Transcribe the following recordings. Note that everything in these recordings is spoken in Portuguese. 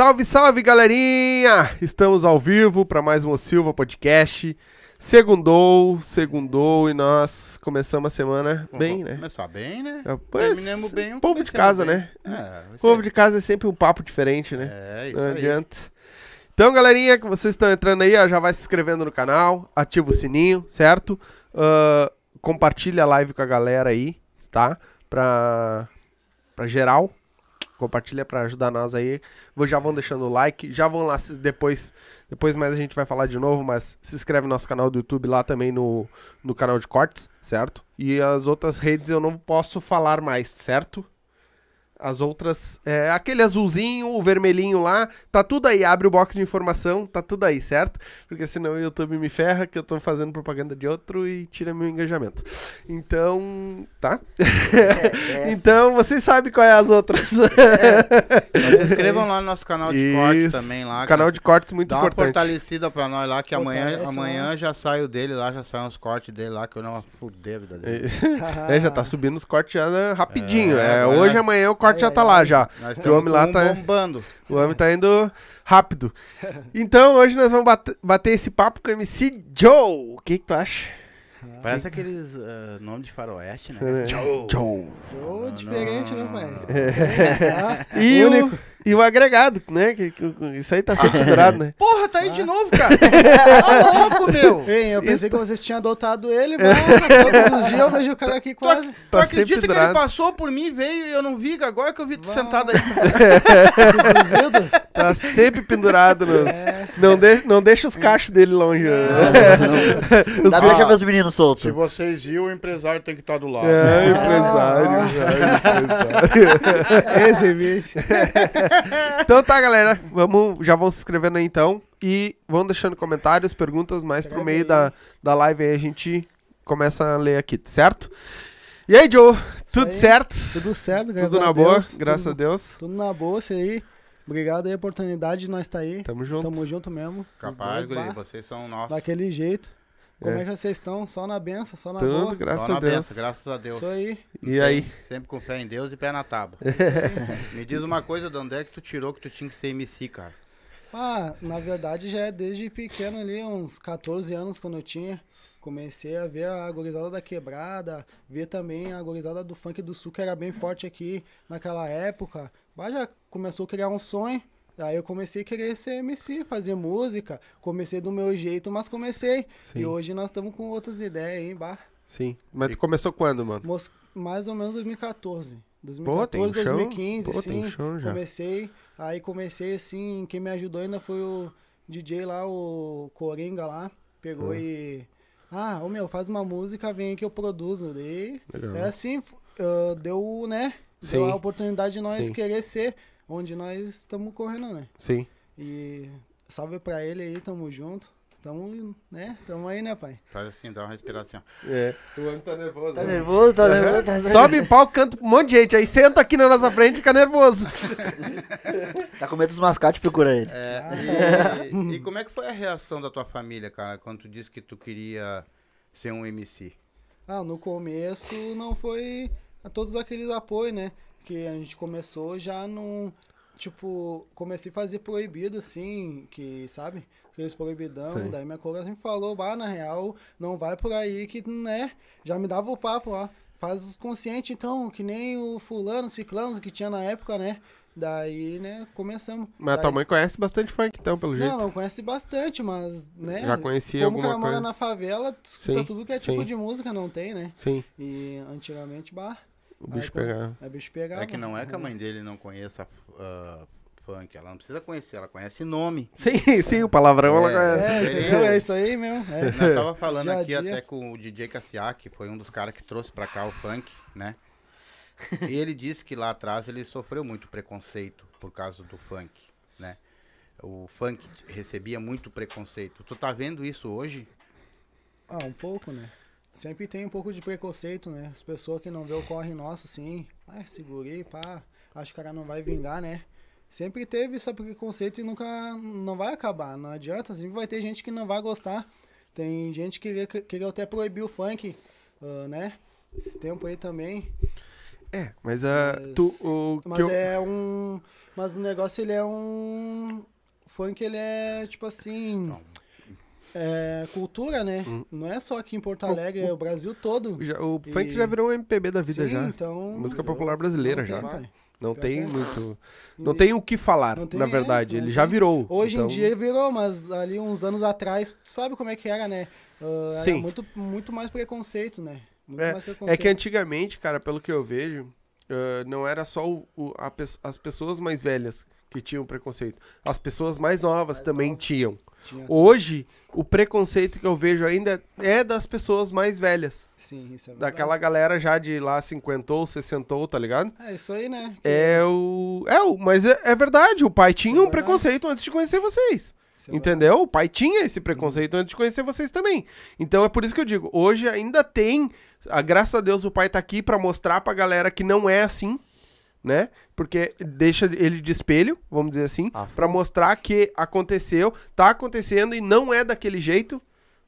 Salve, salve, galerinha! Estamos ao vivo para mais um O Silva Podcast. Segundou, segundou e nós começamos a semana bem, né? Começar bem, né? Pois, Terminamos bem. povo de casa, bem. né? É, Povo de casa é sempre um papo diferente, né? É, isso Não aí. adianta. Então, galerinha, que vocês estão entrando aí, ó, já vai se inscrevendo no canal, ativa o sininho, certo? Ah, compartilha a live com a galera aí, tá? Pra, pra geral. Compartilha pra ajudar nós aí. Já vão deixando o like, já vão lá depois. Depois mais a gente vai falar de novo, mas se inscreve no nosso canal do YouTube lá também no, no canal de cortes, certo? E as outras redes eu não posso falar mais, certo? As outras, é, aquele azulzinho, o vermelhinho lá, tá tudo aí. Abre o box de informação, tá tudo aí, certo? Porque senão o YouTube me ferra que eu tô fazendo propaganda de outro e tira meu engajamento. Então, tá? então, vocês sabem qual é as outras. Mas se inscrevam lá no nosso canal de corte Isso. também lá. Canal de cortes muito Dá uma importante. fortalecida pra nós lá, que amanhã, Fortalece amanhã já sai o dele lá, já sai uns cortes dele lá, que eu não vou fuder a vida dele. É, já tá subindo os cortes já né, rapidinho. É, É, hoje, amanhã o já tá lá ai. já. Nós o homem lá tá- bombando. O homem tá indo rápido. Então, hoje nós vamos bate- bater esse papo com o MC Joe. O que, que tu acha? Parece aqueles ah, nomes de faroeste, né? Joe. Joe. Ô, diferente, né, pai? É. E, o, Único. E o agregado, né? Que, que- isso aí tá sempre pendurado, né? Porra, tá aí de novo, cara. tá louco, meu. Ei, eu Isso. pensei que vocês tinham adotado ele, mano. Todos os dias eu vejo o cara aqui Tu, quase. tu Tá acredita sempre que ele pendurado. passou por mim, veio e eu não vi? Agora que eu vi tu Vá. sentado aí. Tá sempre pendurado. Nos... É. Não, deixa, não deixa os cachos dele longe. né? Dá Ah. deixa meus meninos soltos. Se vocês viram, o empresário tem que estar do lado. É, empresário, Ah. empresário. Esse bicho. Então tá, galera. Vamos, já vão se inscrevendo aí então. E vão deixando comentários, perguntas, mais pro meio da, da live aí a gente começa a ler aqui, certo? E aí, Joe? Tudo aí. certo? Tudo certo, graças Tudo a na boa? Deus. Graças a Deus. Tudo na boa, isso aí. Obrigado aí a oportunidade de nós estar aí. Tamo junto. Tamo junto mesmo. Capaz, dois, guri, vocês são nossos. Daquele jeito. Como É. é. que vocês estão? Só na benção, só na Tudo, boa. graças Só a na Deus. benção, graças a Deus. Isso aí. E aí? Sempre com fé em Deus e pé na tábua. Me diz uma coisa, de onde é que tu tirou que tu tinha que ser MC, cara? Ah, na verdade já é desde pequeno ali, uns 14 anos quando eu tinha. Comecei a ver a gorizada da quebrada, ver também a gorizada do funk do sul que era bem forte aqui naquela época. Mas já começou a criar um sonho. Aí eu comecei a querer ser MC, fazer música. Comecei do meu jeito, mas comecei. Sim. E hoje nós estamos com outras ideias, hein, bah. Sim. Mas tu começou quando, mano? Mos- Mais ou menos 2014. Pô, tem 2014, chão. 2015, Pô, tem sim. Comecei, aí comecei assim, quem me ajudou ainda foi o DJ lá, o Coringa lá, pegou e... Ah, ô meu, faz uma música, vem aí que eu produzo. Daí, Legal. é assim, ah, deu, né, Sim. deu a oportunidade de nós Sim. querer ser onde nós estamos correndo, né. Sim. E salve pra ele aí, tamo junto. Tamo, né, tamo aí, né, pai. Faz assim, dá uma respiração. É. O homem tá nervoso. Tá nervoso, tá nervoso. Tá, Sobe em palco, canta pra um monte de gente. Aí senta aqui na nossa frente e fica nervoso. tá com medo dos mascates, procura ele. É, e, e como é que foi a reação da tua família, cara, quando tu disse que tu queria ser um MC? Ah, no começo não foi a todos aqueles apoios, né? Que a gente começou já num. Tipo, comecei a fazer proibido, assim, que, sabe? Aqueles proibidão. Sim. Daí minha colega sempre falou, bah, na real, não vai por aí que, né? Já me dava o papo lá. Faz os conscientes, então, que nem o fulano, ciclano que tinha na época, né? Daí, né, começamos. Mas a Daí- tua mãe conhece bastante funk, então, pelo jeito. não, não conhece bastante, mas, né? Já conhecia Como alguma que mora coisa. na favela, escuta Sim, tudo que é tipo sim. de música, não tem, né? Sim, E antigamente, bah, o bicho Aí, pegava. é bicho pegava. É que não é que a mãe dele não conheça ah, funk, ela não precisa conhecer, ela conhece nome. Sim, sim, o palavrão ela É. conhece. É, entendeu? É isso aí mesmo. É. Nós tava falando aqui dia. até com o DJ Cassiak, que foi um dos caras que trouxe pra cá o funk, né? E ele disse que lá atrás ele sofreu muito preconceito por causa do funk, né? O funk recebia muito preconceito. Tu tá vendo isso hoje? Ah, um pouco, né? Sempre tem um pouco de preconceito, né? As pessoas que não vê o corre nosso, assim, ah, segurei, pá, acho que o cara não vai vingar, né? Sempre teve esse preconceito e nunca, não vai acabar, não adianta, sempre vai ter gente que não vai gostar. Tem gente que queria, até proibir o funk, ah, né? Esse tempo aí também. É, mas a. Mas- tu, o Mas que eu, é um. Mas o negócio, ele é um... Funk, ele é, tipo assim... É cultura, né? Hum. Não é só aqui em Porto Alegre, é o Brasil todo. Já- o E- funk já virou um MPB da vida Sim, já. então... Música popular brasileira não já. tem. Não Pior tem é. muito. Não tem o que falar, tem, na é, verdade. não Ele já virou. Hoje então- em dia virou, mas ali uns anos atrás, tu sabe como é que era, né? Era Sim. muito, muito mais preconceito, né? Muito É, mais É preconceito. que antigamente, cara, pelo que eu vejo, ah, não era só o- o- a as pessoas mais velhas que tinham preconceito. As pessoas mais novas Mais também novas. tinham. Hoje, o preconceito que eu vejo ainda é das pessoas mais velhas. Sim, isso é verdade. Daquela galera já de lá 50 ou 60 ou, tá ligado? É isso aí, né? Que- É o. É o. Mas é, é verdade, o pai tinha é um verdade. preconceito antes de conhecer vocês. isso é Entendeu? O pai tinha esse preconceito antes de conhecer vocês também. Então é por isso que eu digo, hoje ainda tem, a, graças a Deus o pai tá aqui pra mostrar pra galera que não é assim, né? Porque deixa ele de espelho, vamos dizer assim, Ah. pra mostrar que aconteceu, tá acontecendo e não é daquele jeito.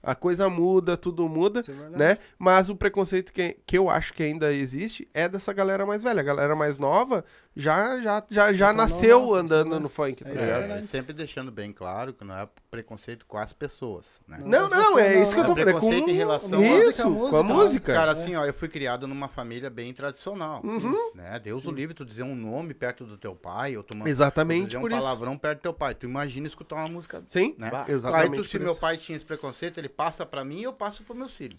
A coisa muda, tudo muda, é né? Mas o preconceito que, que eu acho que ainda existe é dessa galera mais velha. A galera mais nova já já já, já tá nasceu normal, andando isso é no funk, tá É aí. verdade. sempre deixando bem claro que não é preconceito com as pessoas, né? Não, não, você é não- isso que eu É tô falando. é preconceito com- em relação à Isso, música, com a música. Cara, assim, ó, eu fui criado numa família bem tradicional, Uhum. né? Deus o livre tu dizer um nome perto do teu pai, ou tu man- tu Exatamente dizer um por isso. palavrão perto do teu pai. Tu imagina escutar uma música, Sim, né? Bah. Aí exatamente tu, se meu pai tinha esse preconceito, ele passa pra mim eu passo pro meus filhos.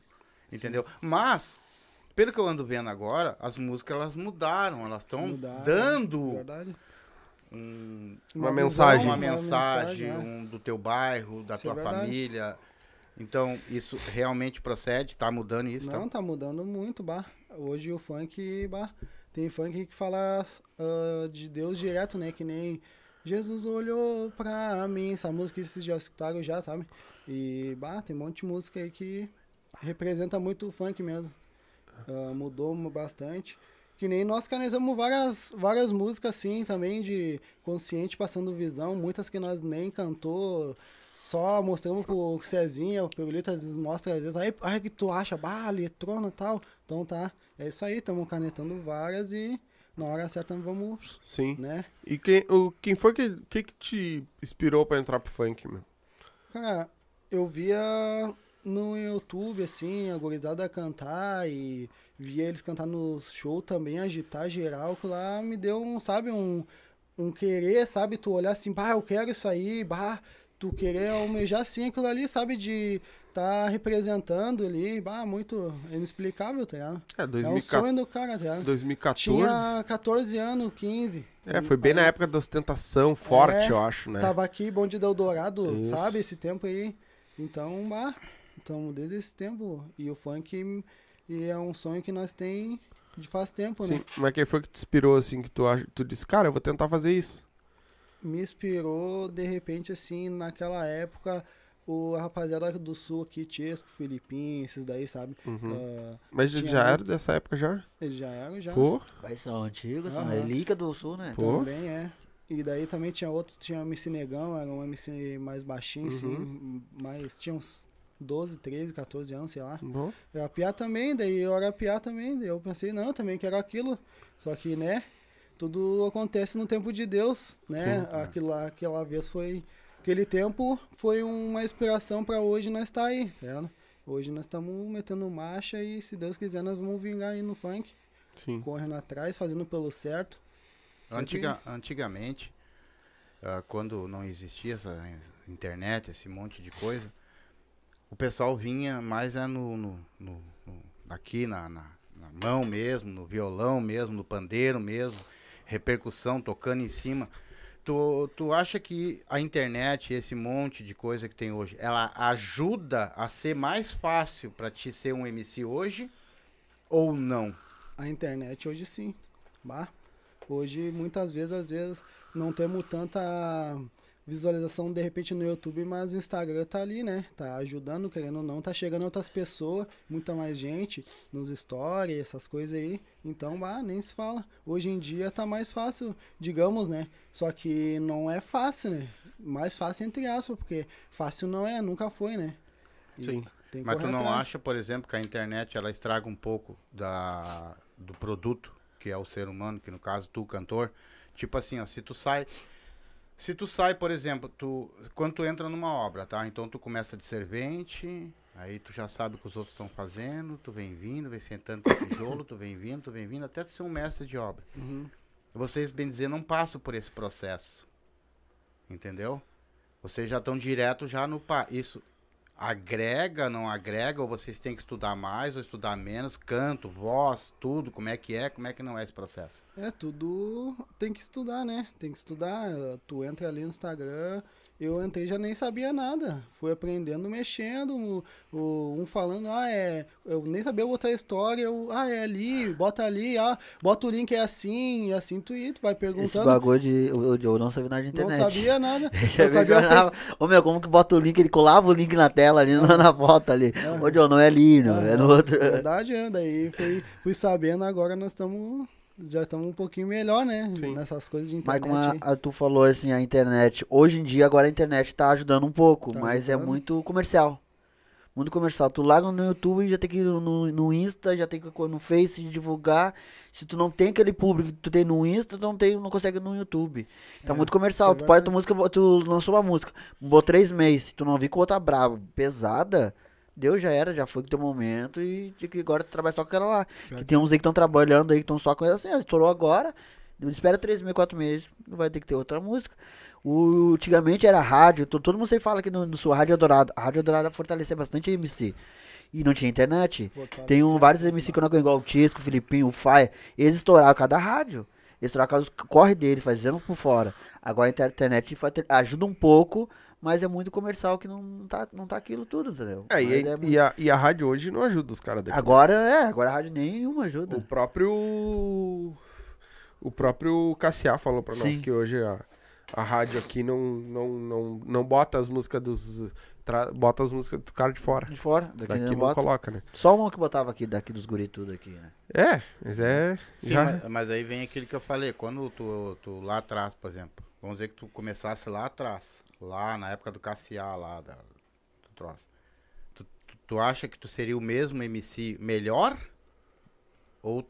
Entendeu? Mas, pelo que eu ando vendo agora, as músicas elas mudaram, elas estão dando Verdade. um- Uma visão, mensagem. uma mensagem é. um, do teu bairro, da Isso é tua verdade. família. Então, isso realmente procede, tá mudando isso. Não, tá? tá mudando muito, bah. Hoje o funk, bah, tem funk que fala ah, de Deus direto, né? Que nem Jesus olhou pra mim. Essa música vocês já escutaram já, sabe? E, bah, tem um monte de música aí que representa muito o funk mesmo. Ah, mudou bastante. Que nem nós canalizamos várias, várias músicas assim também de consciente passando visão, muitas que nós nem cantou, só mostramos pro Cezinha, o vezes mostra, às vezes, aí, aí que tu acha, bah, letrona e tal. Então tá, é isso aí, estamos canetando várias e na hora certa vamos, Sim. né? E quem, o, quem foi que, que, que te inspirou pra entrar pro funk, meu? Cara, eu via no YouTube, assim, a cantar e via eles cantar nos shows também, agitar geral, que lá me deu um, sabe, um, um querer, sabe, tu olhar assim, bah, eu quero isso aí, bah, tu querer almejar assim aquilo ali, sabe, de tá representando ali, bah, muito inexplicável, tá ligado? É, É o 2014. sonho do cara, tá ligado? 2014. Tinha 14 anos, 15. É, foi bem na época da ostentação forte, É, eu acho, né? Tava aqui, Bonde do Eldorado, Isso. sabe? Esse tempo aí. Então, bah, então desde esse tempo. E o funk e é um sonho que nós tem de faz tempo, Sim, né? mas quem foi que te inspirou, assim, que tu, ach- tu disse, cara, eu vou tentar fazer isso? Me inspirou, de repente, assim, naquela época, o a rapaziada do sul aqui, Chesco, Filipinho, esses daí, sabe? Uhum. Ah, Mas tinha já era dessa época já? eles já eram, já. Pô, Vai são antigos, são Aham. relíquia do sul, né? Pô. Também é. E daí também tinha outros, tinha MC Negão, era um MC mais baixinho, Uhum. assim, mas tinha uns 12, 13, 14 anos, sei lá. bom. Era piar também, daí eu era piar também, daí eu pensei, não, eu também quero aquilo. Só que, né, tudo acontece no tempo de Deus, né? Sim. Aquilo lá, aquela vez foi. Aquele tempo foi uma inspiração pra hoje nós estar aí, tá? Hoje nós estamos metendo marcha e se Deus quiser nós vamos vingar aí no funk, Sim. correndo atrás, fazendo pelo certo. Antiga, antigamente, ah, quando não existia essa internet, esse monte de coisa, o pessoal vinha mais é no, no- no- no- aqui na, na- na mão mesmo, no violão mesmo, no pandeiro mesmo, repercussão tocando em cima. Tu, tu acha que a internet, esse monte de coisa que tem hoje, ela ajuda a ser mais fácil para ti ser um MC hoje ou não? A internet hoje sim. Bah. Hoje, muitas vezes, às vezes, não temos tanta visualização de repente no YouTube, mas o Instagram tá ali, né? Tá ajudando, querendo ou não, tá chegando outras pessoas, muita mais gente nos stories, essas coisas aí. Então, bah, nem se fala. Hoje em dia tá mais fácil, digamos, né? Só que não é fácil, né? Mais fácil entre aspas, porque fácil não é, nunca foi, né? E Sim. Mas tu não atrás. acha, por exemplo, que a internet ela estraga um pouco da, do produto, que é o ser humano, que no caso tu, cantor, Tipo assim, ó, se tu sai. Se tu sai, por exemplo, tu, quando tu entra numa obra, tá? Então tu começa de servente, aí tu já sabe o que os outros estão fazendo, tu vem vindo, vem sentando no tijolo, tu vem vindo, tu vem vindo, até tu ser um mestre de obra. Uhum. Vocês, bem dizer, não passam por esse processo. Entendeu? Vocês já estão direto já no pa. Isso agrega, não agrega, ou vocês têm que estudar mais ou estudar menos, canto, voz, tudo, como é que é, como é que não é esse processo? É, tudo tem que estudar, né? Tem que estudar. Tu entra ali no Instagram, eu entrei já nem sabia nada. Fui aprendendo, mexendo, o- o- um falando, ah, é. Eu nem sabia botar história, eu, ah, é ali, bota ali, ah, bota o link, é assim, e assim tu, ir, tu vai Esse perguntando. bagulho de. Eu, eu não sabia nada de Não internet. sabia nada. Eu sabia mencionava, face- Ô meu, como que bota o link? Ele colava o link na tela ali, na, na foto ali. Ô John, não é ali, não, é no Aham, outro. Verdade, é. Daí fui, fui sabendo, agora nós estamos. Já estamos um pouquinho melhor, né? Sim. Nessas coisas de Mas internet. como a, a- tu falou assim, a internet, hoje em dia agora a internet tá ajudando um pouco, Tá mas é ajudando. muito comercial. Muito comercial. Tu larga no YouTube, já tem que ir no, no Insta, já tem que ir no Face divulgar. Se tu não tem aquele público que tu tem no Insta, tu não, tem, não consegue no YouTube. Tá É, muito comercial. é Tu pode tua música, tu lançou uma música, botou três meses, se tu não vir com outra brava, pesada, deu, já era, já foi o teu momento e de que agora tu trabalha só com aquela lá. Já Que tem uns aí que estão trabalhando aí que estão só com ela assim, ó, estourou agora, espera três meses, quatro meses, vai ter que ter outra música. O, antigamente era rádio, to- todo mundo sempre fala que no, no sul, Rádio Dourado. A Rádio Dourado fortalecia bastante a MC. E não tinha internet. Tem um, Fortaleceu, vários MC que eu não conheço, igual o Tisco, o Filipinho, o Faia. Eles estouraram cada rádio. Eles estouraram cada corre deles, fazendo por fora. Agora a inter- internet ajuda um pouco, mas é muito comercial que não tá, não tá aquilo tudo, entendeu? É, e, é muito- e a, e a rádio hoje não ajuda os caras daqui. Agora é, agora a rádio nenhuma ajuda. O próprio. O próprio Cassiá falou pra nós Sim. que hoje a, a rádio aqui não, não, não, não bota as músicas dos. tra- bota as músicas dos caras de fora. De fora, daqui, Daqui não não coloca, né? Só uma que botava aqui, daqui dos guri tudo aqui, né? É, mas é. Sim, já, mas, mas aí vem aquilo que eu falei, quando tu, tu lá atrás, por exemplo, vamos dizer que tu começasse lá atrás, lá na época do Cassiá, lá da, do troço. Tu, tu, tu acha que tu seria o mesmo MC melhor? Ou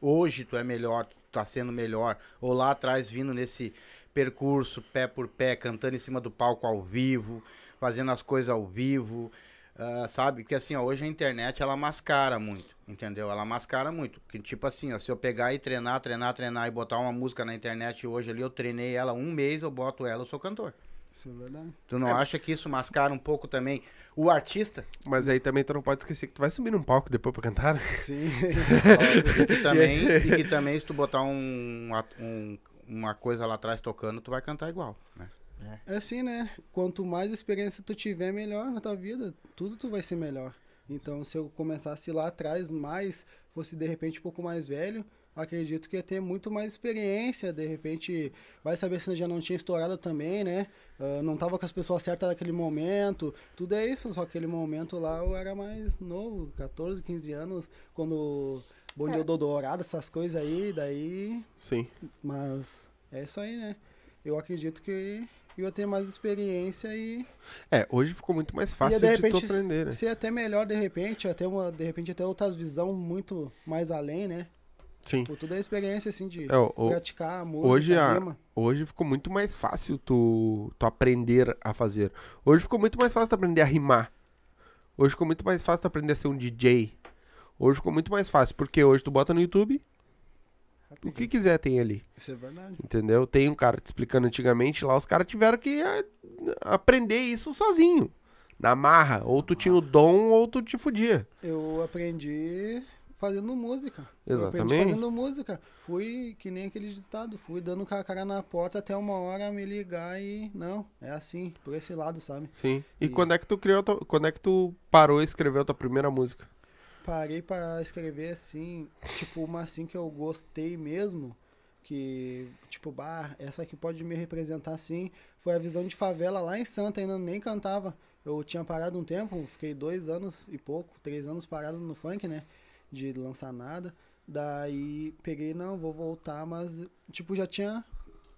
hoje tu é melhor, tu tá sendo melhor? Ou lá atrás vindo nesse percurso, pé por pé, cantando em cima do palco ao vivo, fazendo as coisas ao vivo, ah, sabe? Porque assim, ó, hoje a internet ela mascara muito, entendeu? Ela mascara muito. Que tipo assim, ó, se eu pegar e treinar, treinar, treinar e botar uma música na internet hoje ali, eu treinei ela um mês, eu boto ela, eu sou cantor. Isso é verdade. Tu não acha que isso mascara um pouco também o artista? mas aí também tu não pode esquecer que tu vai subir num palco depois pra cantar. né? Sim. e, que também, e que também se tu botar um, um- uma coisa lá atrás tocando, tu vai cantar igual, né? É assim, né? Quanto mais experiência tu tiver, melhor na tua vida. Tudo tu vai ser melhor. Então, se eu começasse lá atrás mais, fosse de repente um pouco mais velho, acredito que ia ter muito mais experiência. De repente, vai saber se já não tinha estourado também, né? Ah, não tava com as pessoas certas naquele momento. Tudo é isso, só que aquele momento lá eu era mais novo, 14, 15 anos, quando Bom Dia do Dourado, essas coisas aí, daí Sim. mas é isso aí, né? Eu acredito que eu ia ter mais experiência e É, hoje ficou muito mais fácil de de, tu repente aprender, né? ser até melhor de repente, até uma, de repente até outras visão muito mais além, né? Sim. Por toda a experiência assim de É, o- praticar a música, hoje a-. Hoje ficou muito mais fácil tu, tu aprender a fazer. Hoje ficou muito mais fácil tu aprender a rimar. Hoje ficou muito mais fácil tu aprender a ser um DJ. Hoje ficou muito mais fácil, porque hoje tu bota no YouTube, o que quiser tem ali, Isso é verdade. entendeu? Tem um cara te explicando antigamente lá, os caras tiveram que ah, aprender isso sozinho. Na marra, ou tu tinha o dom ou tu te fudia. Eu aprendi fazendo música. Exatamente. fazendo música. Fui que nem aquele ditado, fui dando com a cara na porta até uma hora me ligar e não, é assim, por esse lado, sabe? Sim. E, E- quando é que tu criou, tua- quando é que tu parou e escreveu a tua primeira música? parei pra escrever assim, tipo, uma assim que eu gostei mesmo, que, tipo, bah, essa aqui pode me representar assim, foi a visão de favela lá em Santa, ainda nem cantava. Eu tinha parado um tempo, fiquei dois anos e pouco, três anos parado no funk, né? De lançar nada. Daí peguei, não, vou voltar, mas, tipo, já tinha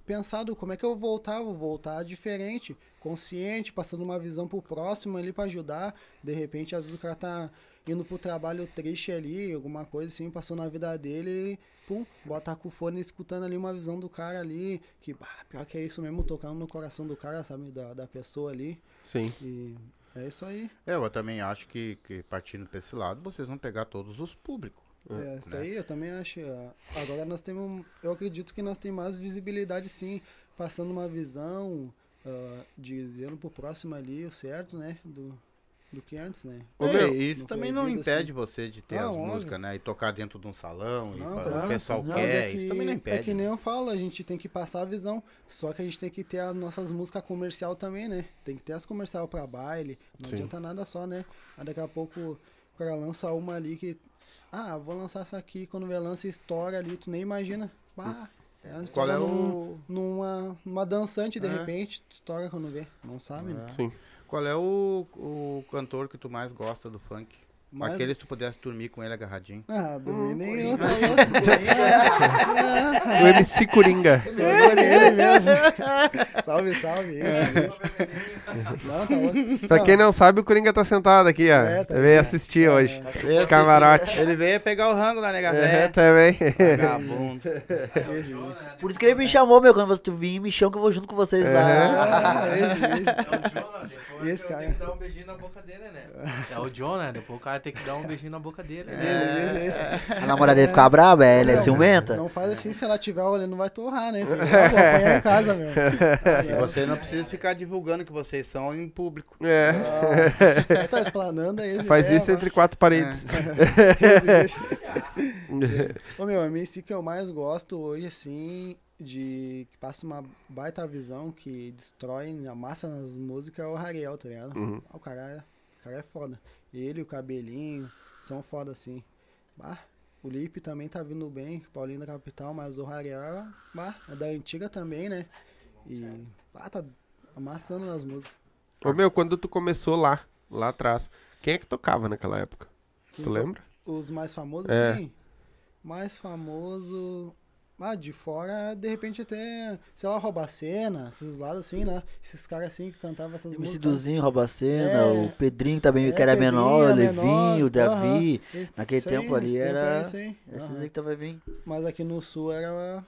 pensado como é que eu vou voltar, vou voltar diferente, consciente, passando uma visão pro próximo ali pra ajudar. De repente, às vezes o cara tá indo pro trabalho triste ali, alguma coisa assim, passou na vida dele, pum, bota com o fone escutando ali uma visão do cara ali, que, bah, pior que é isso mesmo, tocando no coração do cara, sabe, da, da pessoa ali. Sim. E é isso aí. É, eu também acho que, que partindo pra esse lado, vocês vão pegar todos os públicos. É, isso né? aí eu também acho. ah, Agora nós temos. Eu acredito que nós temos mais visibilidade sim, passando uma visão, ah, dizendo pro próximo ali o certo, né? Do, do que antes, né? Ô, É, meu, isso também não proibido, impede você de ter Ah, as óbvio. músicas, né? E tocar dentro de um salão, e Não, pa- claro. o pessoal Não, Mas quer, é isso também não É impede. que nem né? eu falo, a gente tem que passar a visão. Só que a gente tem que ter as nossas músicas comercial também, né? Tem que ter as comercial pra baile. Não Sim. adianta nada só, né? Aí daqui a pouco o cara lança uma ali que. Ah, vou lançar essa aqui. Quando vê lança estoura ali, tu nem imagina. Bah, ela Qual estoura é num- Numa, numa dançante, de É. repente, estoura quando vê. Não sabe, né? Sim. Qual é o, o cantor que tu mais gosta do funk? Mas- Aquele se tu pudesse dormir com ele agarradinho. Ah, Hum, dormir nem eu, tá O MC Coringa. louco. ele mesmo. salve, salve. Esse. Não, tá louco. Pra quem não sabe, o Coringa tá sentado aqui, ó. É, tá Veio assistir hoje. Esse Camarote. Ele veio pegar o rango da nega É, velha. também. Vagabundo. Por isso que ele me chamou, meu. Quando você vir, me chama que eu vou junto com vocês lá. Ah. É o Jonah, depois Esse cara. tenho que dar um beijinho na boca dele, né? É o Jonah, depois o cara tem que dar um beijinho na boca dele. né? Esse. A namorada dele ficar brava, ela é ciumenta. Não faz assim, se ela tiver olhando, não vai torrar, né? Filho? Ah, vou apanhar em casa, meu. E você não precisa ficar divulgando que vocês são em público. É. Ah, tá explanando aí. Faz é, isso entre quatro paredes. Ô meu, a MC que eu mais gosto hoje, assim, de que passa uma baita visão, que destrói, amassa nas músicas, é o Rariel, tá ligado? Uhum. Ah, o, cara é, o cara é foda. Ele, o cabelinho, são foda, assim. Bah, o Lipe também tá vindo bem, Paulinho da Capital, mas o Rariel, bah, é da antiga também, né? E, ah, tá amassando nas músicas. Ô meu, quando tu começou lá, lá atrás, quem é que tocava naquela época? Quem Tu lembra? Os mais famosos, É. sim. Mais famoso. Ah, de fora, de repente até, sei lá, Robacena, esses lados assim, né? Esses caras assim que cantavam essas músicas. Duzinho, Robacena, É. o Pedrinho também, É, que era Pedrinho, menor, o Levinho, o Davi. Esse- Naquele isso aí, tempo ali esse tempo era- Esses aham. aí que tava vindo. Mas aqui no sul era,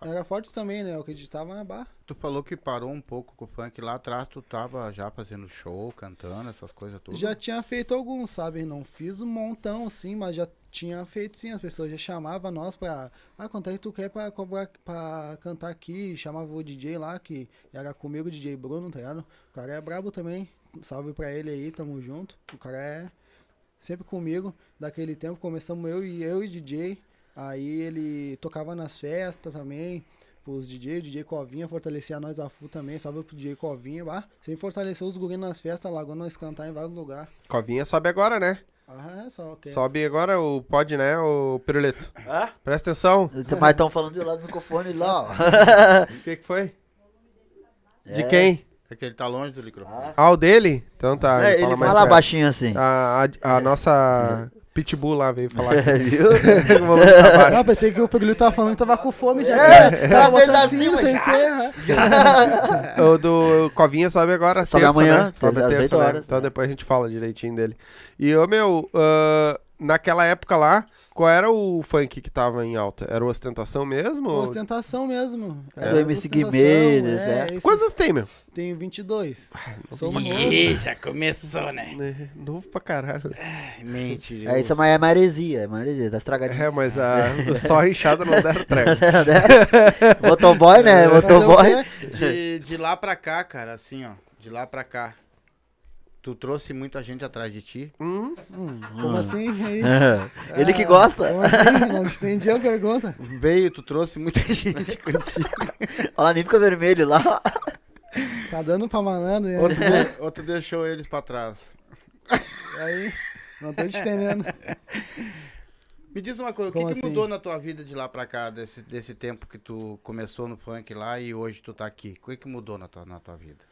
era forte também, né? Eu acreditava na barra. Tu falou que parou um pouco com o funk. Lá atrás tu tava já fazendo show, cantando, essas coisas todas. Já tinha feito alguns, sabe? Não fiz um montão, sim, mas já tinha feito sim. As pessoas já chamavam nós pra. Ah, quanto é que tu quer pra, cobrar, pra cantar aqui? Chamava o DJ lá, que era comigo, o DJ Bruno, tá ligado? O cara é brabo também. Salve pra ele aí, tamo junto. O cara é sempre comigo. Daquele tempo começamos eu e eu e DJ. Aí ele tocava nas festas também. Os DJ, o DJ Covinha fortalecia nós a FU também. Salve pro DJ Covinha. Ah, sempre fortaleceu os guris nas festas, largou nós cantar em vários lugares. Covinha sobe agora, né? Ah, é só, ok. Sobe agora o pod, né, o Piruleto. Ah? Presta atenção. Mas estão falando de lá do microfone lá, ó. O que que foi? De É. quem? É que ele tá longe do microfone. Ah, o dele? Então tá, É, ele fala mais fala perto. baixinho assim. A, a, a nossa Pitbull lá veio falar aqui. Viu? Tá baixo. Não, pensei que o Pirulito tava falando que tava com fome já. É, tava botando assim, não sei o mas- que. O do Covinha sobe agora, Sobe terça, amanhã, né? Sobe terça, né? horas, Então né? depois a gente fala direitinho dele. E, ô, meu, ah, naquela época lá, qual era o funk que tava em alta? Era o Ostentação mesmo? ou- Ostentação mesmo. É, Era do MC ostentação, Guimê, é. Quantos anos tem, meu? Tenho 22. Sou novo. Ih, já começou, né? É, Novo pra caralho. Mentiroso. É, isso mas é maresia, é maresia, tá estragadinho. É, mas a, o só inchado não deram treco. Motoboy, né? O Motoboy. De, de lá pra cá, cara, assim, ó. De lá pra cá. Tu trouxe muita gente atrás de ti. Hum, Hum, como assim? Aí? Ele que Ah, gosta. Como assim? Não entendi a pergunta. Veio, tu trouxe muita gente contigo. Olha lá, nem fica vermelho lá. Tá dando pra malandro. Outro, de- outro deixou eles pra trás. Aí, não tô te entendendo. Me diz uma coisa, o que, Como que assim? mudou na tua vida de lá pra cá, desse, desse tempo que tu começou no funk lá e hoje tu tá aqui? O que, que mudou na tua, na tua vida?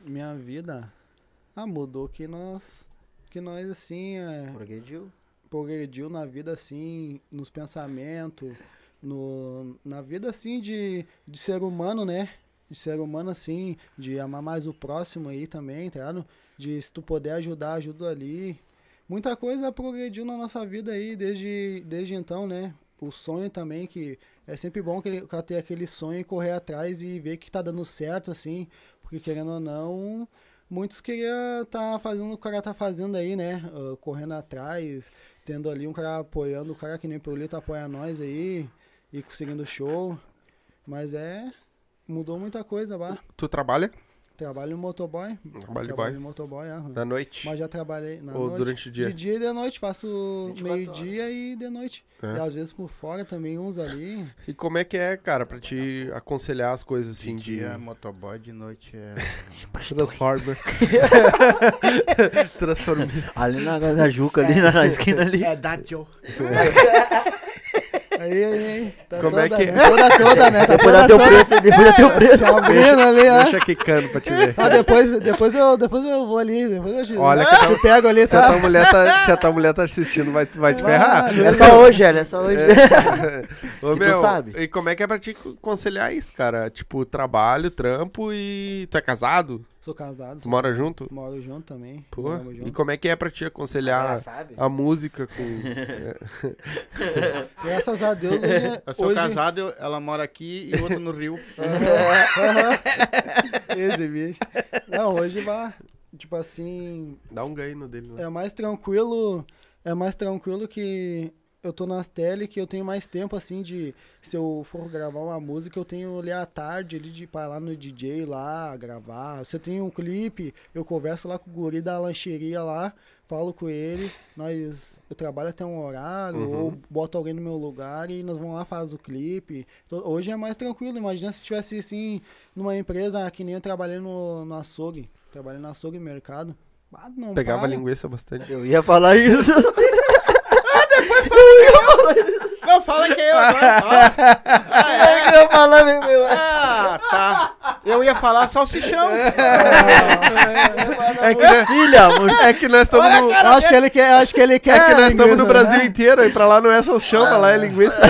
Minha vida, ah, mudou que nós, que nós assim, é, Progrediu. progrediu na vida assim, nos pensamentos, no, na vida assim de, de ser humano, né? De ser humano assim, de amar mais o próximo aí também, tá ligado? De se tu puder ajudar, ajuda ali. muita coisa progrediu na nossa vida aí desde, desde então, né? O sonho também, que é sempre bom que ele- ter aquele sonho e correr atrás e ver que tá dando certo, assim, porque querendo ou não, muitos queriam tá fazendo o cara tá fazendo aí, né? Ah, correndo atrás, tendo ali um cara apoiando, o cara que nem o Pirulito apoia nós aí e conseguindo show. Mas é. Mudou muita coisa, lá. Tu trabalha Trabalho em motoboy. Trabalho trabalho em motoboy, aham. na noite? Mas já trabalhei na Ou noite. durante o dia? De dia e de noite, faço 24 meio-dia e de noite. É. E às vezes por fora também, uns ali. E como é que é, cara, pra te aconselhar as coisas assim de de. dia é motoboy, de noite é. Transformer. Transformista. Ali na, na Juca, ali na, na esquina ali. É da Joe. Aí, aí, aí. Tá Como é toda, que- né? Toda, toda, né? Tá Depois dá toda, teu toda. preço, depois dá teu preço. Abrindo ali, ó. Deixa quicando pra te ver. Ah, depois, depois, eu, depois eu vou ali, depois eu te, Olha eu que te pego ali, Se a tua mulher tá, se a tua mulher tá assistindo, vai, vai te ferrar. É só hoje, Hélio, é só hoje. Ô, tu meu, sabe. e como é que é pra te conciliar isso, cara? Tipo, trabalho, trampo e. Tu é casado? Sou casado, Tu sou- mora junto? moro junto também. Pô, moramos e junto. como é que é pra te aconselhar sabe? a música com. Graças a Deus, hoje... Eu sou hoje... casado, ela mora aqui e outro no Rio. Esse bicho. Não, hoje vai, tipo assim, Dá um ganho dele, né? é mais tranquilo, é mais tranquilo que eu tô nas tele que eu tenho mais tempo assim de se eu for gravar uma música, eu tenho ali à tarde ali de ir pra lá no DJ lá gravar. Se eu tenho um clipe, eu converso lá com o guri da lancheria lá, falo com ele, nós eu trabalho até um horário Uhum. ou boto alguém no meu lugar e nós vamos lá faz o clipe. Então, hoje é mais tranquilo, imagina se tivesse assim numa empresa que nem eu trabalhei no, no açougue, trabalhei no açougue mercado. Ah, não Pegava para. linguiça bastante. Eu ia falar isso. Não, fala que é eu agora. fala. Ah, Eu ia falar, meu, meu. é? Ah, tá. Eu ia falar salsichão. É que, nós- Filha, amor. é que nós estamos no. Eu acho que ele quer, eu acho que ele quer. É que nós estamos no linguiça, Brasil né? inteiro, e pra lá não é salchão, pra lá é linguiça.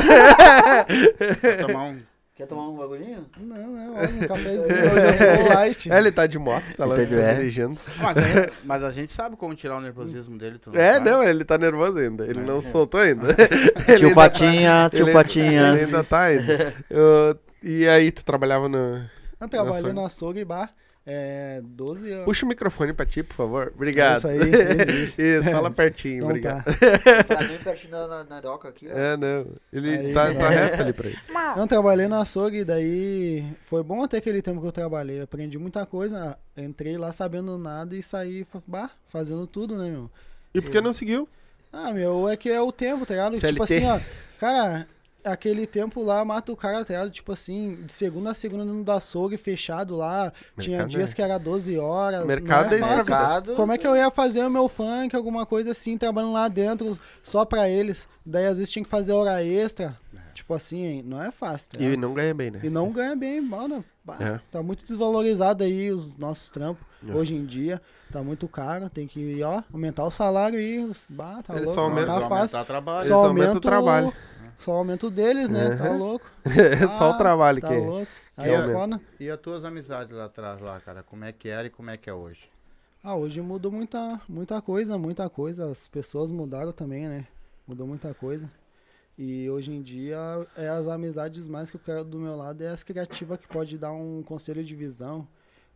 Vou tomar um. Quer tomar um bagulhinho? Não, não, olha, um cafezinho, hoje eu tô light. É, ele tá de moto, tá lá Entendi, é. dirigendo. Mas, a- mas a gente sabe como tirar o nervosismo dele. Tu não É, sabe? não, ele tá nervoso ainda. Ele não soltou ainda. Tio tá- Patinha, tio ele- Patinha. Ele ainda tá ainda. Eu- e aí, tu trabalhava no. Eu trabalhei no açougue bar, é, 12 anos. Puxa o microfone pra ti, por favor. Obrigado. Isso aí, isso. Isso, fala pertinho, Então obrigado. tá. Pra mim, pertinho da na, na doca aqui, ó. É, não. Ele Aí, tá, né? tá reto ali pra ele. Eu trabalhei no açougue, daí foi bom até aquele tempo que eu trabalhei. Aprendi muita coisa. Entrei lá sabendo nada e saí bah, fazendo tudo, né, meu? E por que não seguiu? Ah, meu, é que é o tempo, tá ligado? CLT. Tipo assim, ó. Cara, aquele tempo lá mata o cara, tá ligado? Tipo assim, de segunda a segunda no do açougue fechado lá. Tinha Mercado dias é- que era 12 horas. Mercado não é escravidão. Mercado. Como é que eu ia fazer o meu funk, alguma coisa assim, trabalhando lá dentro só pra eles? Daí às vezes tinha que fazer hora extra. Tipo assim, não é fácil. Tá E não ganha bem, né? E não ganha bem, mano. Bah, É. Tá muito desvalorizado aí os nossos trampos É. hoje em dia. Tá muito caro. Tem que, ó, aumentar o salário aí. os- Bah, tá Eles louco. só aumentam- tá fácil. trabalho. Eles Só aumentam o aumenta trabalho. Só aumenta o deles, né? Tá É. louco. Só o Ah, trabalho tá que é. louco. Aí que é aumenta. foda. E as tuas amizades lá atrás, lá, cara? Como é que era e como é que é hoje? Ah, hoje mudou muita, muita coisa, muita coisa. As pessoas mudaram também, né? Mudou muita coisa. E hoje em dia, é as amizades mais que eu quero do meu lado é as criativas que pode dar um conselho de visão.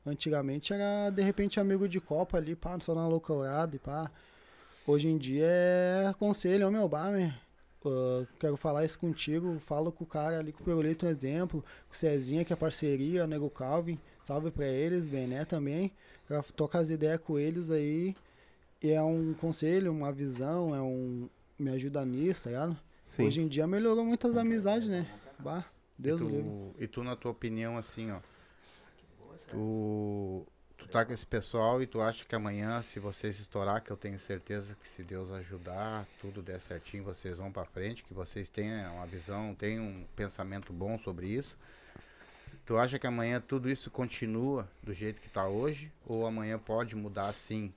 Antigamente era, de repente, amigo de copa ali, pá, só na loucurada e pá. Hoje em dia é conselho, ô meu bar, meu. Ah, quero falar isso contigo, falo com o cara ali, com o Perolito, um exemplo, com o Cezinha, que é parceria, o Nego Calvin, salve pra eles, Bené também. Pra tocar as ideias com eles aí. E é um conselho, uma visão, é um. Me ajuda nisso, tá ligado? Sim. Hoje em dia melhorou muitas amizades, né? Bah, Deus e livre. e tu, na tua opinião, assim, ó. Tu, tu tá com esse pessoal e tu acha que amanhã, se vocês estourar, que eu tenho certeza que se Deus ajudar, tudo der certinho, vocês vão pra frente, que vocês tenham uma visão, tenham um pensamento bom sobre isso. Tu acha que amanhã tudo isso continua do jeito que tá hoje? Ou amanhã pode mudar sim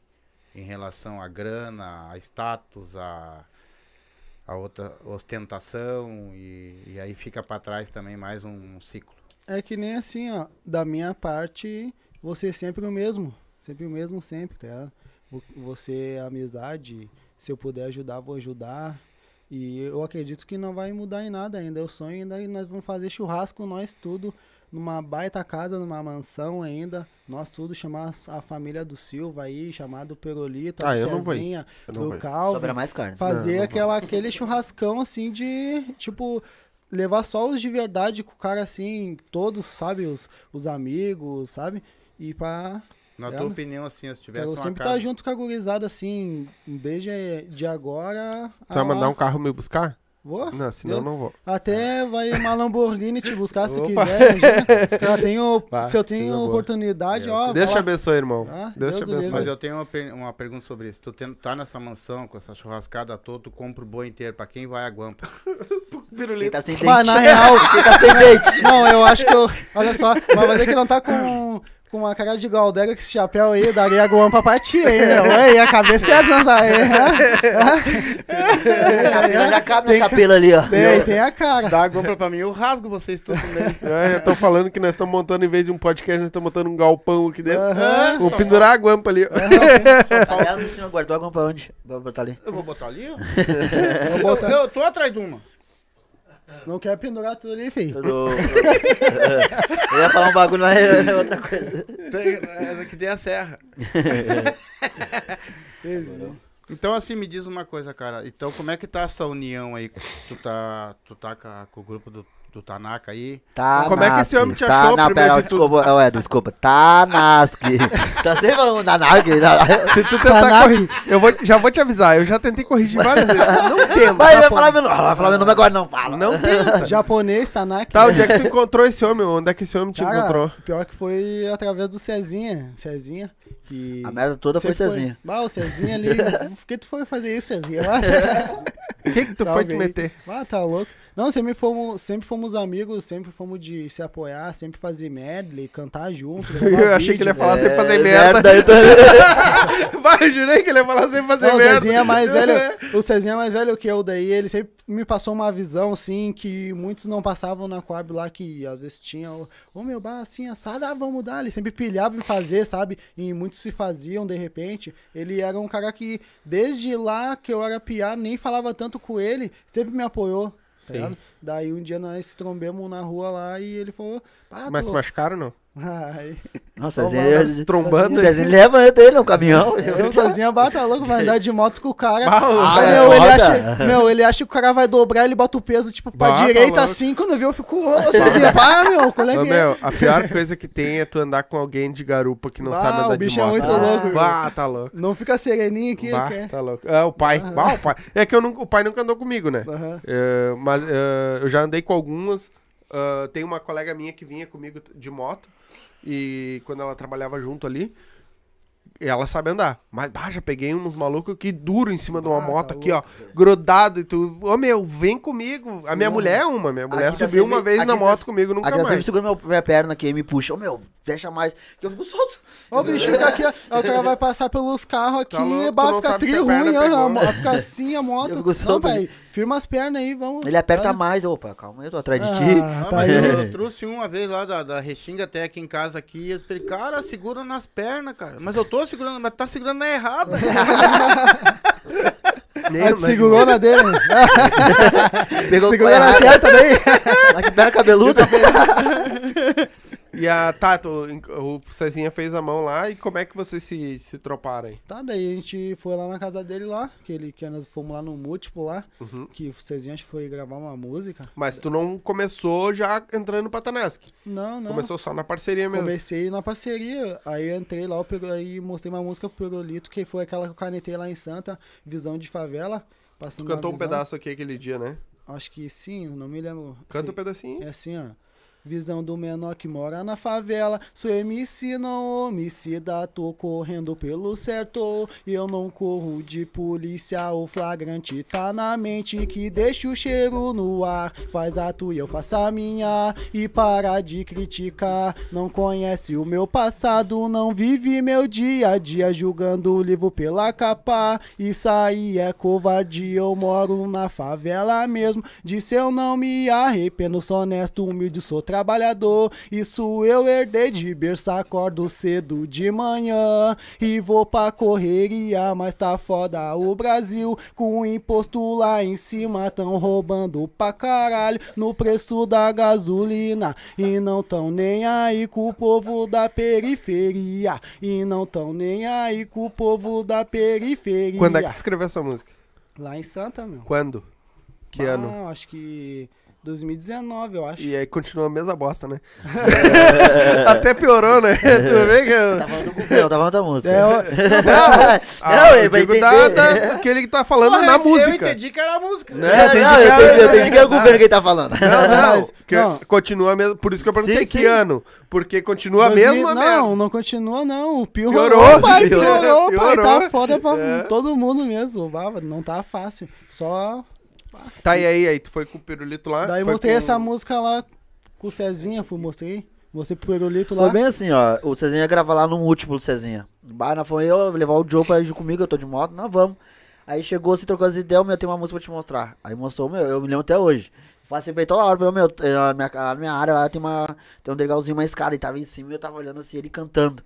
em relação à grana, a status, a, a outra ostentação e, e aí fica pra trás também mais um ciclo? É que nem assim, ó. Da minha parte, você é sempre o mesmo. Sempre o mesmo, sempre, tá Você, amizade, Se eu puder ajudar, vou ajudar. E eu acredito que não vai mudar em nada ainda. Eu sonho ainda nós vamos fazer churrasco, nós tudo, numa baita casa, numa mansão ainda. Nós tudo, chamar a família do Silva aí, chamar do Perolito, Ah, do eu não vou ir. Cezinha, Eu do. Calvin Sobra mais carne. fazer Não, não aquela, aquele churrascão assim de tipo levar só os de verdade com o cara assim, todos, sabe, os, os amigos, sabe? E pra Na É, tua né? opinião, assim, se tivesse eu uma sempre casa... tá junto com a gurizada assim, desde de agora. Tu vai mandar um carro me buscar? Vou? Não, senão Eu- não vou. Até vai uma Lamborghini te buscar se Opa. quiser. já. Os caras têm o- Vai, se eu tenho oportunidade, ó. Deus te abençoe, irmão. Ah, Deus Deus te abençoe. Mas eu tenho uma, per- uma pergunta sobre isso. Tu tem- tá nessa mansão com essa churrascada toda, tu compra o boi inteiro. Pra quem vai a guampa? Quem tá sem Mas na real, Quem tá sem dente. Não, eu acho que eu. Olha só, mas vai ver que não tá com, com uma cara de Galdega com esse chapéu aí, daria a guampa pra ti, hein, meu? Ei, a cabeça é dança aí. Já, já cabe cabelo ali, ó. Tem, tem a cara. Dá a guampa pra mim, eu rasgo vocês todos meio. É, eu tô falando que nós estamos montando, em vez de um podcast, nós estamos montando um galpão aqui dentro. Aham. Vou pendurar a guampa ali. Ela no senhor guardou a pra onde? Vou botar ali. Eu vou botar ali, ó. Eu, botar- eu tô atrás de uma. Não quer pendurar tudo ali, filho. Eu, eu ia falar um bagulho, mas é outra coisa. Tem, essa aqui tem a serra. Então, assim, me diz uma coisa, cara. Então, como é que tá essa união aí? Tu tá, tu tá com, a- com o grupo do, do Tanaka aí? Tá Como é que esse homem te tá, achou, Não, primeiro pera, de tudo? desculpa, é, desculpa. Tanaski. tá sempre falando Tanaski. Se tu tentar corrigir, eu vou, já vou te avisar, eu já tentei corrigir várias vezes. Não tenta. Vai, vai falar meu nome. Vai falar meu nome agora, não fala. Não tenta. Japonês, Tanaki. Tá, onde é que tu encontrou esse homem? Onde é que esse homem te Cara, encontrou? pior que foi através do Cezinha. Cezinha, que... A merda toda foi Cezinha. Bah, o Cezinha ali... Por que tu foi fazer isso, Cezinha? O que que tu foi Salve te aí. meter? Ah, tá louco. Não, sempre fomos, sempre fomos amigos, sempre fomos de se apoiar, sempre fazer medley, cantar junto. Eu achei que ele ia vídeo. falar sem fazer É, merda. tô- Vai, jurei que ele ia falar sem fazer Não, o merda. Cezinha é mais velho. O Cezinha é mais velho que eu, daí ele sempre me passou uma visão, assim, que muitos não passavam na Coab lá, que às vezes tinha, ô ô, meu, bah, assim, assado, ah, vamos dar. Ele sempre pilhava em fazer, sabe? E muitos se faziam de repente. Ele era um cara que, desde lá que eu era piar, nem falava tanto com ele, sempre me apoiou. Tá Sim. ligado? Daí um dia nós trombemos na rua lá e ele falou, ah, Mas se machucaram, não? Ai, Nossa. Se trombando. Cezinha levanta ele no caminhão. eu sozinha bata louco, vai andar de moto com o cara. Bah, Ah, meu, é ele acha, meu, ele acha que o cara vai dobrar, ele bota o peso, tipo, pra Bah, tá direita louco. assim, quando vê eu fico, ô, sozinha, para, meu, qual é é? meu, a pior coisa que tem é tu andar com alguém de garupa que não Bah, sabe andar o bicho de é moto. muito Ah, louco. Bah, tá louco. Não fica sereninho aqui, Bah, tá louco. É, o pai. Bah, o pai. É que eu nunca, o pai nunca andou comigo, né? Aham. É, mas é, eu já andei com algumas. Ah, tem uma colega minha que vinha comigo de moto. E quando ela trabalhava junto ali, ela sabe andar. Mas bah, já peguei uns malucos que duro em cima de uma Ah, moto tá aqui, ó. Grudado e tu. Ô meu, vem comigo. a minha mulher é uma. Minha mulher Aqui tá subiu sempre- uma vez aqui na tá- moto comigo, nunca Aqui eu sempre mais. seguro meu, minha perna aqui e me puxa. Ô meu, deixa mais. Que eu fico solto. Ó, o bicho fica aqui, ó, ó, o cara vai passar pelos carros aqui, Tá louco, bah, fica tri ruim, aham, a- fica assim a Eu moto. fico Não, ali. firma as pernas aí, vamos. Ele aperta Olha. mais. Opa, calma aí, eu tô atrás de Ah, ti. Ah, tá eu, eu trouxe uma vez lá da, da Restinga até aqui em casa aqui. E eles cara, segura nas pernas, cara. Mas eu tô segurando, mas tá segurando na errada. Nem- tu segurou na dele. Pegou Segurou na certa daí. Mas que perna cabeluda. E a Tato, o Cezinha fez a mão lá. E como é que vocês se, se troparam aí? Tá, daí a gente foi lá na casa dele lá, que ele que nós fomos lá no múltiplo lá, Uhum. que o Cezinha foi gravar uma música. Mas tu não começou já entrando pra Tanesk. Não, não. Começou só na parceria mesmo. Comecei na parceria, aí eu entrei lá, aí mostrei uma música pro Perolito, que foi aquela que eu canetei lá em Santa, Visão de Favela. Tu cantou um pedaço aqui aquele dia, né? Acho que sim, não me lembro. Canta um pedacinho. É assim, ó. Visão do menor que mora na favela. Sou MC, não homicida. Tô correndo pelo certo. Eu não corro de polícia. O flagrante tá na mente. Que deixa o cheiro no ar. Faz a tua e eu faço a minha. E para de criticar. Não conhece o meu passado. Não vive meu dia a dia. Julgando o livro pela capa. Isso aí é covardia. Eu moro na favela mesmo. Disse eu não me arrependo. Sou honesto, humilde, sou trabalhador. Isso eu herdei de berço, acordo cedo de manhã e vou pra correria, mas tá foda o Brasil. Com o imposto lá em cima, tão roubando pra caralho no preço da gasolina. E não tão nem aí com o povo da periferia. E não tão nem aí com o povo da periferia. Quando é que tu escreveu essa música? Lá em Santa, meu. Quando? Que Ah, ano? Acho que 2019, eu acho. E aí continua a mesma bosta, né? Até piorou, né? tu vê que... Tá falando do governo, tá falando da música. É, eu- Não, ah, Não, eu ele vai digo da, entender. da- que tá falando Porra, na eu- música. Eu entendi que era a música. Né? É, Tem não, gente eu que- entendi, eu entendi que é o governo que ele tá falando. Não, não, Mas, que não. continua mesmo. Por isso que eu perguntei Sim, que sim. ano. Porque continua a 2000 mesma Não, não continua, não. Piorou, Piorou, pai. piorou, Piorou, pai. piorou. Tá foda pra É. todo mundo mesmo. Não tá fácil. Só. Tá, e aí? Aí tu foi com o pirulito lá? Daí foi mostrei com- essa música lá com o Cezinha, fui, mostrei. Mostrei pro Pirulito lá. Foi bem assim, ó. O Cezinha ia gravar lá no múltiplo do Cezinha. Bah, nós fomos eu levar o Joe pra ir comigo, eu tô de moto, nós vamos. Aí chegou, se trocou as ideias, meu, tem uma música pra te mostrar. Aí mostrou, meu, eu me lembro até hoje. Faço sempre toda hora, meu, na minha, na minha área lá tem, uma, tem um degrauzinho, uma escada, e tava em cima e eu tava olhando assim, ele cantando.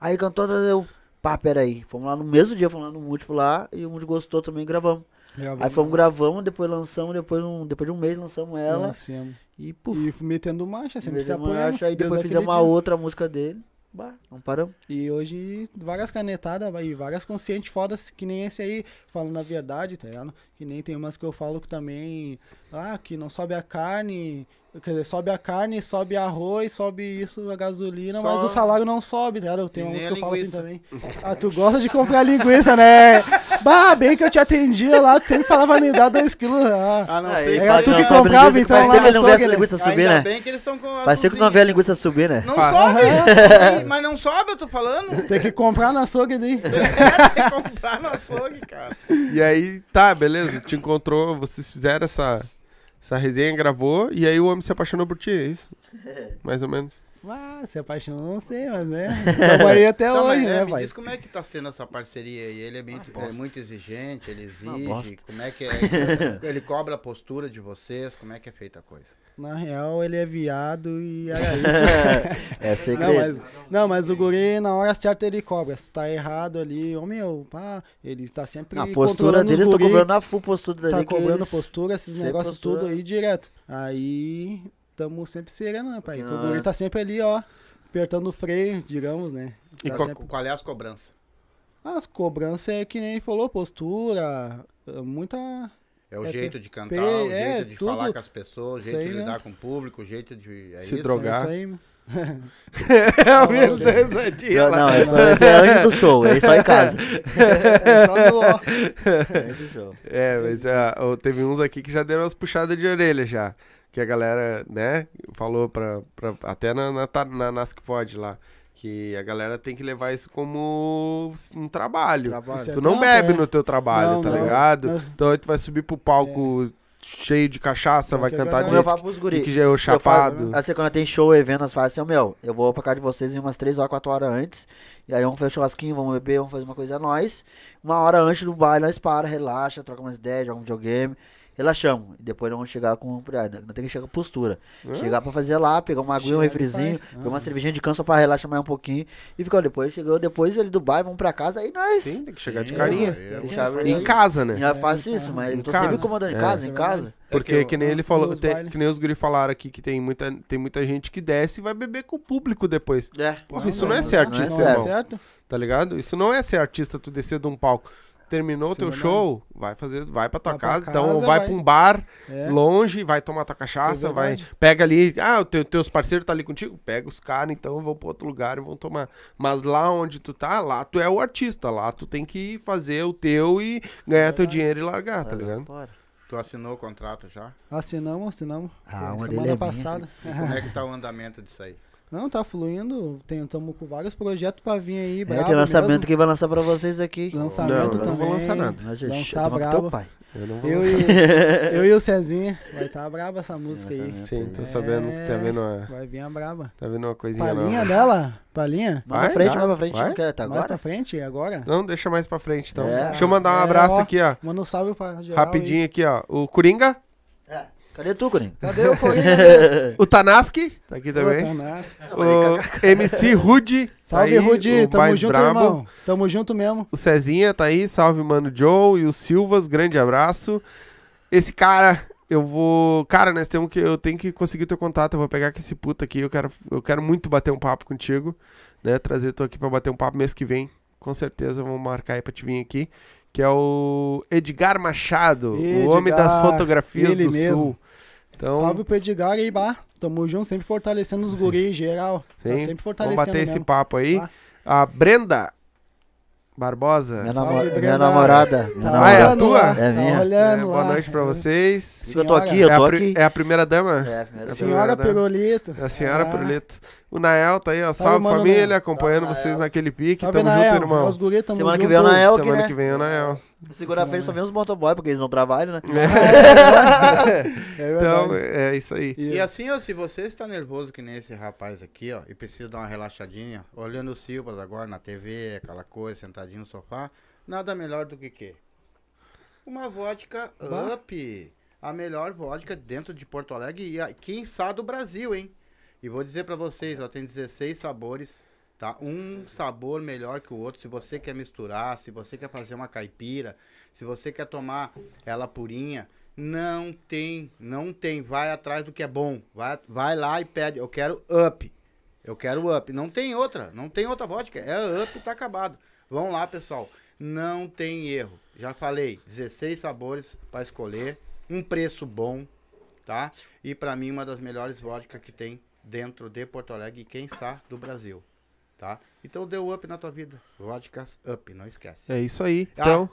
Aí cantou, eu, pá, peraí. Fomos lá no mesmo dia, fomos lá no múltiplo lá, e o múltiplo gostou também, gravamos. Gravamos. Aí fomos, gravamos, depois lançamos, depois, um, depois de um mês lançamos ela, Lancemos. e puf. E metendo marcha, sempre se Metemos apoiando. marcha, Aí desde depois fizemos uma outra música dele, bah, não paramos. E hoje, várias canetadas e várias conscientes fodas, que nem esse aí, falando a verdade, tá ligado? Que nem tem umas que eu falo que também, ah, que não sobe a carne, quer dizer, sobe a carne, sobe arroz, sobe isso, a gasolina, mas Só- o salário não sobe, ligado? Eu tenho uns que a eu falo assim também. Ah, tu gosta de comprar linguiça, né? Bah, bem que eu te atendia lá, tu sempre falava me dar dois quilos. Ah, Ah, não sei. Era faz- tu que comprava, então, lá não vê açougue, né? linguiça subir, Ainda né? bem que eles estão com Faz tempo que não vê a linguiça subir, né? Não Fa- sobe! Mas não sobe, eu tô falando. tem que comprar na açougue daí. Tem que comprar no açougue, cara. E aí, tá, beleza. Te encontrou, vocês fizeram essa, essa resenha, gravou, e aí o homem se apaixonou por ti, é isso? Mais ou menos. Ah, se apaixonou, não sei, mas né? Estamos aí até Tá, mas, hoje, é, né, me pai? diz como é que tá sendo essa parceria aí. Ele é, bem- é muito exigente, ele bosta. exige. Como é que é? Ele cobra a postura de vocês, como é que é feita a coisa? Na real, ele é viado e era isso. É não, segredo. mas, não, mas o guri, na hora certa, ele cobra. Se tá errado ali, ô meu, pá, ele tá sempre A postura deles, tô guri, cobrando a full postura tá dele. que cobrando postura, esses negócios postura. tudo aí direto. Aí, tamo sempre sereno, né, pai? Que o Ah. guri tá sempre ali, ó, apertando o freio, digamos, né? E Tá qual- sempre- Qual é as cobranças? As cobranças é que nem falou, postura, muita... É o É, jeito de cantar, pe- o é, jeito de tudo. falar com as pessoas, o jeito aí de lidar mesmo. com o público, o jeito de. É Se isso? drogar. É isso aí. É a verdadeira. Não, não, é só, é antes do show, é só em casa. É só no... É antes do show. É, mas ah, ó, teve uns aqui que já deram umas puxadas de orelha já. Que a galera, né, falou pra. pra até na, na, na Nas que pode lá. Que a galera tem que levar isso como um trabalho. Trabalho. É Tu não bebe é. no teu trabalho, Não, tá não. ligado? Nós- Então aí tu vai subir pro palco cheio de cachaça, É vai cantar de guri. que já é chapado. Assim, quando tem show, evento, nós fazemos assim, meu, eu vou pra casa de vocês em umas 3 horas, 4 horas antes. E aí vamos fazer um churrasquinho, vamos beber, vamos fazer uma coisa a nós. Uma hora antes do baile, nós para, relaxa, troca umas ideias, joga um videogame. Relaxamos. E depois nós vamos chegar com. ah, Não tem que chegar com postura. Chegar pra fazer lá, pegar uma aguinha, um refrizinho, pegar uma Ah. cervejinha de canso pra relaxar mais um pouquinho. E ficou depois, chegou depois ele do baile, vamos pra casa, aí nós. Sim, tem que chegar de Sim, carinha. eu- Deixar Em aí. casa, né? Já faço isso, mas Em eu tô casa. sempre incomodando em É. casa, em é casa. Porque, É que eu- que nem ele falou, tem- que nem os guri falaram aqui, que tem muita, tem muita gente que desce e vai beber com o público depois. É. Porra, isso não é ser artista, não é certo. Tá ligado? Isso não é ser artista, tu descer de um palco. Terminou o é teu show, vai fazer, vai pra tua Vai pra casa, então casa, vai vai. pra um bar É. longe, vai tomar tua cachaça, Isso é vai, pega ali, ah, os teu, teus parceiros tá ali contigo, pega os caras, então vão pra outro lugar e vão tomar. Mas lá onde tu tá, lá tu é o artista, lá tu tem que fazer o teu e ganhar teu dinheiro e largar, tá ligado? Bora. Tu assinou o contrato já? Assinamos, assinamos. Ah, é semana passada. E como é que tá o andamento disso aí? Não, tá fluindo. Estamos com vários projetos pra vir aí. É, tem lançamento mesmo. que vai lançar pra vocês aqui. Lançamento Não, eu não também. vou lançar nada. Lançar brabo. teu pai. Eu não vou Eu lançar. e, eu e o Cezinha. Vai estar braba essa música aí. Sim, tô É. sabendo que tá vendo uma, Vai vir a braba. tá vendo uma coisinha Palhinha nova. dela? Palhinha? Mais Vai, pra frente, dá, mais pra frente, vai. não quer, tá Mais pra agora? frente, agora? Não, deixa mais pra frente, então. É. Deixa eu mandar um É, abraço ó. aqui, ó. Manda um salve pra geral. Rapidinho aqui, ó. O Coringa. Cadê tu, Corinho? Cadê o Corinha? O Tanaski, tá aqui também. Pô, tá nessa. O MC Rude. tá Salve, Rudi. o Tamo mais junto, brabo. irmão. Tamo junto mesmo. O Cezinha tá aí, salve, mano Joe. E o Silvas, grande abraço. Esse cara, eu vou. Cara, nós temos que. Eu tenho que conseguir teu contato. Eu vou pegar com esse puto aqui. Eu quero, eu quero muito bater um papo contigo. Né? Trazer tu aqui pra bater um papo mês que vem. Com certeza vamos marcar aí pra te vir aqui. Que é o Edgar Machado, o homem das Edgar, fotografias do mesmo. Sul. Então, Salve pro Edgar aí, bah. Tamo junto, sempre fortalecendo os guris geral. Tá sim, sempre vamos fortalecendo bater esse mesmo. papo aí. Tá. A Brenda Barbosa. Minha, Salve, minha namorada. Minha Tá Ah, é a namorada. tua? lá, É tá minha. É, olhando boa lá. noite pra vocês. Eu tô aqui, eu É tô a, aqui. é a primeira dama? É, primeira Senhora Primeira Pirulito. A senhora Ah. Pirulito. O Nael tá aí, ó. Salve, mano, família, Nael. acompanhando Salve, vocês Nael. naquele pique. Salve, Tamo junto, Nael. irmão. Os guris tamo Semana que junto. vem é o Nael. que, Semana né? que vem é o Nael. Segunda-feira só vem os motoboy, porque eles não trabalham, né? É Então, verdade. é isso aí. E assim, ó, se você está nervoso que nem esse rapaz aqui, ó, e precisa dar uma relaxadinha, olhando o Silvas agora na TV, aquela coisa, sentadinho no sofá, nada melhor do que quê? Uma vodka Bah. up. A melhor vodka dentro de Porto Alegre e quem sabe do Brasil, hein? E vou dizer pra vocês, ela tem 16 sabores, tá? Um sabor melhor que o outro. Se você quer misturar, se você quer fazer uma caipira, se você quer tomar ela purinha, não tem, não tem. Vai atrás do que é bom. Vai, vai lá e pede. Eu quero up. Eu quero up. Não tem outra. Não tem outra vodka. É up e tá acabado. Vão lá, pessoal. Não tem erro. Já falei, 16 sabores para escolher. Um preço bom, tá? E pra mim uma das melhores vodkas que tem dentro de Porto Alegre e quem sabe do Brasil, tá? Então deu up na tua vida. Vodkas up, não esquece. É isso aí. Ah, Então,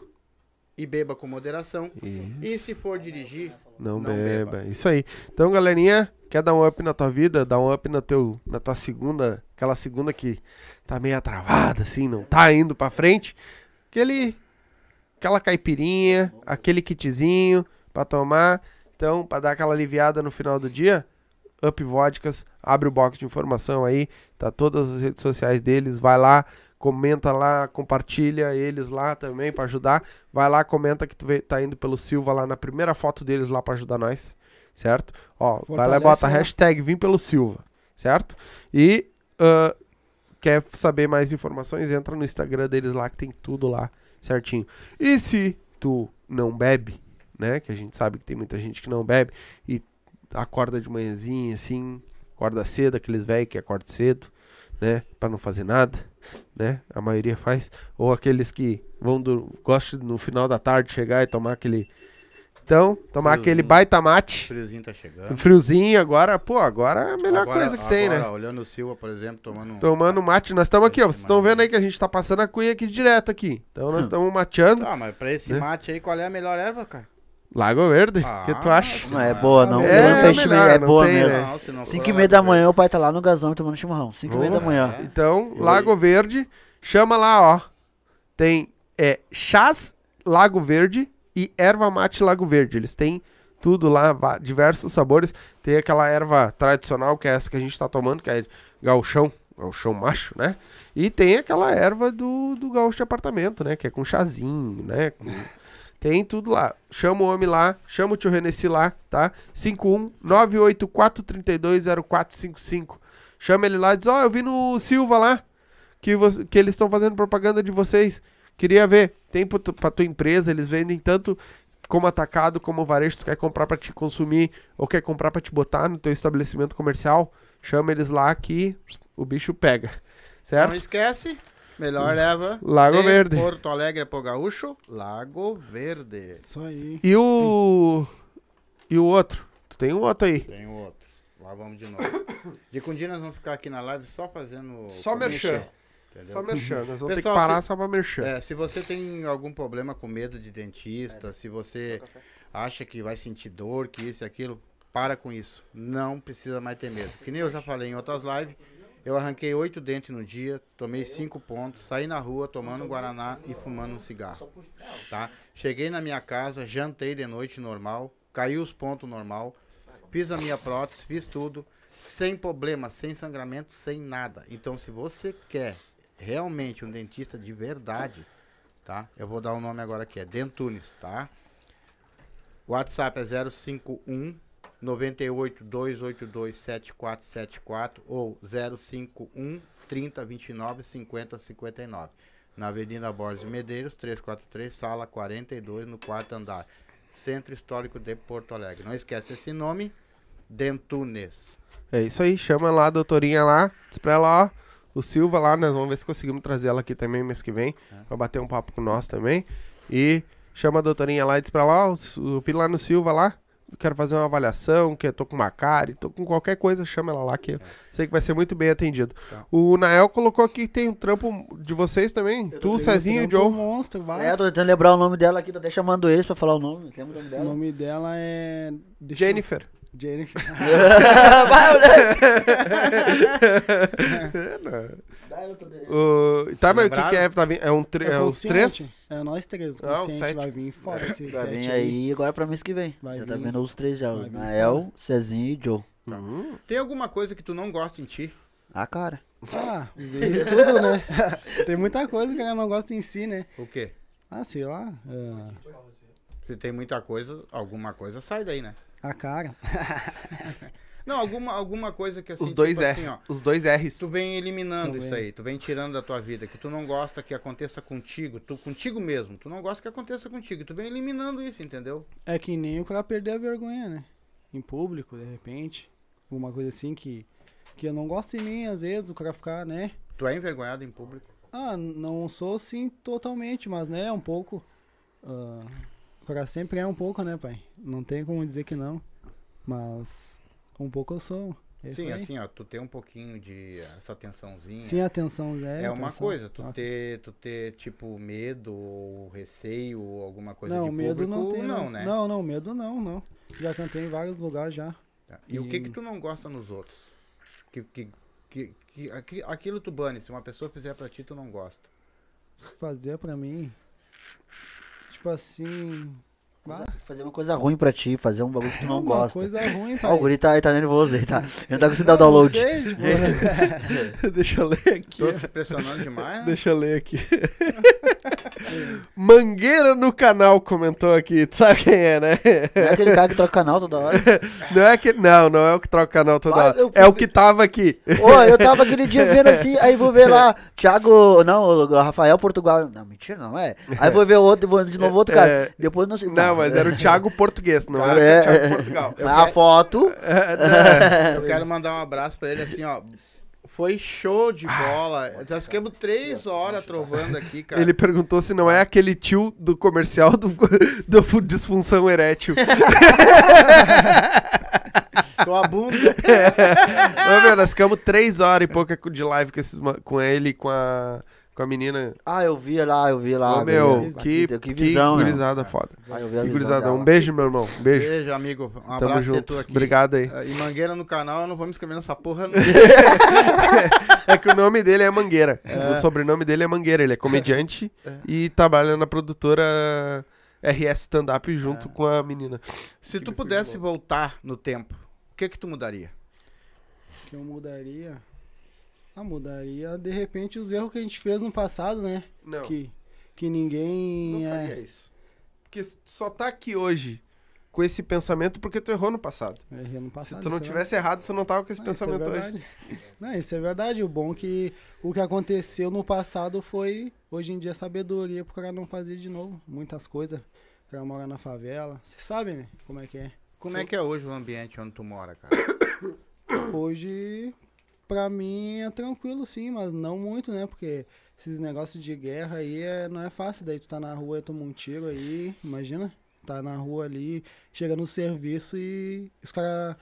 E beba com moderação. e E se for dirigir, não, não beba. beba. Isso aí. Então, galerinha, quer dar um up na tua vida? Dá um up na, teu, na tua segunda. Aquela segunda que tá meio travada, assim, não tá indo pra frente. Aquele. Aquela caipirinha, aquele kitzinho pra tomar. Então, pra dar aquela aliviada no final do dia, Up Vodkas, abre o box de informação aí, tá todas as redes sociais deles, vai lá, comenta lá, compartilha eles lá também pra ajudar. Vai lá, comenta que tu vê- tá indo pelo Silva lá na primeira foto deles lá pra ajudar nós, certo? Ó, vai lá e Fortalece bota lá. hashtag vim pelo Silva, certo? E ah, quer saber mais informações, entra no Instagram deles lá que tem tudo lá certinho. E se tu não bebe, né? Que a gente sabe que tem muita gente que não bebe e acorda de manhãzinha assim, acorda cedo, aqueles velhos que acordam cedo, né? Pra não fazer nada, né? A maioria faz. Ou aqueles que vão do. gostam no final da tarde chegar e tomar aquele. Então, tomar Friozinho. aquele baita mate. friozinho tá chegando. Friozinho agora, pô, agora é a melhor Agora- coisa que tem, né? agora, Olhando o Silva, por exemplo, tomando um. Tomando mate, nós estamos aqui, ó. Vocês estão vendo aí que a gente tá passando a cuia aqui direto aqui. Então nós estamos mateando. Tá, mas pra esse Né? mate aí, qual é a melhor erva, cara? Lago Verde, o Ah, que tu acha? Não, é boa, não. É, É, melhor, é não boa tem, mesmo. né? Não, se não 5 for e meia da manhã o pai tá lá no gasão tomando chimarrão. 5 e meia da manhã. É. Então, Lago Verde, chama lá, ó. Tem é, chás Lago Verde e erva mate Lago Verde. Eles têm tudo lá, diversos sabores. Tem aquela erva tradicional, que é essa que a gente tá tomando, que é gauchão, gauchão macho, né? E tem aquela erva do, do gaúcho de apartamento, né? Que é com chazinho, né? Com- Tem tudo lá. Chama o homem lá, chama o tio Renessi lá, tá? 51 984320455. Chama ele lá e diz: Ó, eu vi no Silva lá que, você- que eles estão fazendo propaganda de vocês. Queria ver. Tem pro tu- pra tua empresa, eles vendem tanto como atacado como varejo. Tu quer comprar pra te consumir ou quer comprar pra te botar no teu estabelecimento comercial? Chama eles lá que o bicho pega. Certo? Não esquece, melhor erva. Lago de Verde. Porto Alegre pro Gaúcho, Lago Verde. Isso aí. E o. E o outro? Tu tem um outro aí. Tem outro. Lá vamos de novo. De com dia nós vamos ficar aqui na live só fazendo. Só merchan. Entendeu? Só merchan. Nós vamos Pessoal, ter que parar se- só pra merchan. É, se você tem algum problema com medo de dentista, se você acha que vai sentir dor, que isso e aquilo, para com isso. Não precisa mais ter medo. Que nem eu já falei em outras lives, eu arranquei oito dentes no dia, tomei cinco pontos, saí na rua tomando um guaraná e fumando um cigarro. Tá? Cheguei na minha casa, jantei de noite normal, caiu os pontos normal, fiz a minha prótese, fiz tudo, sem problema, sem sangramento, sem nada. Então, se você quer realmente um dentista de verdade, tá? Eu vou dar o nome agora aqui, é Dentunes, tá? WhatsApp é 051 98 282 7474 ou 051 30 29 50 59. Na Avenida Borges de Medeiros, 343, sala 42, no quarto andar. Centro Histórico de Porto Alegre. Não esquece esse nome, Dentunes. É isso aí, chama lá a doutorinha lá, diz pra ela, ó, o Silva lá, nós vamos ver se conseguimos trazer ela aqui também mês que vem, pra bater um papo com nós também. E chama a doutorinha lá e diz pra ela, ó, eu vi lá no Silva lá, quero fazer uma avaliação, que eu tô com uma cárie, tô com qualquer coisa, chama ela lá que eu sei que vai ser muito bem atendido. Tá. O Nael colocou aqui que tem um trampo de vocês também, tu, Tem Cezinho e o Joe. monstro, vai. É, tô tentando lembrar o nome dela aqui, tô até chamando eles pra falar o nome. Lembra o nome O dela? nome dela é. deixa eu- Jennifer. Jennifer. Vai, moleque. É, não. O- tá, mas o que, que é? Tá, vindo- é, um tre- é os três? É nós três. O Ah, sete. vai vir foda esse Vai sete vir aí agora pra mês que vem. Vai já tá vir. vendo os três já. Vai Nael, Cezinho e Joe. Uhum. Tem alguma coisa que tu não gosta em ti? Ah, cara. Ah, é tudo, né? Tem muita coisa que eu não gosto em si, né? O quê? Ah, sei lá. ah, Se tem muita coisa, alguma coisa sai daí, né? a cara. Não, alguma, alguma coisa que assim, Os dois tipo R. assim, ó. Os dois R's. Tu vem eliminando isso aí, tu vem tirando da tua vida, que tu não gosta que aconteça contigo, tu contigo mesmo, tu não gosta que aconteça contigo, tu vem eliminando isso, entendeu? É que nem o cara perder a vergonha, né? Em público, de repente. Alguma coisa assim que, que eu não gosto em mim, às vezes, o cara ficar, né? Tu é envergonhado em público. Ah, não sou assim totalmente, mas né, um pouco. ah, o cara sempre é um pouco, né, pai? Não tem como dizer que não. Mas um pouco eu sou. É Sim, assim, ó, tu tem um pouquinho de essa tensãozinha. Sim, atenção, é. é uma atenção. coisa, tu Ah, ter, tu ter, tipo, medo ou receio ou alguma coisa Não, de medo público, não tem. não, né? Não, não, medo não, não. Já cantei em vários lugares já. Tá. E, o que E- que tu não gosta nos outros? Que, que, que, que aqui- aquilo tu bane, se uma pessoa fizer pra ti, tu não gosta. Fazer pra mim. Tipo assim. Fazer uma coisa ruim pra ti, fazer um bagulho que tu não uma gosta. coisa ruim, pai. Ó, o guri tá, tá nervoso aí, tá? Ele não tá conseguindo dar download. Não sei, tipo, Deixa eu ler aqui. Tô te pressionando demais? né? Deixa eu ler aqui. Mangueira no canal comentou aqui. Tu sabe quem é, né? Não é aquele cara que troca canal toda hora. Não é aquele. Não, não é o que troca o canal toda Vai, hora. eu- É o que tava aqui. Ô, eu tava aquele dia vendo assim, aí vou ver lá, Thiago, não, Rafael Portugal. Não, mentira, não é. Aí vou ver o outro, vou de novo outro cara. É. Depois não sei. Não, mas era o Thiago Português, não era É, o Thiago é. Portugal. Mas a foto. É, Eu quero mandar um abraço pra ele assim, ó. Foi show de bola. Nós ficamos três horas trovando aqui, cara. Ele perguntou se não é aquele tio do comercial do, do fu- disfunção erétil. Tua bunda. Ô, meu, nós ficamos três horas e pouca de live com, esses, com ele e com a, com a menina. Ah, eu vi lá, eu vi lá. Ô, meu, que, que que, visão, né? gurizada foda. Ah, eu vi Que gurizada. Um beijo, meu irmão. Um beijo. Beijo, amigo. Um Tamo abraço ter junto. tu aqui. Obrigado aí. Eh, E Mangueira no canal, eu não vou me inscrever nessa porra. não. É que o nome dele é Mangueira. O sobrenome dele é Mangueira. Ele é comediante e trabalha na produtora RS Stand Up junto com a menina. Se tu pudesse voltar no tempo, o que que tu mudaria? que eu mudaria. Ah, mudaria de repente os erros que a gente fez no passado, né? Não, Que, que ninguém. não é, faria isso. Porque tu só tá aqui hoje com esse pensamento porque tu errou no passado. errei no passado, Se tu não é tivesse errado, tu não tava com esse Não, isso é pensamento hoje. verdade. Não, isso é verdade. O bom é que o que aconteceu no passado foi, hoje em dia, sabedoria pro cara não fazer de novo. Muitas coisas. O cara mora na favela. Você sabe, né? Como é que é. Como é que é hoje o ambiente onde tu mora, cara? Hoje, pra mim, é tranquilo sim, mas não muito, né? Porque esses negócios de guerra aí é, não é fácil. Daí tu tá na rua e toma um tiro aí, imagina. Tá na rua ali, chega no serviço e os caras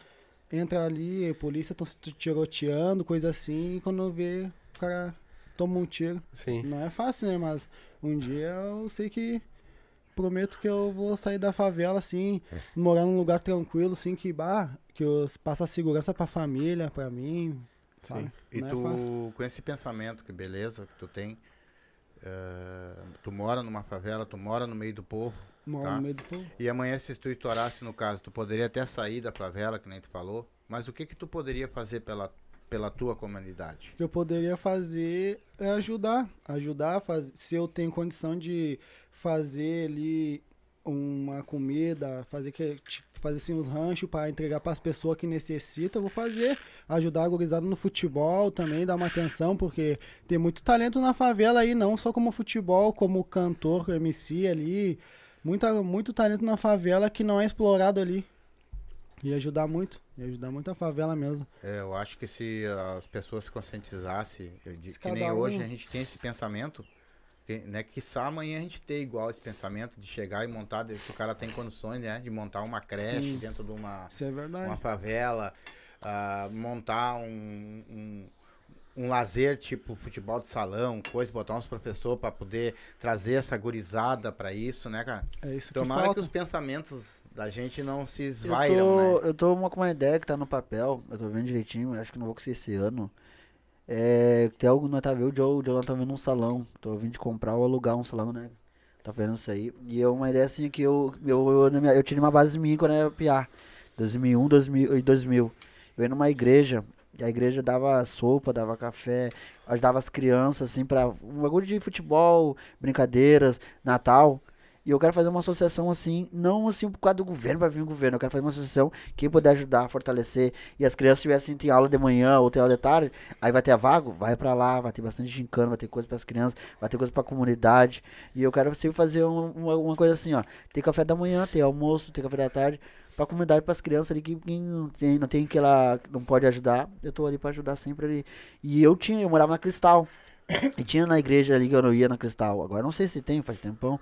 entram ali, a polícia estão se tiroteando, coisa assim, e quando vê, o cara toma um tiro. Sim. Não é fácil, né? Mas um dia eu sei que prometo que eu vou sair da favela, assim, morar num lugar tranquilo, assim, que, bah, que eu passe a segurança pra família, pra mim, sabe? E Não é tu, fácil. com esse pensamento, que beleza que tu tem, eh, tu mora numa favela, tu mora no meio do povo, Moro tá. no meio do povo. e amanhã se tu estourasse no caso, tu poderia até sair da favela, que nem tu falou, mas o que que tu poderia fazer pela, pela tua comunidade? O que eu poderia fazer é ajudar. Ajudar, faz... se eu tenho condição de fazer ali uma comida, fazer que tipo, fazer assim uns ranchos para entregar para as pessoas que necessitam, vou fazer, ajudar a gurizada no futebol também, dar uma atenção, porque tem muito talento na favela aí, não só como futebol, como cantor, MC ali, muita muito talento na favela que não é explorado ali. E ajudar muito, e ajudar muito a favela mesmo. É, eu acho que se as pessoas se conscientizassem, que nem cada hoje um- a gente tem esse pensamento, que, né, que amanhã a gente ter igual esse pensamento de chegar e montar, se o cara tem condições, né, de montar uma creche Sim. dentro de uma, Isso é verdade. uma favela, ah, montar um, um, um lazer tipo futebol de salão, coisa, botar uns professores para poder trazer essa gurizada para isso, né, cara? É isso que Tomara que falta. os pensamentos da gente não se Eu esvairam, tô, né? eu tô uma- com uma ideia que tá no papel, eu tô vendo direitinho, acho que não vou conseguir esse ano. É, tem algo, nós tá vendo, o Joe, o Joe tá vendo um salão, tô vindo de comprar ou alugar um salão, né? Tá vendo isso aí. E é uma ideia assim que eu, eu, eu, eu uma base minha quando era piá, 2001, 2000 e 2000. Eu ia numa igreja, e a igreja dava sopa, dava café, ajudava as crianças, assim, pra um bagulho de futebol, brincadeiras, Natal. E eu quero fazer uma associação assim, não assim por causa do governo, pra vir o governo. Eu quero fazer uma associação, quem puder ajudar, fortalecer. E as crianças tivessem tem aula de manhã ou tem aula de tarde, aí vai ter a vago, vai pra lá, vai ter bastante gincana, vai ter coisa pras crianças, vai ter coisa pra comunidade. E eu quero sempre fazer um- uma, uma coisa assim, ó. Tem café da manhã, tem almoço, tem café da tarde, pra comunidade, pras crianças ali que quem não tem, não tem que ela não pode ajudar. Eu tô ali pra ajudar sempre ali. E eu tinha, eu morava na Cristal. E tinha na igreja ali que eu não ia na Cristal. Agora não sei se tem, faz tempão.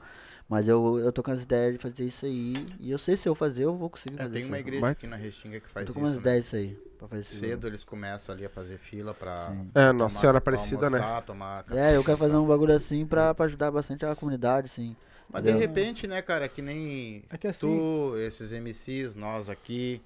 Mas eu, eu tô com as ideias de fazer isso aí. E eu sei se eu fazer, eu vou conseguir É, fazer tem isso uma aí. igreja Mas- aqui na Restinga que Eu faz tô isso, com umas né? ideias isso aí. Pra fazer isso. Cedo eles começam ali a fazer fila pra. Sim. É, Nossa tomar- Senhora Aparecida, né? Tomar. É, eu quero fazer um bagulho assim pra, pra ajudar bastante a comunidade, assim. Mas de entendeu? repente, né, cara, que nem É que assim, tu, esses MCs, nós aqui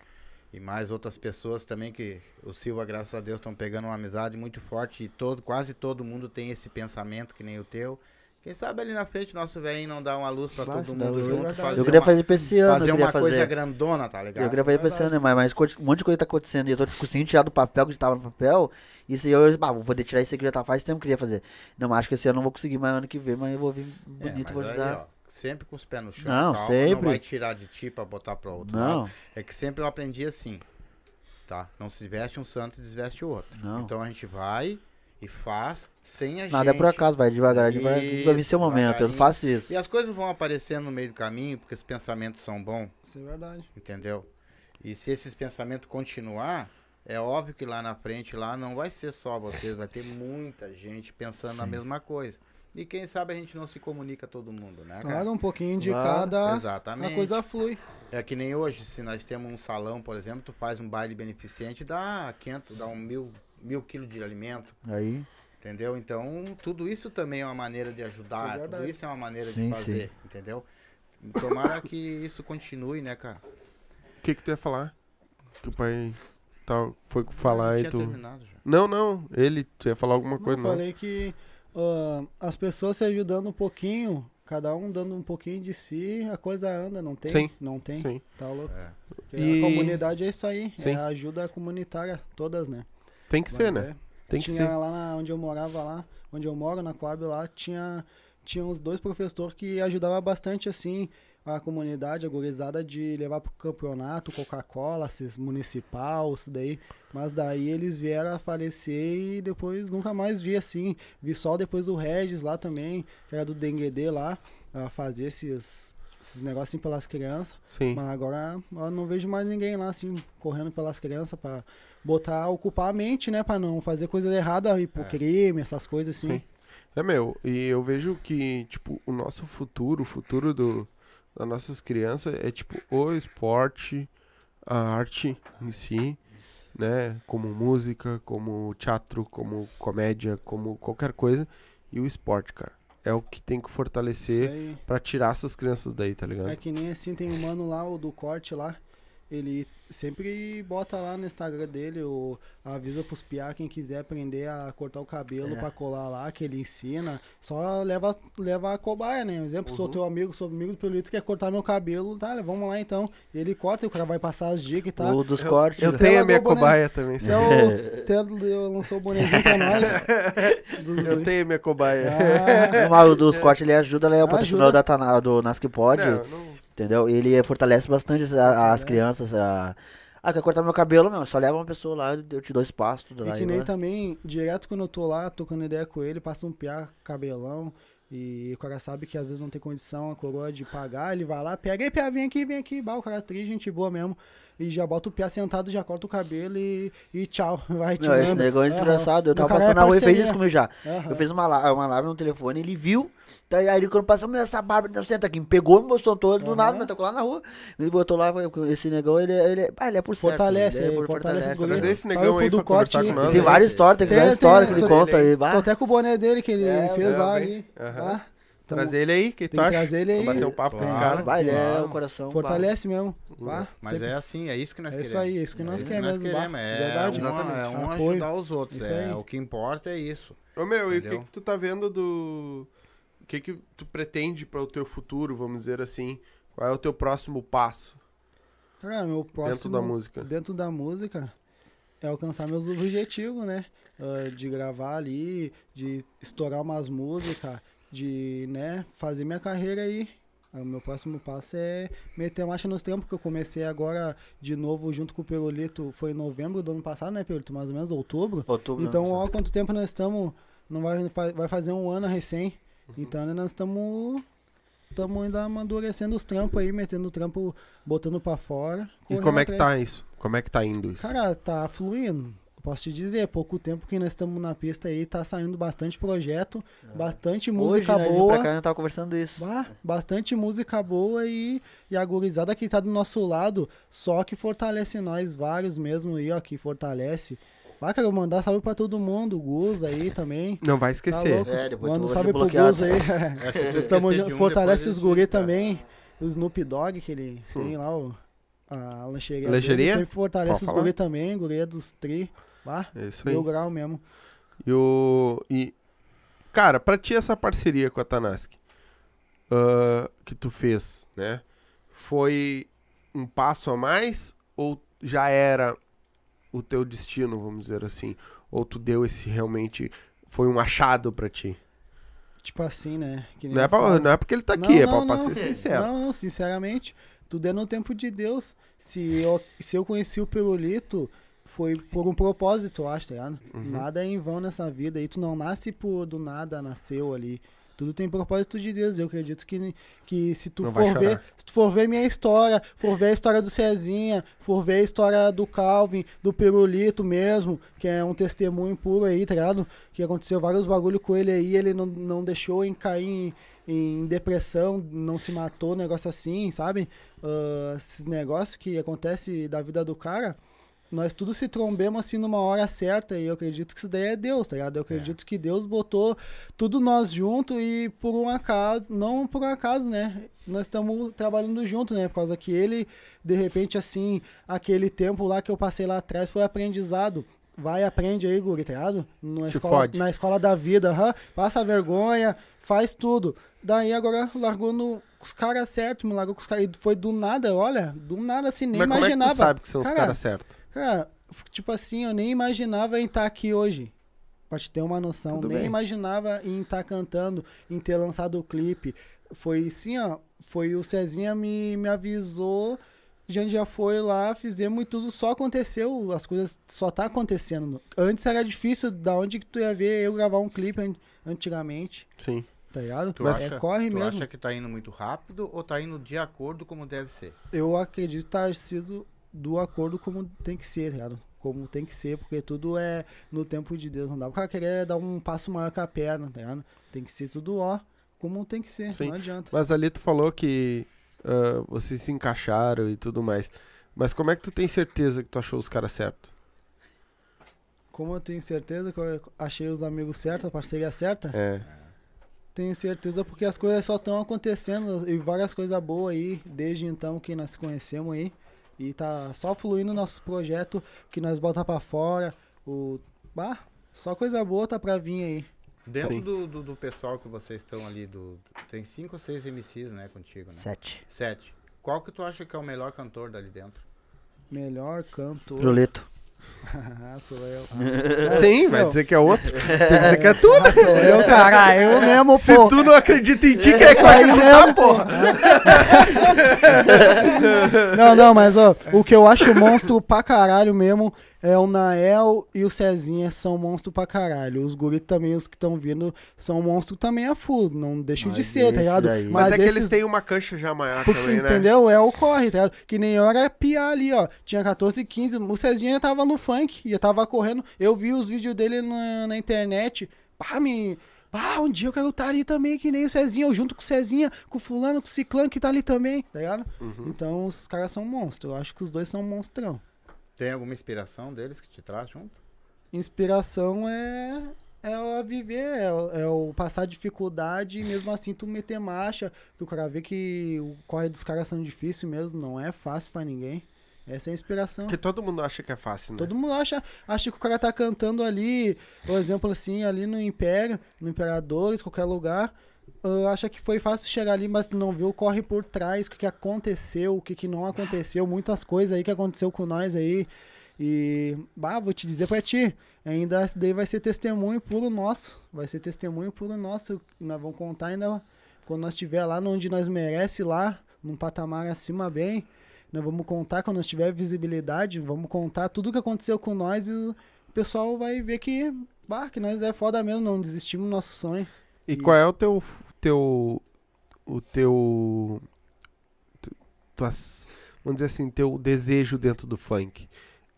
e mais outras pessoas também que o Silva, graças a Deus, estão pegando uma amizade muito forte e todo, quase todo mundo tem esse pensamento que nem o teu. Quem sabe ali na frente nosso velhinho não dá uma luz pra todo mundo junto, fazer Eu queria uma, fazer pra esse ano, fazer uma fazer. coisa grandona, tá ligado? Eu queria fazer pra esse ano, mas, mas um monte de coisa tá acontecendo e eu tô conseguindo tirar do papel que tava no papel. Isso aí eu, ah, vou poder tirar isso aqui que já tá faz tempo que eu queria fazer. Não, mas acho que esse ano eu não vou conseguir, mas ano que vem, mas eu vou vir É, bonito, vou mas aí, ajudar. ó, sempre com os pés no chão, Não, calma, não sempre. vai tirar de ti pra botar pro outro lado. Não, É que sempre eu aprendi assim, tá? Não se veste um santo e desveste o outro. Não. Então a gente vai e faz sem a nada é gente. por acaso, vai devagar, devagar, vai vir seu momento, eu faço isso. E as coisas vão aparecendo no meio do caminho, porque os pensamentos são bons, isso é verdade. entendeu? E se esses pensamentos continuar, é óbvio que lá na frente, lá não vai ser só vocês, vai ter muita gente pensando na mesma coisa. E quem sabe a gente não se comunica todo mundo, né, cara? Claro, um pouquinho de Claro, cada, a Exatamente. coisa flui. É que nem hoje, se nós temos um salão, por exemplo, tu faz um baile beneficente, dá 500, dá um mil, mil quilos de alimento, Aí, entendeu? Então, tudo isso também é uma maneira de Isso é ajudar, tudo isso é uma maneira Sim, de fazer, entendeu? Tomara que isso continue, né, cara? O que que tu ia falar? Que o pai tá, foi falar Eu e tu... Não, não. Ele, tu ia falar alguma Eu coisa, não? falei que ah, as pessoas se ajudando um pouquinho, cada um dando um pouquinho de si, a coisa anda, não tem? Sim. Não tem? Sim. Tá louco. É. Porque E- A comunidade é isso aí, Sim. é a ajuda comunitária, todas, né? Tem que ser, né? é. Tem que tinha ser. lá na- onde eu morava lá, onde eu moro, na Coab lá, tinha, tinha uns dois professores que ajudavam bastante, assim, a comunidade, a gurizada de levar pro campeonato, Coca-Cola, municipal, isso daí. Mas daí eles vieram a falecer e depois nunca mais vi assim. Vi só depois o Regis lá também, que era do Denguedê lá, a fazer esses, esses negocinhos pelas crianças. Sim. Mas agora eu não vejo mais ninguém lá, assim, correndo pelas crianças pra botar, ocupar a mente, né? Pra não fazer coisa errada, ir pro É. crime, essas coisas assim. Sim. É meu, e eu vejo que, tipo, o nosso futuro, o futuro do, das nossas crianças é, tipo, o esporte, a arte em si, né? Como música, como teatro, como comédia, como qualquer coisa. E o esporte, cara. É o que tem que fortalecer pra tirar essas crianças daí, tá ligado? É que nem assim, tem um mano lá, o do corte lá. Ele sempre bota lá no Instagram dele, o, avisa pros piá quem quiser aprender a cortar o cabelo É. pra colar lá, que ele ensina. Só leva, leva a cobaia, né? Um exemplo, sou Uhum. teu amigo, sou amigo do Pelito, quer cortar meu cabelo, tá? Vamos lá então. Ele corta e o cara vai passar as dicas e tá. o dos cortes. Eu né? tenho a minha né? cobaia também, Você sim. é o, Ted lançou o bonezinho pra nós. Dos Eu tenho a minha cobaia. Ah, Mas o dos cortes ele ajuda, ele é o Ajuda. patrocinador da Tana, do Nasc Pod. Não, não- Entendeu? Ele fortalece bastante as, as crianças. A... Ah, quer cortar meu cabelo? Não, só leva uma pessoa lá, eu te dou espaço, tudo E lá. que e nem também, direto quando eu tô lá, tocando ideia com ele, passa um piá, cabelão. E o cara sabe que às vezes não tem condição, a coroa de pagar, ele vai lá, pega, ei, piá, vem aqui, vem aqui, bah, o cara é tri, gente boa mesmo. E já bota o piá sentado, já corta o cabelo e, e tchau, vai Não, tirando. esse negócio é Aham. engraçado. Eu tava é passando na rua e fez isso comigo já. Aham. Eu fiz uma, uma live no telefone, ele viu. Daí aí quando passou, meu, essa barba, não senta aqui. Me pegou, me mostrou todo do nada, me tocou lá na rua. Me botou lá, esse negão, ele, ele, ah, ele é por certo. Fortalece, ele é por- fortalece guris. Trazer esse negão aí pra conversar com nós. Tem né? várias histórias, tem várias histórias que ele conta aí. Tô até com o boné dele que ele É, fez é, lá. Aham. Tamo- Trazer ele aí, que tu Tem que acha? trazer ele aí. Bater um papo com esse Claro. cara. Vai, ele é Claro. o coração. Fortalece mesmo. Vá, Mas sempre- é assim, é isso que nós É queremos. isso aí, é isso que nós queremos, nós queremos. É, Verdade. uma- é Exatamente. um Apoio. ajudar os outros. É, o que importa é isso. Ô meu, e o que, Entendeu? que tu tá vendo do. O que, que tu pretende para o teu futuro, vamos dizer assim? Qual é o teu próximo passo Cara, meu próximo... dentro da música? dentro da música é alcançar meus objetivos, né? Ah, de gravar ali, de estourar umas músicas, de, né, fazer minha carreira aí. O meu próximo passo é meter a marcha nos tempos, que eu comecei agora de novo junto com o Perolito, foi em novembro do ano passado, né, Perolito? Mais ou menos, outubro. Outubro, Então, né? ó, quanto tempo nós estamos, não vai, vai fazer um ano recém. Então, né, nós estamos estamos ainda amadurecendo os trampos aí, metendo o trampo, botando pra fora. E como é que atrás. tá isso? Como é que tá indo isso? Cara, tá fluindo. Posso te dizer, pouco tempo que nós estamos na pista aí, tá saindo bastante projeto, bastante música Hoje, né, boa. pra cá, tava conversando isso. Bah, bastante música boa e, e a gurizada que tá do nosso lado, só que fortalece nós, vários mesmo aí, ó, que fortalece. Bah, quero mandar salve pra todo mundo, o Gus aí também. Não vai Tá esquecer. louco? É, Manda um salve pro. Gus aí. É, Estamos um, fortalece os guri também. O Snoop Dogg, que ele tem lá, o, a lancheria. dele, Lancheria? Sempre fortalece Pode os falar. guri também, guri é dos tri. Bah, É isso aí. mil grau mesmo. E o. E, cara, pra ti essa parceria com a Tanask ah, que tu fez, né? Foi um passo a mais ou já era o teu destino, vamos dizer assim? Ou tu deu esse realmente. Foi um achado pra ti? Tipo assim, né? Não é, pra- não é porque ele tá aqui, Não, é não, pra, pra não. ser sincero. Não, não, sinceramente, tudo é no tempo de Deus. Se eu, se eu conheci o Pirulito, foi por um propósito, eu acho, tá ligado? Uhum. Nada é em vão nessa vida aí. Tu não nasce por do nada, nasceu ali. Tudo tem propósito de Deus. Eu acredito que, que se tu Não for ver, se tu for ver minha história, for ver a história do Cezinha, for ver a história do Calvin, do Pirulito mesmo, que é um testemunho puro aí, tá ligado? Que aconteceu vários bagulho com ele aí, ele não, não deixou em cair em, em depressão, não se matou, negócio assim, sabe? Ah, esses negócios que acontece da vida do cara, nós tudo se trombemos assim numa hora certa e eu acredito que isso daí é Deus, tá ligado? Eu acredito que Deus botou tudo nós junto e por um acaso, não por um acaso, né? Nós estamos trabalhando junto, né? Por causa que ele, de repente, assim, aquele tempo lá que eu passei lá atrás foi aprendizado. Vai, aprende aí, guri, tá ligado? Na Te escola, fode. na escola da vida, aham. passa vergonha, faz tudo. Daí agora largou no, com os caras certos, me largou com os caras. E foi do nada, olha, do nada assim, nem Mas como é que imaginava. tu sabe que são os Cara, caras certos? Cara, tipo assim, eu nem imaginava em estar aqui hoje. Pra te ter uma noção. Tudo nem bem. imaginava em estar cantando, em ter lançado o clipe. Foi assim, ó. Foi o Cezinha me, me avisou. A gente já foi lá, fizemos e tudo só aconteceu. As coisas só tá acontecendo. Antes era difícil, da onde que tu ia ver eu gravar um clipe an- antigamente, Sim. tá ligado? Tu, Mas acha, é, corre tu mesmo. acha que tá indo muito rápido ou tá indo de acordo como deve ser? Eu acredito ter sido do acordo como tem que ser, tá ligado? Como tem que ser, porque tudo é no tempo de Deus. Não dá pra cara querer dar um passo maior com a perna, tá ligado? Tem que ser tudo, ó, como tem que ser. Sim. Não adianta. Mas ali tu falou que ah, vocês se encaixaram e tudo mais. Mas como é que tu tem certeza que tu achou os caras certos? Como eu tenho certeza que eu achei os amigos certos, a parceria certa, É. tenho certeza porque as coisas só estão acontecendo e várias coisas boas aí, desde então que nós conhecemos aí. E tá só fluindo nossos projetos, que nós bota pra fora. O. Bah, só coisa boa tá pra vir aí. Dentro do, do, do pessoal que vocês estão ali, do, tem cinco ou seis MCs, né, contigo, né? Sete. Sete. Qual que tu acha que é o melhor cantor dali dentro? Melhor cantor. Proleto. Ah, sou eu. Sim, vai dizer que é outro. Que dizer que é tu, né? Ah, sou eu, caralho. Eu mesmo, Se pô. tu não acredita em ti, quem é que vai acreditar, mesmo, porra? Não, não, mas ó, o que eu acho monstro pra caralho mesmo é o Nael e o Cezinha são monstro pra caralho. Os guri também, os que estão vindo, são monstro também a full. Não deixam de Mas ser, tá ligado? aí- Mas, é que eles têm uma cancha já maior Porque, também, né? entendeu? É o corre, tá ligado? Que nem eu era piar ali, ó. Tinha 14, 15. O Cezinha tava no funk, já tava correndo. Eu vi os vídeos dele na, na internet. Pá, me. Ah, um dia eu quero estar ali também, que nem o Cezinha. Eu junto com o Cezinha, com o fulano, com o ciclano que tá ali também, tá ligado? Uhum. Então os caras são monstros. Eu acho que os dois são monstrão. Tem alguma inspiração deles que te traz junto? Inspiração é. É o a viver, é, o- é o passar dificuldade e mesmo assim tu meter marcha. Que o cara vê que o corre dos caras são difícil mesmo, não é fácil pra ninguém. Essa é a inspiração. Porque todo mundo acha que é fácil, né? Todo mundo acha, acha que o cara tá cantando ali, por exemplo, assim, ali no Império, no Imperadores, qualquer lugar. Ah, acha que foi fácil chegar ali, mas não viu o corre por trás, o que, aconteceu, o que, que não aconteceu, muitas coisas aí que aconteceu com nós aí. E, bah, vou te dizer pra ti, ainda esse daí vai ser testemunho puro nosso. Vai ser testemunho puro nosso. Nós vamos contar ainda quando nós estiver lá onde nós merece, lá, num patamar acima bem. Nós vamos contar quando nós tiver visibilidade, vamos contar tudo que aconteceu com nós e o pessoal vai ver que, bah, que nós é foda mesmo, não desistimos do nosso sonho. E qual é o teu. teu o teu. tu- tuas, vamos dizer assim, teu desejo dentro do funk?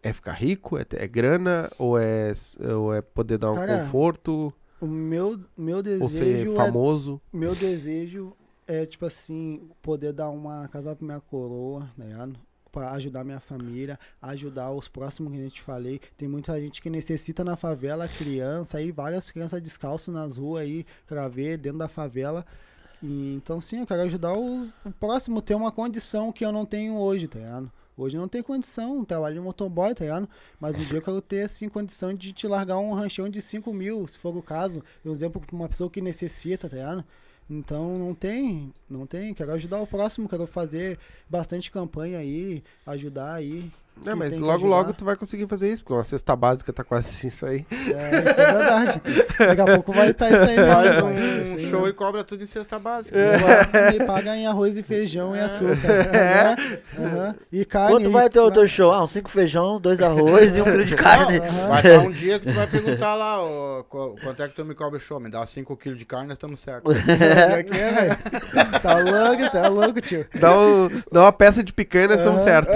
É ficar rico? É, é grana? Ou é, ou é poder dar um Cara, conforto? O meu, meu Ou ser desejo é famoso? Meu desejo é, tipo assim, poder dar uma casa pra minha coroa, tá Pra ajudar minha família, ajudar os próximos que a gente falei. Tem muita gente que necessita na favela, criança aí, várias crianças descalço nas ruas aí, pra ver dentro da favela. E, então, sim, eu quero ajudar os, o próximo ter uma condição que eu não tenho hoje, tá ligado? Hoje não tenho condição, trabalho de motoboy, tá ligado? Mas um dia eu quero ter, assim, condição de te largar um ranchão de 5 mil, se for o caso. Um exemplo pra uma pessoa que necessita, tá ligado? Então não tem, não tem. Quero ajudar o próximo, quero fazer bastante campanha aí, ajudar aí. É, mas logo, logo ajudar. tu vai conseguir fazer isso, porque uma cesta básica tá quase isso aí. É, isso é verdade. Daqui a pouco vai estar isso aí. Faz um show e cobra tudo em cesta básica. Vai, Me paga em arroz e feijão e açúcar. Aham, aham. E carne. Quanto vai ter o teu show? Ah, uns cinco feijão, dois arroz e um quilo de carne. Aham. Vai estar um dia que tu vai perguntar lá, quanto é que tu me cobra o show? Me dá 5 kg de carne, nós estamos certos. É. Tá louco, você é louco, tio. Dá, um- dá uma peça de picanha e nós estamos certos.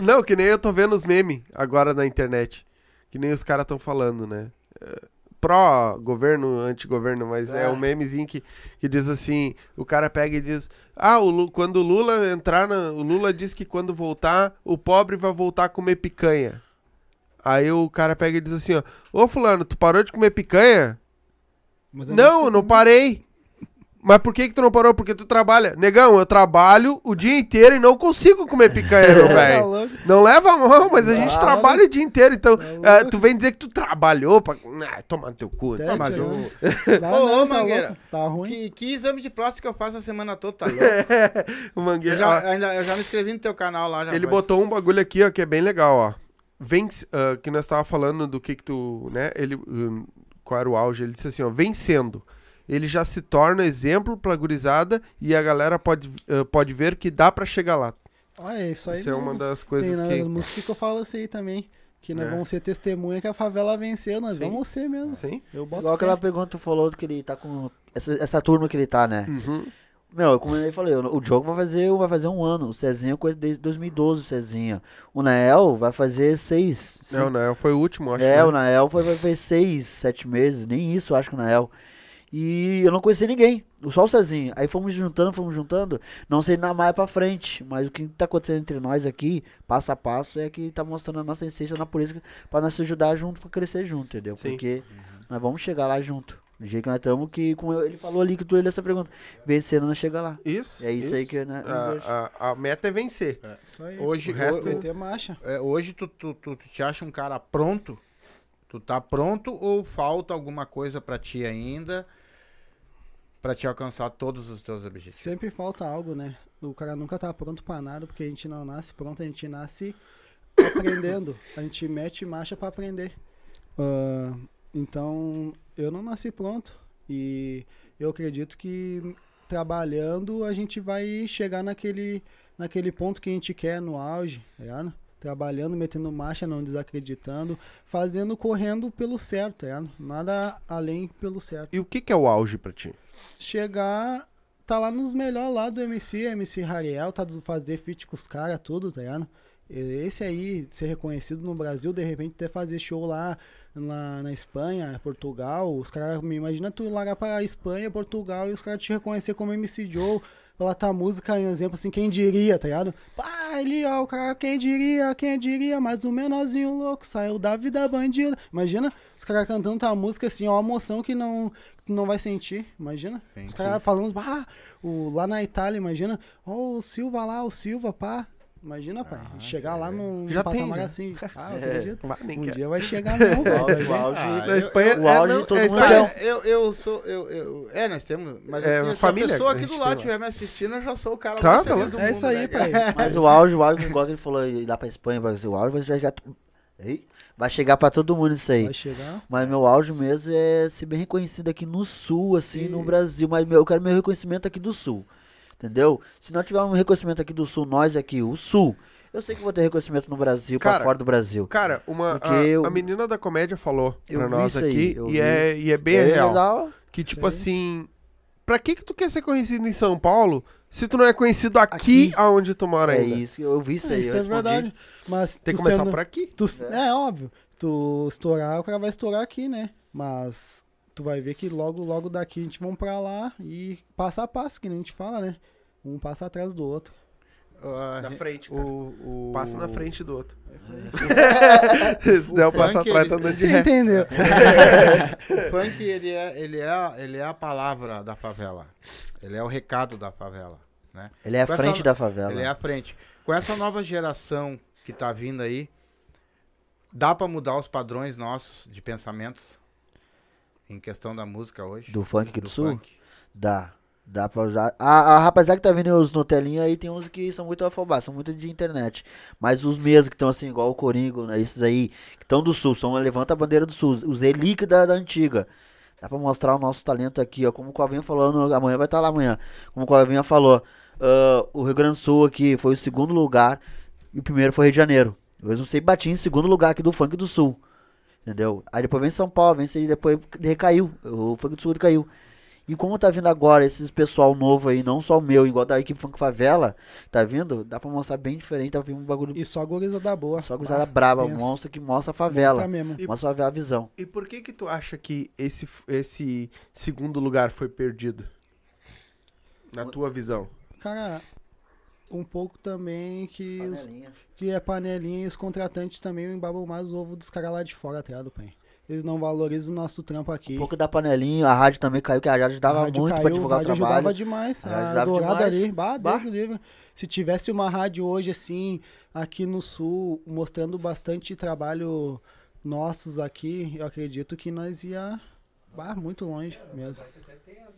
Não, que nem eu tô vendo os memes agora na internet. Que nem os caras estão falando, né? É, Pró-governo, anti-governo, mas é. É. um memezinho que, que diz assim: o cara pega e diz: Ah, o Lu- quando o Lula entrar na. O Lula diz que quando voltar, o pobre vai voltar a comer picanha. Aí o cara pega e diz assim: ó, Ô fulano, tu parou de comer picanha? Não, não parei. Mas por que que tu não parou? Porque tu trabalha. Negão, eu trabalho o dia inteiro e não consigo comer picanha, meu Tá velho. Não leva a mão, mas a gente Claro. trabalha o dia inteiro. Então, Tá ah, louco. tu vem dizer que tu trabalhou pra... Ah, toma no teu cu. É, tio, no... né? Ô, ô, tá Mangueira, louco. Tá ruim. Que, que exame de próstata que eu faço a semana toda, tá louco? O Eu Mangueira, já, ó, ainda, eu já me inscrevi no teu canal lá. Já ele botou um bagulho aqui, ó, que é bem legal, ó. Vence, ah, que nós tava falando do que que tu, né, ele, hum, qual era o auge, ele disse assim, ó, vencendo. Ele já se torna exemplo pra gurizada e a galera pode, ah, pode ver que dá pra chegar lá. Ah, é isso aí Isso é uma mesmo. das Tem coisas na que... música que eu falo isso aí também. Que nós É. vamos ser testemunha que a favela venceu. Nós Sim. vamos ser mesmo. Sim. Eu boto Igual fé. aquela pergunta que tu falou que ele tá com. Essa, essa turma que ele tá, né? Uhum. Meu, como eu falei, o o Diogo vai fazer, vai fazer um ano. O Cezinha coisa desde 2012, o Cezinha. O Nael vai fazer seis. É, o Nael foi o último, acho. É, né? o Nael foi, vai fazer seis, sete meses, nem isso, acho que o Nael. E eu não conheci ninguém, só o Cezinha. Aí fomos juntando, fomos juntando. Não sei na mais pra frente, mas o que tá acontecendo entre nós aqui, passo a passo, é que tá mostrando a nossa essência na polícia pra nós se ajudar junto, pra crescer junto, entendeu? Sim. Porque nós vamos chegar lá junto. Do jeito que nós estamos, que como ele falou ali que tu ele essa pergunta, vencendo nós chega lá. Isso. É isso aí que, né. A, a, a meta é vencer. Isso aí. Hoje, O resto- o- Meter marcha. é, hoje tu, tu, tu, tu te acha um cara pronto? Tu tá pronto ou falta alguma coisa pra ti ainda pra te alcançar todos os teus objetivos? Sempre falta algo, né? O cara nunca tá pronto pra nada, porque a gente não nasce pronto, a gente nasce aprendendo. A gente mete marcha pra aprender. Ah, então, eu não nasci pronto. E eu acredito que trabalhando a gente vai chegar naquele, naquele ponto que a gente quer no auge, tá ligado? Trabalhando, metendo marcha, não desacreditando, fazendo, correndo pelo certo, tá ligado? Nada além pelo certo. E o que, que é o auge pra ti? Chegar, tá lá nos melhores lá do MC, MC Rariel, tá fazer feat com os caras, tudo, tá ligado? Esse aí, ser reconhecido no Brasil, de repente até fazer show lá na, na Espanha, Portugal, os caras, me imagina tu largar pra Espanha, Portugal e os caras te reconhecer como MC Joe, pela tua música, em exemplo, assim, quem diria, tá ligado? Pá, ali, ó, o cara, quem diria, quem diria, mas o menorzinho louco saiu da vida bandida. Imagina os caras cantando tua música assim, ó, uma emoção que não, tu não vai sentir, imagina. Sim, os caras falando, ah, o, lá na Itália, imagina, ó, o Silva lá, o Silva, pá. Imagina, pai, Ah, chegar lá num Já tem, patamar já. assim. Ah, eu É. acredito. Um dia vai chegar não, O velho. auge, o auge. Ah, Na eu- Espanha, o auge é, não, todo é, mundo Espanha- Cara, eu, eu sou. Eu, eu, é, nós temos. Mas É, assim, se família a pessoa aqui do lado tem estiver me assistindo, eu já sou o cara Tá, mais tá feliz do É mundo. isso aí, né, pai. Mas o auge, o auge, igual que ele falou, ir lá pra Espanha, vai ser o auge, vai chegar. Ei, vai chegar pra todo mundo isso aí. Vai chegar. Mas meu auge mesmo é ser bem reconhecido aqui no sul, assim, no Brasil. Mas meu, eu quero meu reconhecimento aqui do sul. Entendeu? Se não tiver um reconhecimento aqui do sul, nós aqui, o sul. Eu sei que vou ter reconhecimento no Brasil, Cara, pra fora do Brasil. Cara, uma, a, eu- a menina da comédia falou pra nós aí, aqui e vi. é, e é bem É real. legal. Que tipo aí. assim, pra que que tu quer ser conhecido em São Paulo se tu não é conhecido aqui, Aqui. aonde tu mora É ainda? isso, eu vi isso É, aí. isso eu é respondi. verdade. Mas Tem que começar sendo- por aqui. tu- é. óbvio. Tu estourar, o cara vai estourar aqui, né? Mas tu vai ver que logo, logo daqui a gente vamos pra lá e passo a passo, que nem a gente fala, né? Um passa atrás do outro. Na frente, o, cara. o, Passa na frente do outro. É isso aí. Se der o passo funk, atrás, ele- tá andando de Você ré. entendeu? O funk, ele é, ele, é, ele é a palavra da favela. Ele é o recado da favela. Né? Ele é a Com essa- frente da favela. Ele é a frente. Com essa nova geração que tá vindo aí, dá pra mudar os padrões nossos de pensamentos em questão da música hoje? Do funk aqui do, sul? funk? Dá. Dá pra usar. A, a rapaziada que tá vendo os Nutelinha aí tem uns que são muito afobados, são muito de internet. Mas os mesmos que estão assim, igual o Coringo, né, esses aí, que estão do sul, são levanta a bandeira do sul, os relíquios da, da antiga. Dá pra mostrar o nosso talento aqui, ó. Como o Covinha falou, amanhã vai estar lá amanhã. Como o Covinha falou, ah, o Rio Grande do Sul aqui foi o segundo lugar e o primeiro foi Rio de Janeiro. Eu não sei, bati em segundo lugar aqui do funk do sul. Entendeu? Aí depois vem São Paulo, vem aí, depois recaiu. O funk do sul caiu. E como tá vindo agora esses pessoal novo aí, não só o meu, igual da equipe Funk Favela, tá vindo? Dá pra mostrar bem diferente, tá vindo um bagulho E só gurizada boa. só gurizada braba, um pensa. monstro que mostra a favela. Mesmo. E- Mostra a favela, a visão. E por que que tu acha que esse, esse segundo lugar foi perdido? Na tua visão. Cara, um pouco também que, os, que é panelinha e os contratantes também embabam mais o ovo dos caras lá de fora, tá ligado, pai? Eles não valorizam o nosso trampo aqui. Um pouco da panelinha, a rádio também caiu, que a rádio A ajudava rádio muito pra caiu, divulgar a o rádio trabalho. ajudava demais. A A, ajudava dourada demais. ali, bah, Bah. Deus livre. Se tivesse uma rádio hoje, assim, aqui no sul, mostrando bastante trabalho nossos aqui, eu acredito que nós ia bah, muito longe mesmo.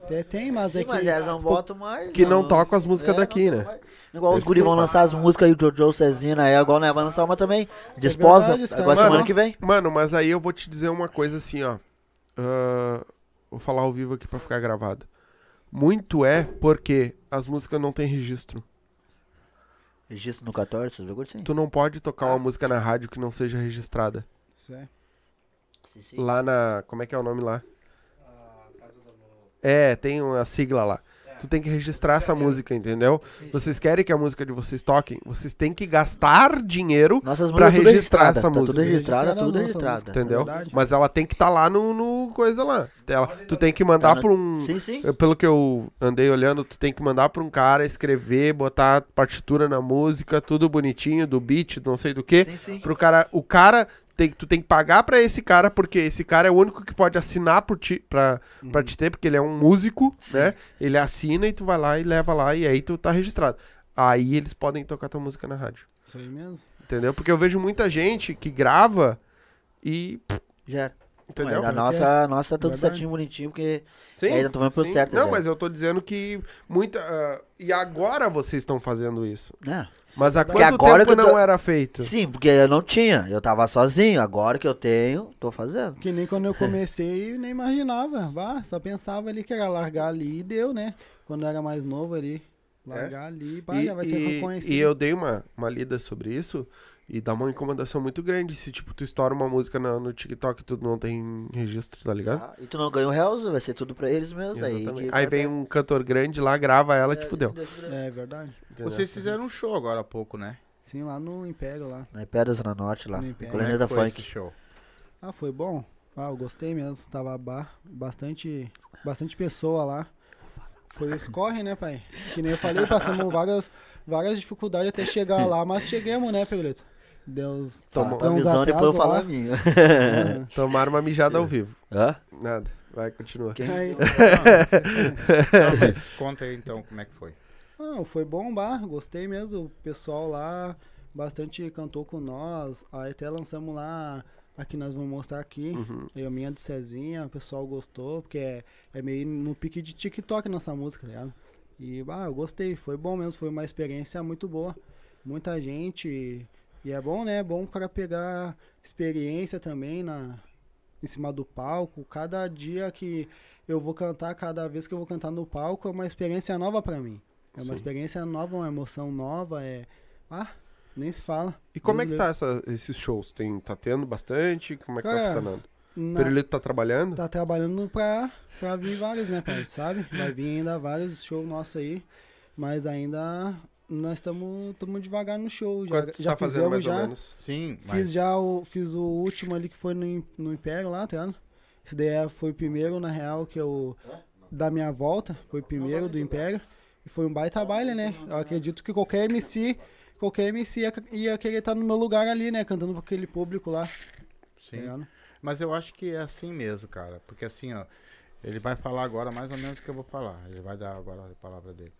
Até tem, mas é Sim, que... mas elas não botam mais. Que não tocam as músicas É, daqui, não né? vai. Igual os Deve guri ser vão lançar as músicas e o Jojo Cezina aí, agora né, vai lançar uma também. É Desposa, verdade, esse cara agora semana que vem. Mano, mas aí eu vou te dizer uma coisa assim, ó. Ah, vou falar ao vivo aqui pra ficar gravado. Muito é porque as músicas não têm registro. Registro no 14, vocês viram sim? Tu não pode tocar uma música na rádio que não seja registrada. Isso é. Sim, sim. Lá na. Como é que é o nome lá? É, tem uma sigla lá. Tu tem que registrar essa música, entendeu? Vocês querem que a música de vocês toquem? Vocês têm que gastar dinheiro, Nossas pra músicas tudo registrar registrada, essa tá música. Tudo registrada, tudo registrada. entendeu? É verdade. Mas ela tem que estar lá no, no coisa lá. Ela, tu tem que mandar Tá pra um. Sim, sim. Pelo que eu andei olhando, tu tem que mandar pra um cara escrever, botar partitura na música, tudo bonitinho, do beat, não sei do que. Sim, sim. Pro cara, o cara tem, tu tem que pagar pra esse cara, porque esse cara é o único que pode assinar por ti, pra, pra te ter, porque ele é um músico, né? Ele assina e tu vai lá e leva lá, e aí tu tá registrado. Aí eles podem tocar tua música na rádio. Isso aí mesmo. Entendeu? Porque eu vejo muita gente que grava e Já. Entendeu? a é nossa, a nossa tá tudo Verdade. certinho, bonitinho, porque Sim, aí nós tô falando pro sim. certo, Não, mas eu tô dizendo que muita. ah, e agora vocês estão fazendo isso. né? Mas há quanto agora tempo que eu tô- não era feito? Sim, porque eu não tinha, eu tava sozinho, agora que eu tenho, tô fazendo. Que nem quando eu comecei, nem imaginava. Vá, só pensava ali que era largar ali e deu, né? Quando eu era mais novo ali. Largar ali, pá, É? E, já vai ser reconhecido. e eu dei uma, uma lida sobre isso e dá uma incomodação muito grande se, tipo, tu estoura uma música no, no TikTok e tu não tem registro, tá ligado? Ah, e tu não ganha o real, vai ser tudo pra eles mesmo. Aí, Aí vai vem um cantor grande lá, grava ela, te É, fudeu. É verdade. Vocês fizeram um show agora há pouco, né? Sim, lá no Império lá. Na Pedra Zona Norte lá, No Império. É Colônia que da foi Funk. show? Ah, foi bom? Ah, eu gostei mesmo. Tava ba bastante, bastante pessoa lá. Foi os corre, né, pai? Que nem eu falei, passamos várias, várias dificuldades até chegar lá, mas chegamos, né, Pedrito? Deus. Tomou- Tua uns visão depois eu lá. a minha. É. Tomaram uma mijada ao vivo. Hã? Nada. Vai, continua. Aí, Não, mas conta aí então como é que foi. Não, foi bom, bah, gostei mesmo. O pessoal lá bastante cantou com nós. Aí até lançamos lá, aqui nós vamos mostrar aqui. Uhum. Eu, minha de Cezinha, o pessoal gostou, porque é, é meio no pique de TikTok nossa música, tá ligado? E, bah, eu gostei, foi bom mesmo, foi uma experiência muito boa. Muita gente. E é bom, né? É bom o cara pegar experiência também na, em cima do palco. Cada dia que eu vou cantar, cada vez que eu vou cantar no palco, é uma experiência nova pra mim. É uma Sim. experiência nova, uma emoção nova, é. Ah, nem se fala. E como é que tá essa- esses shows? Tem, tá tendo bastante? Como é que tá Cara, funcionando? O Na- Perulito tá trabalhando? Tá trabalhando pra, pra vir vários, né, pai? Sabe? Vai vir ainda vários shows nossos aí. Mas ainda nós estamos devagar no show. Já, Quanto já tá fazendo fizemos mais já. ou menos? Sim, Fiz mas já o. Fiz o último ali que foi no, no Império lá, tá ligado? Esse daí é- foi o primeiro, na real, que eu. Da minha volta. Foi o primeiro do Império. E foi um baita baile, né? Eu acredito que qualquer MC. Qualquer MC ia, ia querer estar no meu lugar ali, né? Cantando pra aquele público lá. Tá sim. ligado? Mas eu acho que é assim mesmo, cara. Porque assim, ó, ele vai falar agora mais ou menos o que eu vou falar. Ele vai dar agora a palavra dele.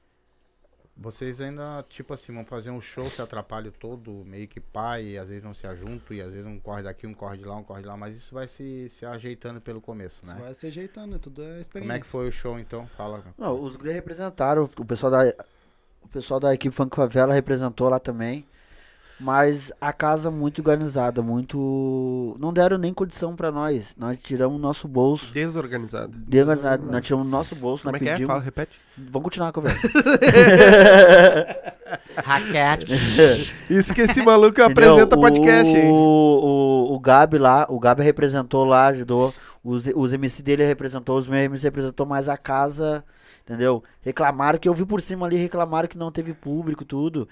Vocês ainda, tipo assim, vão fazer um show, se atrapalham todo, meio que pai, e às vezes não se ajuntam, e às vezes um corre daqui, um corre de lá, um corre de lá, mas isso vai se, se ajeitando pelo começo, Isso né? vai se ajeitando, é tudo é experiência. Como é que foi o show então? Fala. Não, os guri representaram, o pessoal da o pessoal da equipe Funk Favela representou lá também. Mas a casa muito organizada, muito não deram nem condição pra nós. Nós tiramos nosso bolso. Desorganizado. Desorganizado, nós tiramos nosso bolso, Como é nós que é? pedimos. Fala, repete. Vamos continuar a conversa. Raquete. Isso que esse maluco apresenta podcast, o, hein? o, o Gabi lá, o Gabi representou lá, ajudou. Os, os MC dele representou, os meus MC representou mais a casa, entendeu? Reclamaram que eu vi por cima ali, reclamaram que não teve público, tudo.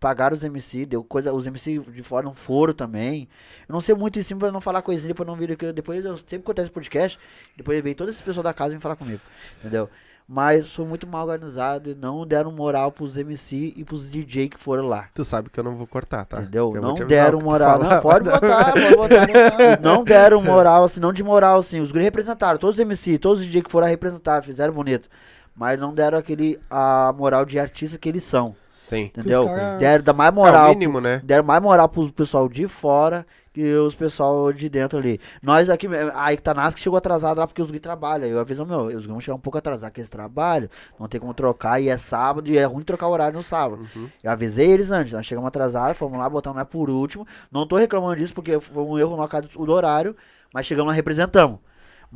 Pagaram os MC, deu coisa, os MC de fora não foram também. Eu não sei muito em cima pra não falar coisinha, pra não vir aqui. Depois eu sempre acontece podcast, depois vem todo esse pessoal da casa e vem falar comigo, entendeu? Mas foi muito mal organizado e não deram moral pros MC e pros DJ que foram lá. Tu sabe que eu não vou cortar, tá? Entendeu? Eu não deram moral. falar. Não, pode botar, pode botar. não deram moral, assim, não de moral, assim. Os guri representaram, todos os MC, todos os DJ que foram representar, fizeram bonito. Mas não deram aquele, a moral de artista que eles são. Sim. Entendeu? cara- Deram dar mais É o moral. mínimo, né? Deram mais moral pro pessoal de fora que os pessoal de dentro ali. Nós aqui, a Ictanasca chegou atrasado lá porque os guri trabalham. Eu aviso, meu, os guri vão chegar um pouco atrasados que eles trabalham, não tem como trocar, e é sábado, e é ruim trocar o horário no sábado. Uhum. Eu avisei eles antes, nós chegamos atrasados, fomos lá, botamos lá por último. Não tô reclamando disso porque foi um erro no do horário, mas chegamos lá representamos.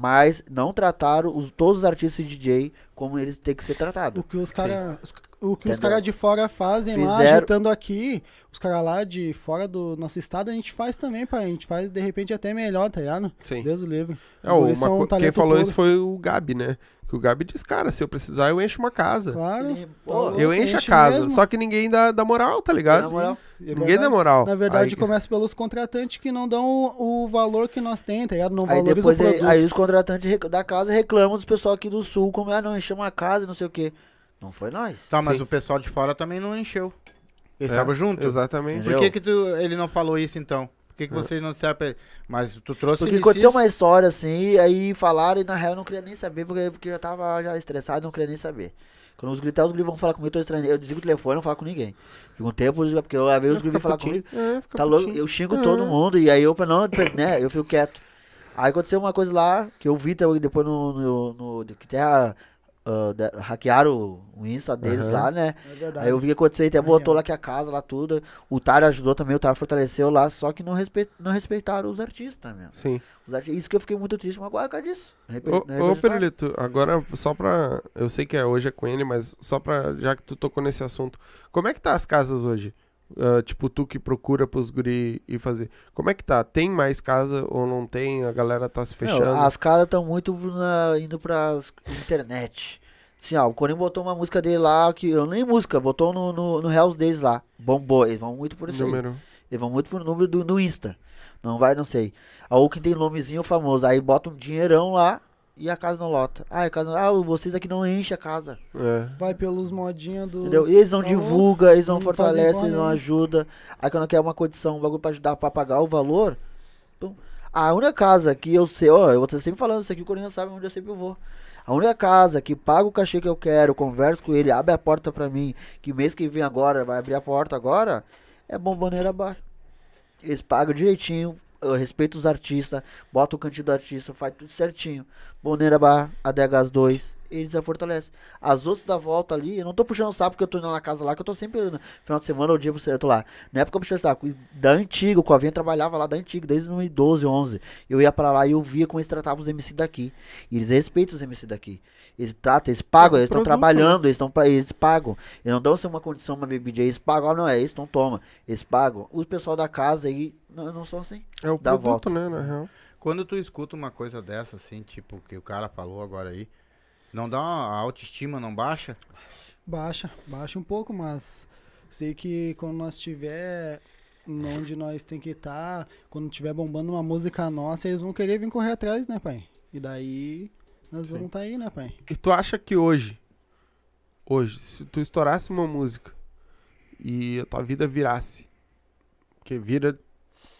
Mas não trataram os, todos os artistas e DJ como eles têm que ser O tratados. que os caras o que os Entendeu? cara de fora fazem lá, Fizeram- agitando aqui, os caras lá de fora do nosso estado, a gente faz também, pai. A gente faz de repente até melhor, tá ligado? Sim. Deus o livre. É, uma um quem falou puro. isso foi o Gabi, né? Que o Gabi diz, cara, se eu precisar, eu encho uma casa. Claro. Ele- pô, eu encho a casa. mesmo. Só que ninguém dá, dá moral, tá ligado? Na moral. É Ninguém verdade. dá moral. Na verdade, Aí- começa pelos contratantes que não dão o, o valor que nós temos, tá ligado? Não Aí valorizam o depois aí, produto. aí os contratantes da casa reclamam dos pessoal aqui do sul, como ah, não enchemos a casa, não sei o que. Não foi nós. Tá, mas Sim. o pessoal de fora também não encheu. Eles É, estavam juntos. Exatamente. Por que, que tu, ele não falou isso então? Que, que vocês não disseram pra ele? Mas tu trouxe Porque aconteceu uma história assim, aí falaram e na real eu não queria nem saber, porque, porque eu tava já estressado, não queria nem saber. Quando os gritar, os guri vão falar comigo, eu tô estranho. Eu desligo o telefone, não falo com ninguém. Fico um tempo, porque eu, às vezes os vão falar comigo. É, Tá louco? putinho. Eu xingo É. todo mundo, e aí eu, não, né, eu fico quieto. Aí aconteceu uma coisa lá, que eu vi também depois no. no, no- que até ah, ah, de- hackearam o, Insta deles Aham. lá, né? É. Aí eu vi que aconteceu até botou lá que a casa lá tudo. O Tar ajudou também, o Tar fortaleceu lá, só que não, respe... não respeitaram os artistas mesmo. Sim. Os arti- Isso que eu fiquei muito triste, mas agora causa disso. Repe- Ô, ô. Perilito, agora só pra. Eu sei que é, hoje é com ele, mas só pra. Já que tu tocou nesse assunto. Como é que tá as casas hoje? Ah, tipo, tu que procura pros guri e fazer. Como é que tá? Tem mais casa ou não tem? A galera tá se fechando? as casas estão muito na- indo pras internet. Assim, ó, o Corinho botou uma música dele lá, que eu nem música, botou no, no, no Hells Days lá. Bombou, eles vão muito por isso aí. Número. Eles vão muito pro número do, do Insta. Não vai, não sei. Ou quem tem nomezinho famoso, aí bota um dinheirão lá e a casa não lota. Ah, a casa não, ah, vocês aqui não enchem a casa. É. Vai pelos modinhos do. Entendeu? Eles não divulgam, eles não fortalecem, eles não ajudam. Aí quando quer uma condição, um bagulho pra ajudar pra pagar o valor. pum. A única casa que eu sei, ó, eu vou estar sempre falando isso aqui, o Corinthians sabe onde eu sempre vou. A única casa que paga o cachê que eu quero, converso com ele, abre a porta pra mim, que mês que vem agora, vai abrir a porta agora, é Bomboneira Bar. Eles pagam direitinho, respeito os artistas, bota o cantinho do artista, faz tudo certinho. Boneira Bar, ADHs 2, eles a fortalecem. As outras da volta ali, eu não tô puxando sapo porque eu tô indo na casa lá, que eu tô sempre no final de semana ou dia eu tô lá. Na época eu puxei saco, da antiga, o Covinha trabalhava lá da antiga, desde 2012, 11. Eu ia pra lá e eu via como eles tratavam os MC daqui. E eles respeitam os MC daqui. Eles tratam, eles pagam, É um eles estão produto, trabalhando, eles estão eles pagam. Eles não dão assim uma condição, uma bebida, eles pagam, ah, não é isso, então toma. Eles pagam. O pessoal da casa aí, não, não são assim. É o produto, volta. né, na real. Quando tu escuta uma coisa dessa, assim, tipo, que o cara falou agora aí, não dá uma a autoestima, não baixa? Baixa, baixa um pouco, mas sei que quando nós tiver onde nós tem que estar, quando tiver bombando uma música nossa, eles vão querer vir correr atrás, né, pai? E daí nós Sim. vamos estar aí, né, pai? E tu acha que hoje, hoje, se tu estourasse uma música e a tua vida virasse, porque vira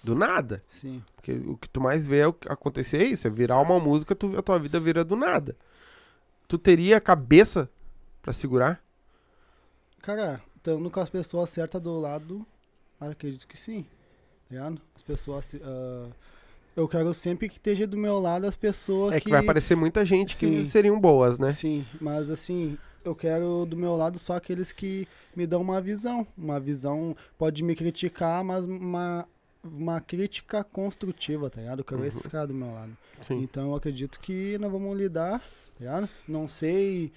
do nada, Sim. porque o que tu mais vê é o que acontecer é isso, é virar uma música, tu, a tua vida vira do nada. Tu teria cabeça pra segurar? Cara, estando com as pessoas certas do lado, acredito que sim. Tá ligado? As pessoas. ah, eu quero sempre que esteja do meu lado as pessoas É que vai aparecer muita gente que Sim. seriam boas, né? Sim, mas assim, eu quero do meu lado só aqueles que me dão uma visão. Uma visão pode me criticar, mas uma, uma crítica construtiva, tá ligado? Eu quero esses caras do meu lado. Sim. Então eu acredito que nós vamos lidar, tá ligado? Não sei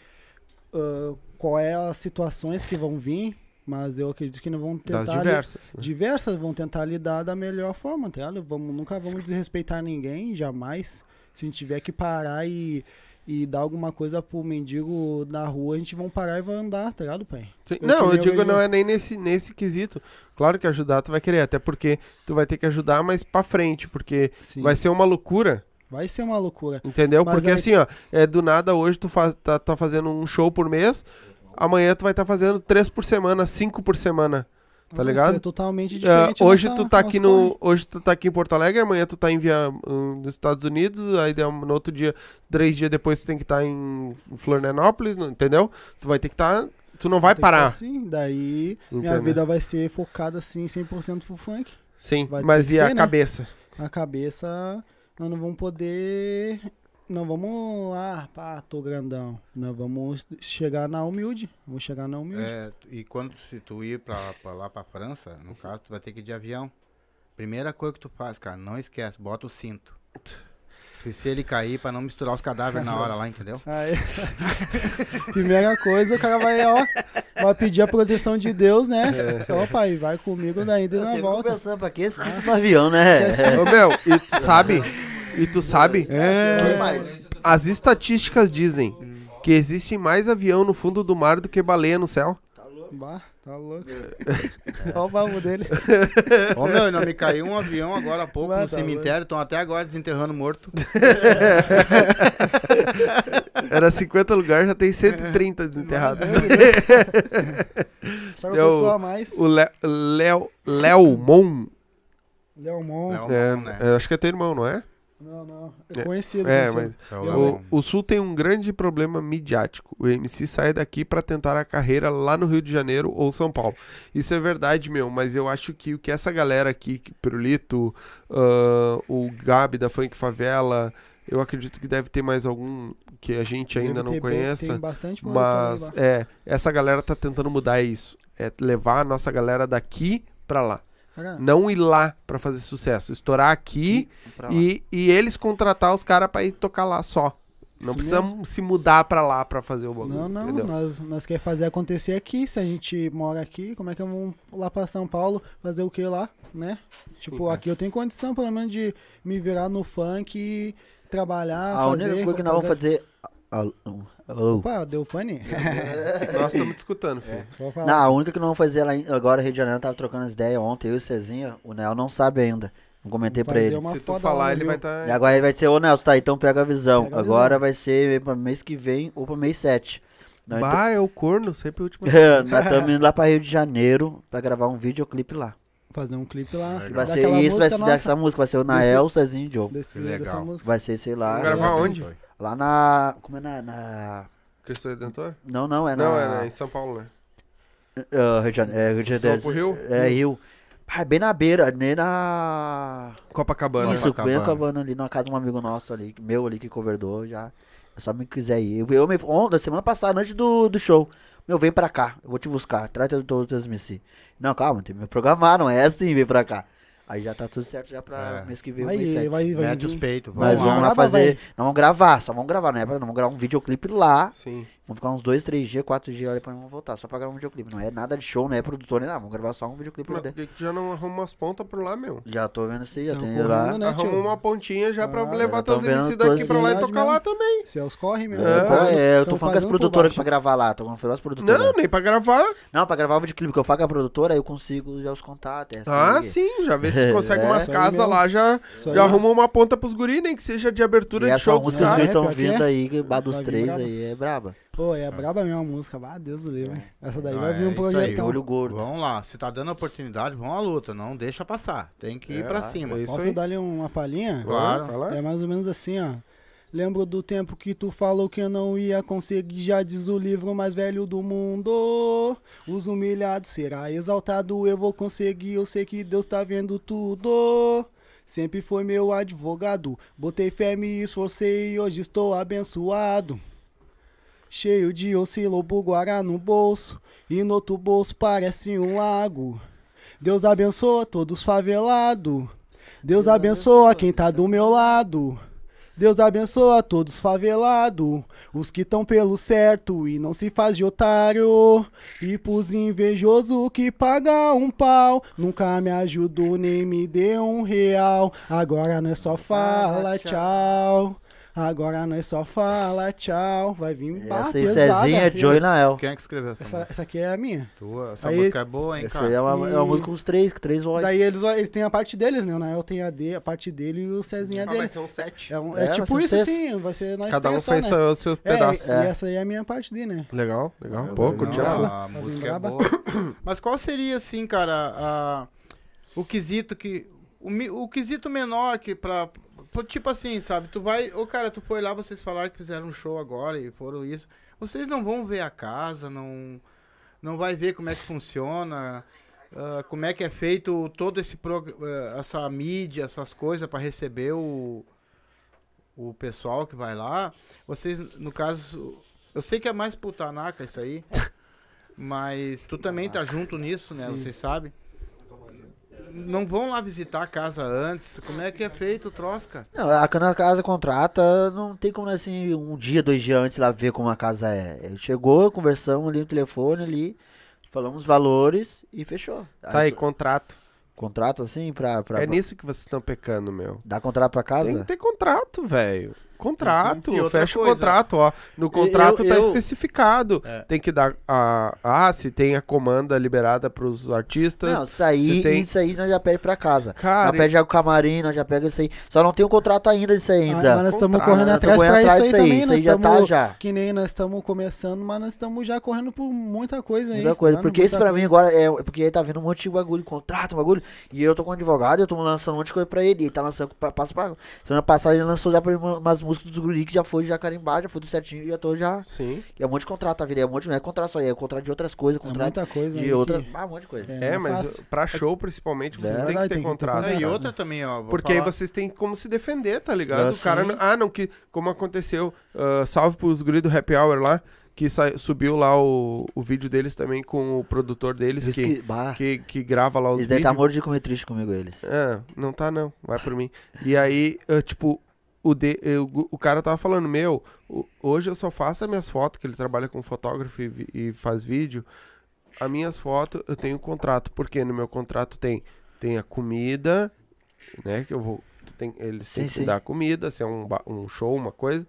ah, qual é as situações que vão vir, mas eu acredito que nós vamos tentar. Das diversas. né? diversas vão tentar lidar da melhor forma, tá ligado? Vamos, nunca vamos desrespeitar ninguém, jamais. Se a gente tiver que parar e, e dar alguma coisa pro mendigo na rua, a gente vai parar e vai andar, tá ligado, pai? Sim. Não, eu digo eu não é nem nesse, nesse quesito. Claro que ajudar tu vai querer, até porque tu vai ter que ajudar mais pra frente, porque Sim. vai ser uma loucura, Vai ser uma loucura. entendeu? Mas porque aí- assim, ó, é do nada hoje tu faz, tá, tá fazendo um show por mês, amanhã tu vai estar fazendo três por semana, cinco por semana. Tá Vai ligado? ser totalmente Ah, diferente. a hoje nossa- tu tá aqui no, corre. hoje tu tá aqui em Porto Alegre, amanhã tu tá em via, hum, nos Estados Unidos, aí no outro dia, três dias depois tu tem que estar em Florianópolis, entendeu? Tu vai ter que estar, tu não vai que parar. tá Assim, daí minha entendeu? vida vai ser focada assim 100% pro funk. Sim, vai mas e a ser, né? cabeça? A cabeça, nós não vamos poder. Não vamos, ah, pá, tô grandão. Nós vamos chegar na humilde. Vamos chegar na humilde. É, e quando se tu ir pra, pra lá pra França, no caso, tu vai ter que ir de avião. Primeira coisa que tu faz, cara, não esquece, bota o cinto. E se ele cair, pra não misturar os cadáveres na hora lá, entendeu? Aí, primeira coisa, o cara vai, ó, vai pedir a proteção de Deus, né? Ó, pai, vai comigo na ida e na volta. conversando pra quê? Você no avião, né? Ô meu, e tu sabe, e tu sabe, Que mais? as estatísticas dizem que existe mais avião no fundo do mar do que baleia no céu. Bah, tá louco. Olha o baú dele. Ô meu, não me caiu um avião agora há pouco no tá cemitério, estão até agora desenterrando morto. Era 50 lugares, já tem 130 desenterrados. Só uma É o- pessoa a mais. O Le- Léo Léo Mon, Leomon. Léo é, Mon, né? é, acho que é teu irmão, não é? Não, não. É É. conhecido. É, conhecido. mas É o o, Sul tem um grande problema midiático. O MC sai daqui pra tentar a carreira lá no Rio de Janeiro ou São Paulo. Isso é verdade, meu, mas eu acho que o que essa galera aqui, que- Pirulito, ah, o Gabi da Funk Favela, eu acredito que deve ter mais algum que a gente ainda não conheça. Tem bastante Mas é, essa galera tá tentando mudar isso. É levar a nossa galera daqui pra lá. Não ir lá pra fazer sucesso. Estourar aqui e, e eles contratar os caras pra ir tocar lá só. Não Isso precisa mesmo. se mudar pra lá pra fazer o bagulho. Não, não, entendeu? nós, nós queremos fazer acontecer aqui. Se a gente mora aqui, como é que vamos lá pra São Paulo fazer o que lá, né? Tipo, Sim. aqui eu tenho condição, pelo menos, de me virar no funk e trabalhar, A fazer... única coisa que nós vamos fazer. Alô? Alô? Opa, deu pane? Nós estamos te escutando, filho. Falar. Não, a única que não vamos fazer lá agora, Rio de Janeiro, tava trocando as ideias ontem, eu e o Cezinha, o Nel não sabe ainda. Não comentei pra ele. Se tu falar, lá, ele viu? vai estar. E agora ele vai ser, ô Nelson, tá, então pega a visão. Pega a agora visão. vai ser pra mês que vem ou pra mês 7. Nós Bah, é o corno, sempre o último. nós estamos indo lá pra Rio de Janeiro pra gravar um videoclipe lá. Fazer um clipe lá. Legal. Vai ser daquela isso, vai ser nossa. dessa música, vai ser o Nael, o Cezinho e o Joe. Desse, Que legal. Vai ser, sei lá. Vamos gravar onde? Lá na. Como é na. na- Cristo Redentor? Não, não, é na. Não, é né, em São Paulo, né? Ah, Rio de Janeiro. É, Rio de São Janeiro. pro Rio? É, Rio. Ah, bem na beira, nem na. Copacabana. Isso, Copacabana. acabando ali na casa de um amigo nosso ali, meu ali que conversou já. É só me quiser ir. Eu, eu me, ontem, semana passada, antes do, do show. Meu, vem pra cá, eu vou te buscar. Traz teu, teu transmissir. Não, calma, tem que me programar, não é assim, vem pra cá. Aí já tá tudo certo já pra É. mês que vem. mês Aí, sete. vai, vai. Mete os peitos. Mas Vamos vamos lá. lá fazer. vai. Não vamos gravar, só vamos gravar, né? Não vamos gravar um videoclipe lá. Sim. Vamos ficar uns dois, três dias, quatro dias ali pra vamos voltar. Só pra gravar um videoclipe. Não é nada de show, não é produtor nem nada. Vamos gravar só um videoclipe Mas por dentro. que que tu já não arruma umas pontas por lá, meu? Já tô vendo isso aí, já tem correndo, lá. né, Arruma tio? uma pontinha já pra Ah, levar eu tô teus vendo MC daqui pra lá e tocar lá também. Se correm mesmo. É. Tão Pô, fazendo- é, eu tô tão falando com as fazendo por produtoras baixo. pra gravar lá, tô falando com as produtoras. Não, nem pra gravar. Não, pra gravar o videoclipe que eu faço com a produtora, aí eu consigo já os contatos. é assim, Ah, sim, já vê se consegue É, umas isso aí casas mesmo. lá, já, Isso aí, já ó. arruma uma ponta pros guri, nem que seja de E abertura de essa show dos música que caras. vocês estão Pior que é. vindo aí, que bar dos Vai vir três braba. aí, é braba. Pô, é braba mesmo a música. Ah, Deus do livre. Essa daí Ah, vai vir é um isso aí, projetão. Olho gordo. Vamos lá, se tá dando oportunidade, vamos à luta, não deixa passar. Tem que ir É, pra cima. é isso Posso aí. dar-lhe uma palhinha? Claro. Lá. É mais ou menos assim, ó. Lembro do tempo que tu falou que eu não ia conseguir, já diz o livro mais velho do mundo. Os humilhados será exaltado, eu vou conseguir, eu sei que Deus tá vendo tudo. Sempre foi meu advogado, botei fé, me esforcei e hoje estou abençoado. Cheio de oscilobo guará no bolso, e no outro bolso parece um lago. Deus abençoa todos favelados. Deus abençoa quem tá do meu lado. Deus abençoa todos favelados, os que tão pelo certo e não se faz de otário. E pros invejoso que paga um pau, nunca me ajudou nem me deu um real. Agora nós só fala tchau. Agora nós só fala tchau. Vai vir bah, Essa aí, pesada. Cezinha, Joe e Nael. Quem é que escreveu essa, Essa, música? essa aqui é a minha. Tua. Essa Aí- música é boa, hein, Essa cara? aí é uma, é uma E- música com os três, com três vozes. Daí eles, eles têm a parte deles, né? O Nael tem a, de, a parte dele e o Cezinha Ah, vai dele. ser um set. É, um- É, é vai tipo isso assim, vai ser nós Cada um só, fez né? seu- seus É, pedaços. e, É. e essa aí é a minha parte dele, né? Legal, legal. É, Pô, curti a a música é boa. Mas qual seria, assim, cara, a- o quesito que... O, o quesito menor que pra... Tipo assim, sabe? Tu vai... Ô, cara, tu foi lá, vocês falaram que fizeram um show agora e foram isso. Vocês não vão ver a casa, não... Não vai ver como é que funciona... ah, como é que é feito todo esse prog- eh, essa mídia, essas coisas pra receber o o pessoal que vai lá. Vocês, no caso, eu sei que é mais putanaca isso aí, mas tu também tá junto nisso, né? Sim. Vocês sabem. Não vão lá visitar a casa antes. Como é que é feito o troço, cara? Não, a quando a casa contrata, não tem como assim, um dia, dois dias antes lá ver como a casa é. Ele chegou, conversamos ali no telefone ali, falamos os valores e fechou. Tá aí, Aí, contrato. contrato assim pra, pra É nisso que vocês estão pecando, meu. dar contrato pra casa? Tem que ter contrato, velho. Contrato, E fecha o coisa, contrato, ó. No contrato eu- tá eu- especificado. É. Tem que dar a. Ah, se tem a comanda liberada pros artistas. Não, isso aí, tem- isso aí nós já pede pra casa. Cara, nós pede já o camarim, nós já pega isso aí. Só não tem o contrato ainda disso aí Ah, ainda. mas nós estamos correndo né? atrás pra isso aí disso aí, também. isso Nós aí já tá estamos já. que nem nós estamos começando, mas nós estamos já correndo por muita coisa aí. Muita coisa. Mano, Porque isso pra mim agora é. é Porque aí tá vindo um monte de bagulho, contrato, bagulho. E eu tô com um advogado, eu tô lançando um monte de coisa pra ele. E ele tá lançando pa- passo pra. Semana passada ele lançou já pra mim uma- umas músicas dos guri que já foi já carimbado, já foi tudo certinho. E já tô já. Sim. E é um monte de contrato, tá vendo? É um monte, não é contrato só aí, é contrato de outras coisas, É contrato muita coisa. de aí outras. que- Ah, um monte de coisa. É, não mas fácil. pra show, principalmente, vocês É têm que ter tem que ter contrato. contrato. e outra também, ó. Porque aí falar- vocês têm como se defender, tá ligado? Ah, o cara, não- ah, não, que como aconteceu, ah, salve pros guris do Happy Hour lá, que subiu lá o, o vídeo deles também com o produtor deles, que, que, que, que grava lá os eles devem estar vídeos. mortos de comer triste comigo, eles. É, não tá não, vai por mim. E aí, ah, tipo, o, de, eu- o cara tava falando, meu, o- hoje eu só faço as minhas fotos, que ele trabalha com fotógrafo e, e faz vídeo. As minhas fotos, eu tenho um contrato, porque no meu contrato tem, tem a comida, né, que eu vou... tu tem- eles têm Sim, que sim. dar comida, se é um, um show, uma coisa.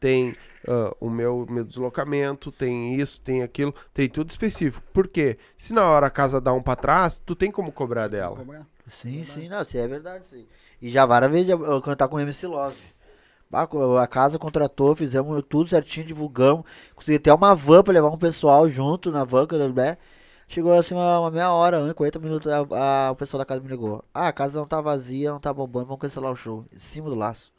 Tem ah, o meu, meu deslocamento, tem isso, tem aquilo, tem tudo específico. Por quê? Se na hora a casa dá um pra trás, tu tem como cobrar dela. Sim, sim, não, isso é verdade, sim. E já várias vezes eu, eu cantar com o MC Love. A casa contratou, fizemos tudo certinho, divulgamos. Consegui até uma van pra levar um pessoal junto na van, né? Chegou assim uma, uma meia hora, né, 40 minutos, a, a- o pessoal da casa me ligou. Ah, a casa não tá vazia, não tá bombando, vamos cancelar o show. Em cima do laço.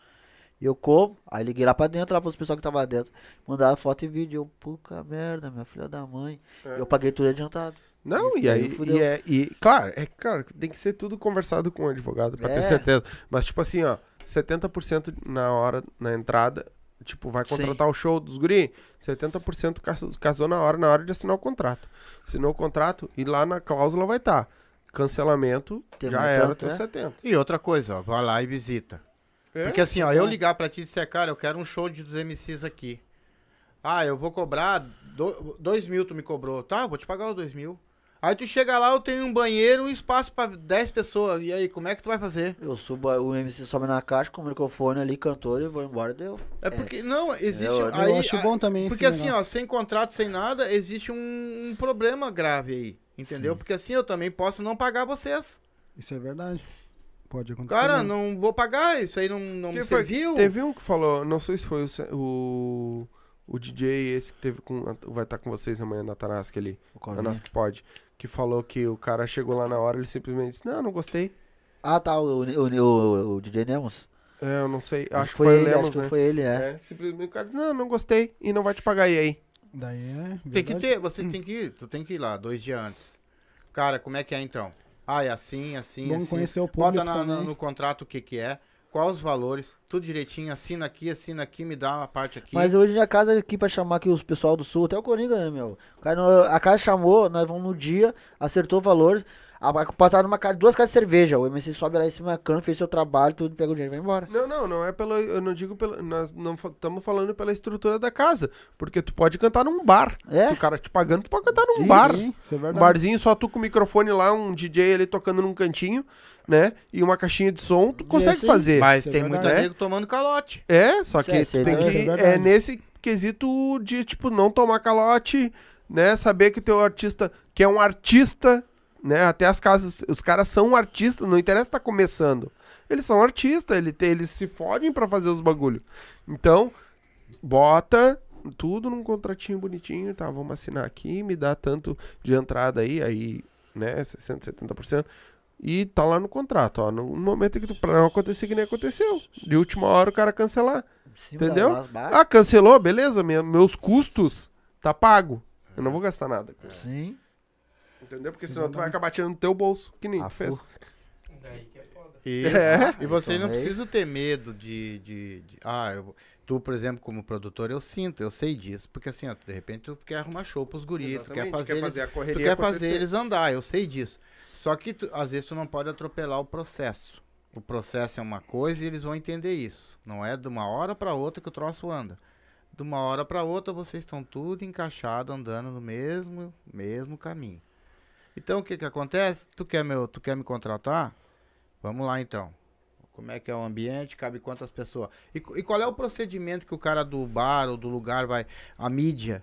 E eu como, aí liguei lá pra dentro, lá pros pessoal que tava dentro. Mandava foto e vídeo. Eu, puta merda, minha filha da mãe. É. Eu paguei tudo adiantado. Não, E e aí e, é, e claro, é claro, tem que ser tudo conversado com o advogado pra ter É. certeza. Mas tipo assim, ó, 70% na hora, na entrada, tipo, vai Sim. contratar o show dos guri, 70% cas- casou na hora, na hora de assinar o contrato. Assinou o contrato e lá na cláusula vai estar, cancelamento, Tem já era tanto, teu é. 70. E outra coisa, ó, vai lá e visita. É? Porque assim, ó, eu ligar pra ti e disser, cara, eu quero um show de dos MCs aqui. Ah, eu vou cobrar do- dois mil, tu me cobrou. Tá, eu vou te pagar os dois mil. Aí tu chega lá, eu tenho um banheiro, um espaço pra 10 pessoas. E aí, como é que tu vai fazer? Eu subo, o MC sobe na caixa com o microfone ali, cantor e vou embora, deu. É porque, não, existe... Eu- aí, Eu acho bom também Porque assim, negócio. ó, sem contrato, sem nada, existe um, um problema grave aí. Entendeu? Porque assim, eu também posso não pagar vocês. Isso é verdade. Pode acontecer. Cara, mesmo. não vou pagar, isso aí não, não me foi? serviu. Teve um que falou, não sei se foi o, o, o DJ esse que teve com, vai estar com vocês amanhã na Tarasca ali. O A Covinha. nossa que pode. Que falou que o cara chegou lá na hora, ele simplesmente disse, não, não gostei. Ah, tá, o, o, o, o DJ Nemos. É, eu não sei. Acho, que foi, o ele, Lemos, acho né? que foi ele, é. É, simplesmente o cara disse, não, não gostei e não vai te pagar e aí. Daí é. Tem que verdade. ter, vocês têm que ir, tu tem que ir lá dois dias antes. Cara, como é que é então? Ah, é assim, assim, Bom assim. conhecer o público Bota na- na- também. no contrato o que que é, quais os valores, tudo direitinho, assina aqui, assina aqui, me dá uma parte aqui. Mas hoje a casa aqui pra chamar aqui os pessoal do sul, até o Coringa, né, meu? O cara a casa chamou, nós vamos no dia, acertou valores. A, a, passar numa casa, duas casas de cerveja. O MC sobe lá em cima da cana, fez seu trabalho, tudo, pega o dinheiro e vai embora. Não, não, não é pelo. Eu não digo pelo. Nós não estamos falando pela estrutura da casa. Porque tu pode cantar num bar. É? Se o cara te pagando, tu pode cantar num Sim, bar. sim, Isso é Um verdade. barzinho, só tu com o microfone lá, um DJ ali tocando num cantinho, né? E uma caixinha de som, tu consegue fazer. Mas Isso é tem É? nego tomando calote. É, só que Isso é- tu isso tem é que. verdade. É nesse quesito de, tipo, não tomar calote, né? Saber que o teu artista, que é um artista, né? Até as casas, os caras são artistas, não interessa estar começando. Eles são artistas, ele tem, eles se fodem pra fazer os bagulho. Então, bota tudo num contratinho bonitinho, tá? Vamos assinar aqui, me dá tanto de entrada aí, aí, né? 60, 70%. E tá lá no contrato, ó. No momento que tu, pra não acontecer que nem aconteceu. De última hora o cara cancelar. Da Entendeu? Ah, cancelou, beleza, minha- meus custos tá pago. Eu não vou gastar nada. isso. Sim. Entendeu? Porque Sim, senão tu vai acabar tirando no teu bolso, que nem Ah, tu fez. Daí que é foda. Isso. É. E vocês não Então, aí- precisam ter medo de. de, de- ah, eu- tu, por exemplo, como produtor, eu sinto, eu sei disso. Porque assim, ó, de repente tu quer arrumar show pros guris, tu quer Exatamente, fazer, eles, a tu correria quer acontecer. fazer eles andar, eu sei disso. Só que tu- às vezes tu não pode atropelar o processo. O processo é uma coisa e eles vão entender isso. Não é de uma hora para outra que o troço anda. De uma hora para outra vocês estão tudo encaixado andando no mesmo mesmo caminho. Então o que que acontece? Tu quer meu, tu quer me contratar? Vamos lá então. Como é que é o ambiente, cabe quantas pessoas. E, e qual é o procedimento que o cara do bar ou do lugar vai. A mídia.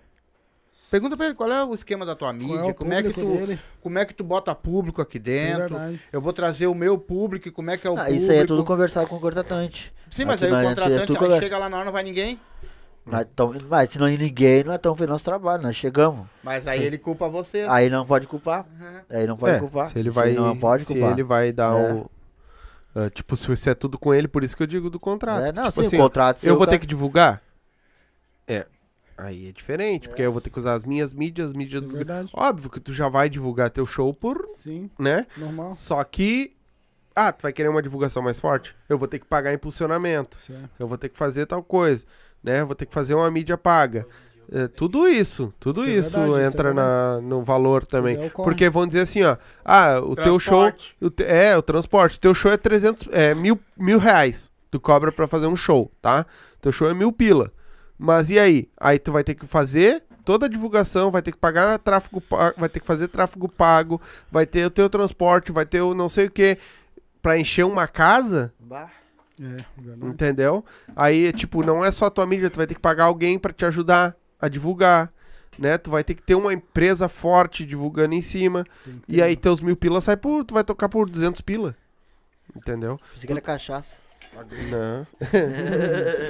Pergunta pra ele qual é o esquema da tua Qual mídia, é como é que tu. dele? Como é que tu bota público aqui é dentro? verdade. eu vou trazer o meu público e como é que é o Ah, público. isso aí é tudo conversado com o contratante. Sim, mas Aqui aí o é contratante conversa- chega lá na hora não vai ninguém. Nós tamo- mas se não ir ninguém, nós estamos fazendo nosso trabalho, nós chegamos. Mas aí ele culpa vocês. Aí não pode culpar. Uhum. Aí não pode É, culpar. se ele vai, não pode se culpar. ele vai dar É. o... ah, tipo, se isso é tudo com ele, por isso que eu digo do contrato. É, não, tipo sim, assim, o contrato. eu vou cara. ter que divulgar? É. Aí é diferente, porque aí eu vou ter que usar as minhas mídias, as mídias Isso é dos... verdade. Óbvio que tu já vai divulgar teu show por, Sim, né? normal. Só que... Ah, tu vai querer uma divulgação mais forte? Eu vou ter que pagar impulsionamento. Certo. Eu vou ter que fazer tal coisa, né? Vou ter que fazer uma mídia paga. É, tudo isso, tudo Isso é verdade, isso é entra na, no valor também. é o. Porque vão dizer assim, ó, ah, o teu show, Transporte. o te- é, o transporte, teu show é 300, é mil, mil reais, tu cobra pra fazer um show, tá? Teu show é mil pila. Mas e aí? Aí tu vai ter que fazer toda a divulgação, vai ter que pagar tráfego, vai ter que fazer tráfego pago, vai ter o teu transporte, vai ter o não sei o que, pra encher uma casa, Bah. É, verdade. Entendeu? Aí, tipo, não é só a tua mídia, tu vai ter que pagar alguém pra te ajudar a divulgar, né? Tu vai ter que ter uma empresa forte divulgando em cima. E aí teus mil pila sai por, tu vai tocar por 200 pila. Entendeu? Pensei que era cachaça. Não,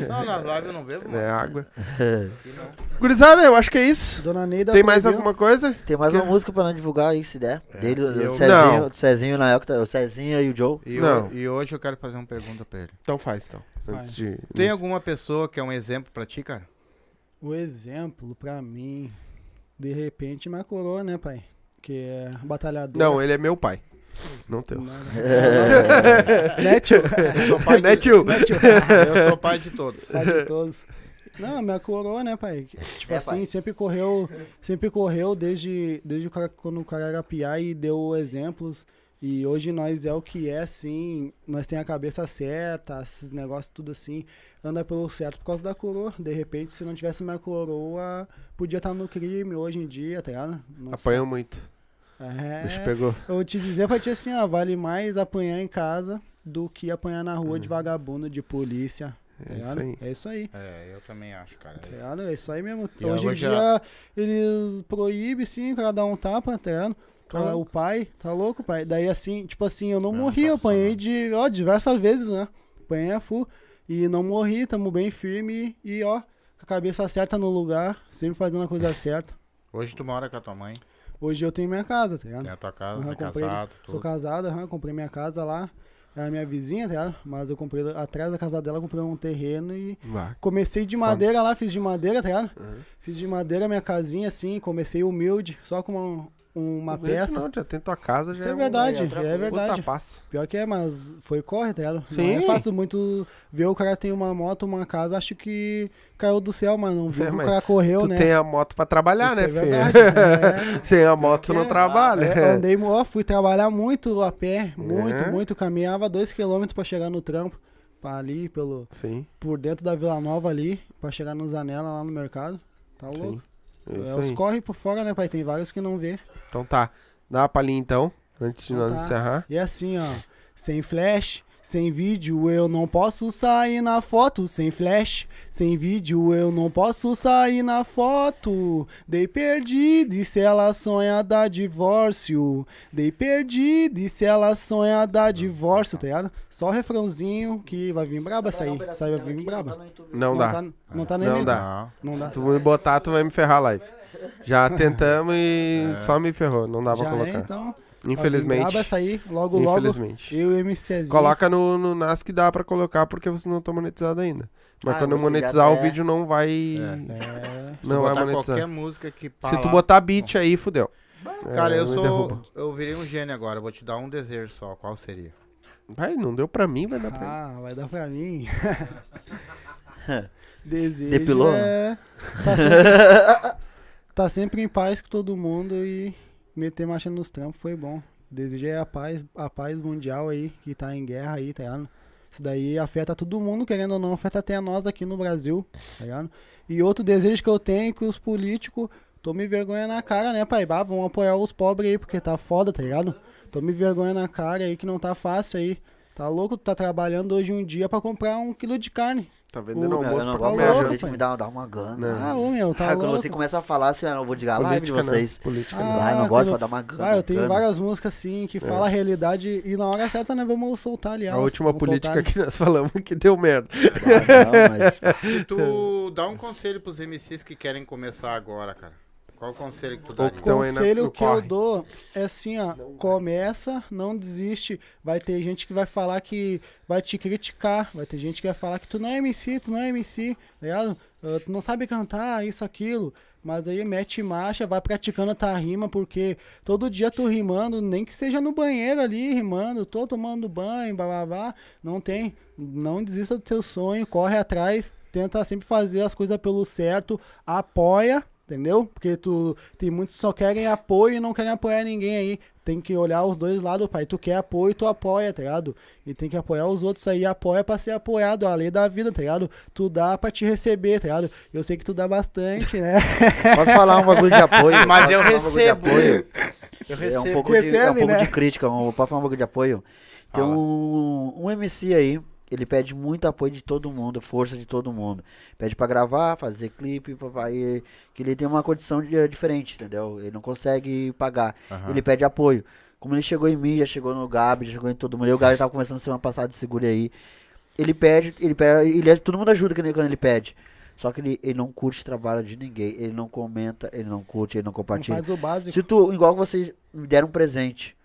Não, nas lives eu não bebo, mano. é água. Aqui não. Gurizada, eu acho que é isso. Dona Neida Tem mais alguma coisa? Tem mais Que- uma música pra nós divulgar aí, se der. É, Dele, o eu- Cezinho, Não. o Cezinho na época, o Cezinho e o Joe. E, Não. ho- e hoje eu quero fazer uma pergunta pra ele. Então faz, então. Faz. Antes de- Tem alguma pessoa que é um exemplo pra ti, cara? O exemplo, pra mim, de repente, minha coroa, né, pai? Que é batalhador. Não, ele é meu pai. Não teu. Não, né, tio? Eu sou pai Né, de, tio? eu sou pai de todos. Pai de todos. Não, minha coroa, né, pai? Tipo É, assim, pai. sempre correu, sempre correu desde, desde o cara, quando o cara era piá e deu exemplos. E hoje nós é o que é, assim, nós tem a cabeça certa, esses negócios tudo assim, anda pelo certo por causa da coroa. De repente, se não tivesse minha coroa, podia estar no crime hoje em dia, tá ligado? Apanhou muito. É, O bicho pegou. eu vou te dizer pra ti assim, ó, vale mais apanhar em casa do que apanhar na Uhum. rua de vagabundo, de polícia. tá É isso ligado? aí. É isso aí. É, eu também acho, cara. Tá? É isso aí mesmo. E Hoje em dia eles proíbem sim dar um tapa, tá ligado? Tá Ah, o pai, tá louco, pai? Daí assim, tipo assim, eu não, Não, morri, não eu tá apanhei de, ó, diversas vezes, né? Apanhei a full. E não morri, tamo bem firme e, ó, com a cabeça certa no lugar, sempre fazendo a coisa certa. Hoje tu mora com a tua mãe, Hoje eu tenho minha casa, tá ligado? tem a tua casa, Aham, é comprei. casado, Sou tudo. casado, aham, comprei minha casa lá. É a minha vizinha, tá ligado? Mas eu comprei atrás da casa dela, comprei um terreno e Vá. comecei de madeira lá, fiz de madeira, tá ligado? Uhum. Fiz de madeira minha casinha assim, comecei humilde, só com uma, uma peça. Não, já tem tua casa, já Isso é um verdade, é verdade. passo. Pior que é, mas foi corre, tá ligado? Sim. Não é fácil muito ver o cara tem uma moto, uma casa, acho que caiu do céu, mas não viu É, que o cara correu, tu né? tem a moto pra trabalhar, Isso né, é filho? verdade. é. Sem a moto tu não É, trabalha. É, andei, ó, fui trabalhar muito a pé, muito, É. muito. Caminhava dois quilômetros pra chegar no trampo, pra ali, pelo, Sim, por dentro da Vila Nova ali, pra chegar nos Anela lá no mercado. Tá louco? sim. É É, isso os aí. corre por fora, né, pai? Tem vários que não vê. Então tá. Dá uma palhinha então, antes de Então nós tá. encerrar. E assim, ó, sem flash, sem vídeo, eu não posso sair na foto. Sem flash, sem vídeo, eu não posso sair na foto. Dei perdido e se ela sonha dar divórcio. Dei perdido e se ela sonha dar divórcio, tá ligado? Só o refrãozinho que vai vir braba essa aí. Essa aí vai vir braba. Não dá. Tá, não tá nem Não dá. Não. Dá. Se tu me botar, tu vai me ferrar a live. Já tentamos e só me ferrou. Não dá pra Já colocar. é, então. Vai Infelizmente. Essa aí. Logo, logo. Infelizmente. Eu e o MCzinho. Coloca no, no NAS que dá pra colocar porque você não tá monetizado ainda. Mas Ah, quando monetizar o vídeo não vai. É. Não vai botar monetizar. qualquer música que Se tu botar beat aí, fudeu. Cara, É, eu sou... derruba. Eu virei um gênio agora, vou te dar um desejo só, qual seria? Vai, não deu pra mim, vai dar pra ele. Ah, vai dar pra mim. Desejo Depilou? é... Tá sempre... tá sempre em paz com todo mundo e meter marcha nos trampos foi bom. Desejo é a paz, a paz mundial aí, que tá em guerra aí, tá ligado? Isso daí afeta todo mundo, querendo ou não, afeta até nós aqui no Brasil, tá ligado? E outro desejo que eu tenho é que os políticos tomem vergonha na cara, né, pai? Bah, vão apoiar os pobres aí, porque tá foda, tá ligado? Tome vergonha na cara aí que não tá fácil aí. Tá louco? Tu tá trabalhando hoje um dia pra comprar um quilo de carne. Tá vendendo Meu, almoço eu não pra comer, louco, gente, me dá, dá uma gana. Não. Ah, ô meu, tá Ah, quando você começa a falar assim, ah, eu vou desligar a live de não. vocês. Política Ah, não. Ah, eu não gosto de dar uma gana. Ah, eu tenho gana. várias músicas assim que fala a realidade e na hora certa nós vamos soltar ali. É. A última política soltar. que nós falamos que deu merda. Ah, não, mas Se tu dá um conselho pros MCs que querem começar agora, cara. Qual o conselho que tu? Então, aí na- conselho no que eu dou é assim, ó, começa, não desiste. Vai ter gente que vai falar que vai te criticar, vai ter gente que vai falar que tu não é MC, tu não é MC, tá ligado? Ah, tu não sabe cantar, isso, aquilo. Mas aí mete marcha, vai praticando a tua rima, porque todo dia tu rimando, nem que seja no banheiro ali, rimando, tô tomando banho, blá blá blá, não tem. Não desista do teu sonho, corre atrás, tenta sempre fazer as coisas pelo certo, apoia, entendeu? Porque tu tem muitos que só querem apoio e não querem apoiar ninguém aí. Tem que olhar os dois lados, pai. Tu quer apoio, tu apoia, tá ligado? E tem que apoiar os outros aí, apoia pra ser apoiado, a lei da vida, tá ligado? Tu dá pra te receber, tá ligado? Eu sei que tu dá bastante, né? posso falar um bagulho de apoio? Mas eu um bagulho recebo. Eu É um recebo. pouco, de, é um Recebe, pouco né? de crítica, um, pode falar um pouco de apoio. Tem um, um MC aí, ele pede muito apoio de todo mundo, força de todo mundo. Pede pra gravar, fazer clipe, papai, que ele tem uma condição de- diferente, entendeu? Ele não consegue pagar. Aham. Ele pede apoio. Como ele chegou em mim, já chegou no Gabi, já chegou em todo mundo. Eu, o Gabi tava conversando semana passada, segure aí. Ele pede, ele pede, ele, todo mundo ajuda quando ele- quando ele pede. Só que ele, ele não curte o trabalho de ninguém. Ele não comenta, ele não curte, ele não Não compartilha. faz o básico. Se tu, igual que vocês me deram um presente,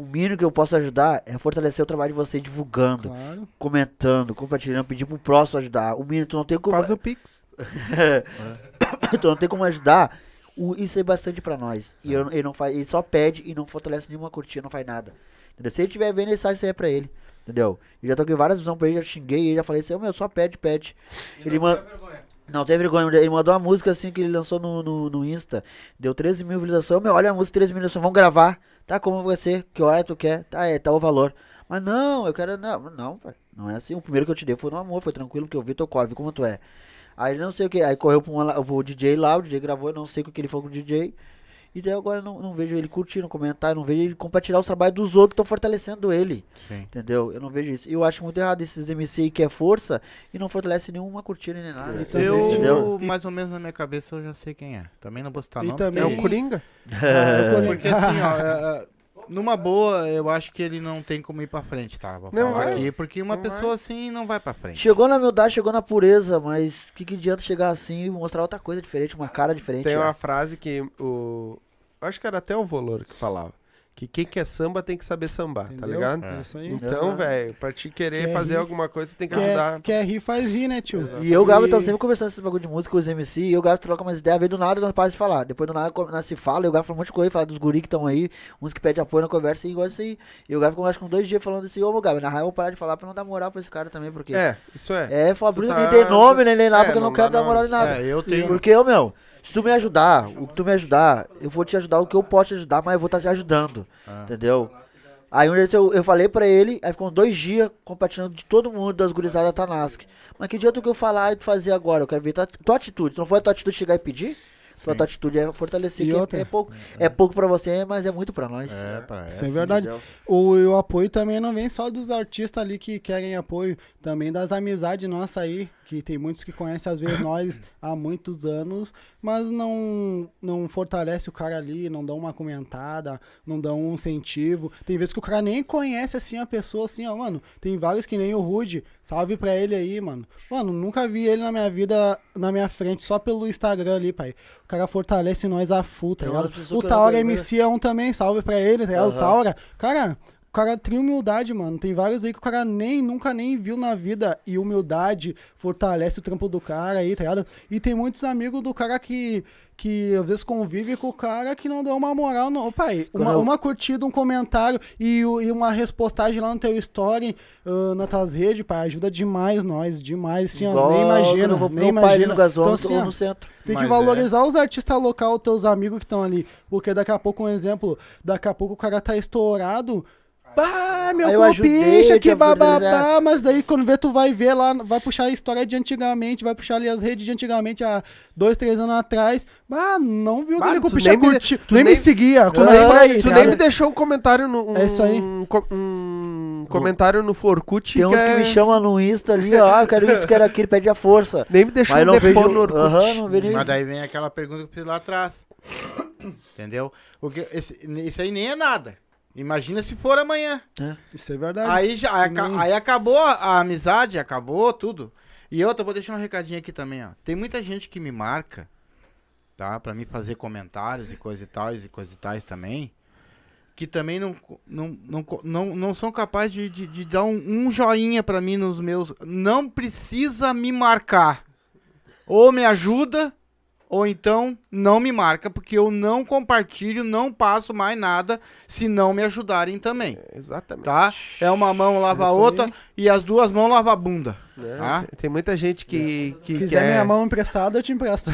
o mínimo que eu posso ajudar é fortalecer o trabalho de vocês divulgando, Claro. comentando, compartilhando, pedir pro próximo ajudar. O mínimo, tu não tem como, Faz o Pix. tu não tem como ajudar. O, isso é bastante pra nós. E eu, ele não faz, ele só pede e não fortalece nenhuma curtida, não faz nada. Entendeu? Se ele estiver vendo, ele sabe isso aí é pra ele. Entendeu? Eu já toquei várias visões pra ele, já xinguei ele, já falei assim, ô meu, só pede, pede. E Ele não man- fica vergonha. Não tem vergonha, ele mandou uma música assim que ele lançou no, no, no Insta. Deu 13 mil visualizações. Meu, olha a música, 13 mil visualizações, vamos gravar. Tá, como ser? Que hora tu quer? Tá, é, tá o valor. Mas não, eu quero. Não, não, pai. Não é assim. O primeiro que eu te dei foi no amor, foi tranquilo, porque eu vi teu corre, como tu é. Aí não sei o que. Aí correu pro, uma, pro DJ lá, o DJ gravou, eu não sei o que ele falou com o DJ. E daí agora eu não, não vejo ele curtindo, comentar, eu não vejo ele compartilhar os trabalhos dos outros que estão fortalecendo ele. Sim. Entendeu? Eu não vejo isso. E eu acho muito errado esses MC aí que é força e não fortalece nenhuma curtida nem nada. Então, Eu, Entendeu? mais ou menos na minha cabeça, eu já sei quem é. Também não vou citar E nome. também- É o Coringa. Ah, Porque assim, ó, é, é, numa boa, eu acho que ele não tem como ir pra frente, tá? Vou Não falar vai. aqui, porque uma Não pessoa assim não vai pra frente. Chegou na humildade, chegou na pureza, mas o que, que adianta chegar assim e mostrar outra coisa diferente, uma cara diferente? Tem ó. uma frase que o. Acho que era até o Volor que falava. Que quem quer samba tem que saber sambar, tá Entendeu? ligado? É isso aí. Então, Ah. velho, pra te querer Quer fazer rir. alguma coisa, você tem que Quer, ajudar. quer rir, faz rir, né, tio? E eu e o E- tá sempre conversando esse bagulho de música com os MC, e o Gabi troca umas ideias, vem do nada nós paramos de falar. Depois do nada nós se fala, e o Gabi fala um monte de coisa, fala dos guri que estão aí, uns que pedem apoio na conversa e igual isso aí. E o Gabi conversa com dois dias falando assim, ô meu Gabi, na real eu vou parar de falar pra não dar moral pra esse cara também, porque. É, isso é. É, Fabrício tá- nem tem nome, nem nem nada, É, porque eu não não quero dar moral em nada. É, eu tenho. Porque, ô meu, se tu me ajudar, o que tu me ajudar, eu vou te ajudar o que eu posso te ajudar, mas eu vou estar te ajudando. Ah. Entendeu? Aí um dia eu, eu falei pra ele, aí ficou dois dias compartilhando de todo mundo das gurizadas da Tanask. Mas que adianta o que eu falar e tu fazer agora? Eu quero ver tua, tua atitude. Se não for a tua atitude chegar e pedir, sua tua atitude é fortalecer. E que é- outra? é, pouco, é pouco pra você, mas é muito pra nós. É, pra Isso é verdade. O, o apoio também não vem só dos artistas ali que querem apoio, também das amizades nossas aí, que tem muitos que conhecem às vezes nós há muitos anos, mas não não fortalece o cara ali, não dão uma comentada, não dão um incentivo. Tem vezes que o cara nem conhece assim a pessoa assim, ó, mano. Tem vários que nem o Rude, salve pra ele aí, mano. Mano, nunca vi ele na minha vida, na minha frente, só pelo Instagram ali, pai. O cara fortalece nós a full, tá ligado? O Taura. MC é um também, salve pra ele, tá ligado? O Aham. Taura, cara, o cara tem humildade, mano. Tem vários aí que o cara nem, nunca nem viu na vida. E humildade fortalece o trampo do cara aí, tá ligado? E tem muitos amigos do cara que, que às vezes convive com o cara que não deu uma moral. No... Ô, pai, uma, eu- uma curtida, um comentário e, e uma respostagem lá no teu story, ah, nas tuas redes, pai, ajuda demais nós, demais. Assim, ó, Igual nem imagina, eu vou nem imagina. gasômetro Então, assim, no centro. tem que Mas valorizar os artistas local, os teus amigos que estão ali. Porque daqui a pouco, um exemplo, daqui a pouco o cara tá estourado. Bah, meu Aí eu ajudei, golpicha, eu que bababá. Mas daí quando vê, tu vai ver lá, vai puxar a história de antigamente, vai puxar ali as redes de antigamente, há dois, três anos atrás. Ah, não viu aquele tu golpicha nem me- curti, tu nem, nem- me seguia. Tu Ah, nem, aí, Tu nem ligado? me deixou um comentário no. Um, É isso aí. Um, um comentário no Forkut Tem uns que é- me chamam no Insta ali, ó, ah, eu quero isso, quero aquilo, pede a força. Nem me deixou Mas um depô no Orkut. não Mas daí vem aquela pergunta que eu fiz lá atrás. Entendeu? O que, esse, isso aí nem é nada. Imagina se for amanhã. Isso é verdade. Aí, já, aí, aí acabou a, a amizade, acabou tudo. E outra, vou deixar um recadinho aqui também, ó. Tem muita gente que me marca, tá? Pra mim fazer comentários e coisa e tais e coisa e tais também. Que também não, não, não, não, não são capazes de, de, de dar um, um joinha pra mim nos meus. Não precisa me marcar. Ou me ajuda, ou então não me marca, porque eu não compartilho, não passo mais nada se não me ajudarem também. Exatamente. Tá? É uma mão lava a outra aí. e as duas mãos lavam a bunda. Né? Tá? Tem muita gente que, que quiser quer... minha mão emprestada, eu te empresto.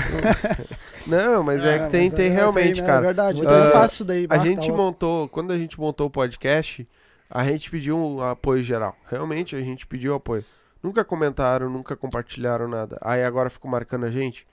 Não, mas é, que tem, tem é- realmente, aí, cara. É verdade. Então eu faço isso daí. A gente tá montou, quando a gente montou o podcast, a gente pediu um apoio geral. Realmente a gente pediu apoio. Nunca comentaram, nunca compartilharam nada. Aí agora ficam marcando a gente.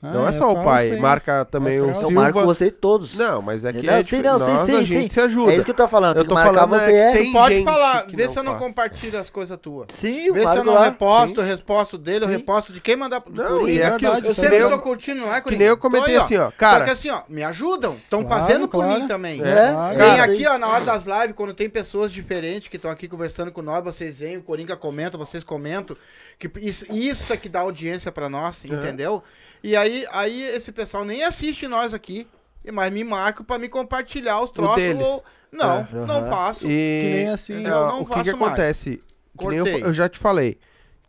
Ah, não é só o pai, marca também É o falso. Eu Silva. marco você todos. Não, mas é que Não, é sim, não, sim, nós, sim, a gente sim. se ajuda. É isso que eu tô falando. Eu Tem tô falando você é é. que tem Pode gente falar, que vê não se eu não faz. compartilho as coisas tuas. Sim, Vê se eu não lá. reposto, eu reposto dele, eu Sim. reposto de quem mandar Não, e é é aquilo verdade, que Eu sempre tô curtindo, não é, que nem eu comentei assim, ó. Cara, que assim, ó, me ajudam. Estão fazendo por mim também. É. Vem aqui, ó, na hora das lives, quando tem pessoas diferentes que estão aqui conversando com nós, vocês vêm, o Coringa comenta, vocês comentam. Que isso, isso é que dá audiência pra nós, entendeu? E aí, aí esse pessoal nem assiste nós aqui, mas me marca pra me compartilhar os troços. deles. ou- Não, É. não Aham. faço. E Que nem assim. Eu não o que, que acontece? Que nem eu, eu já te falei.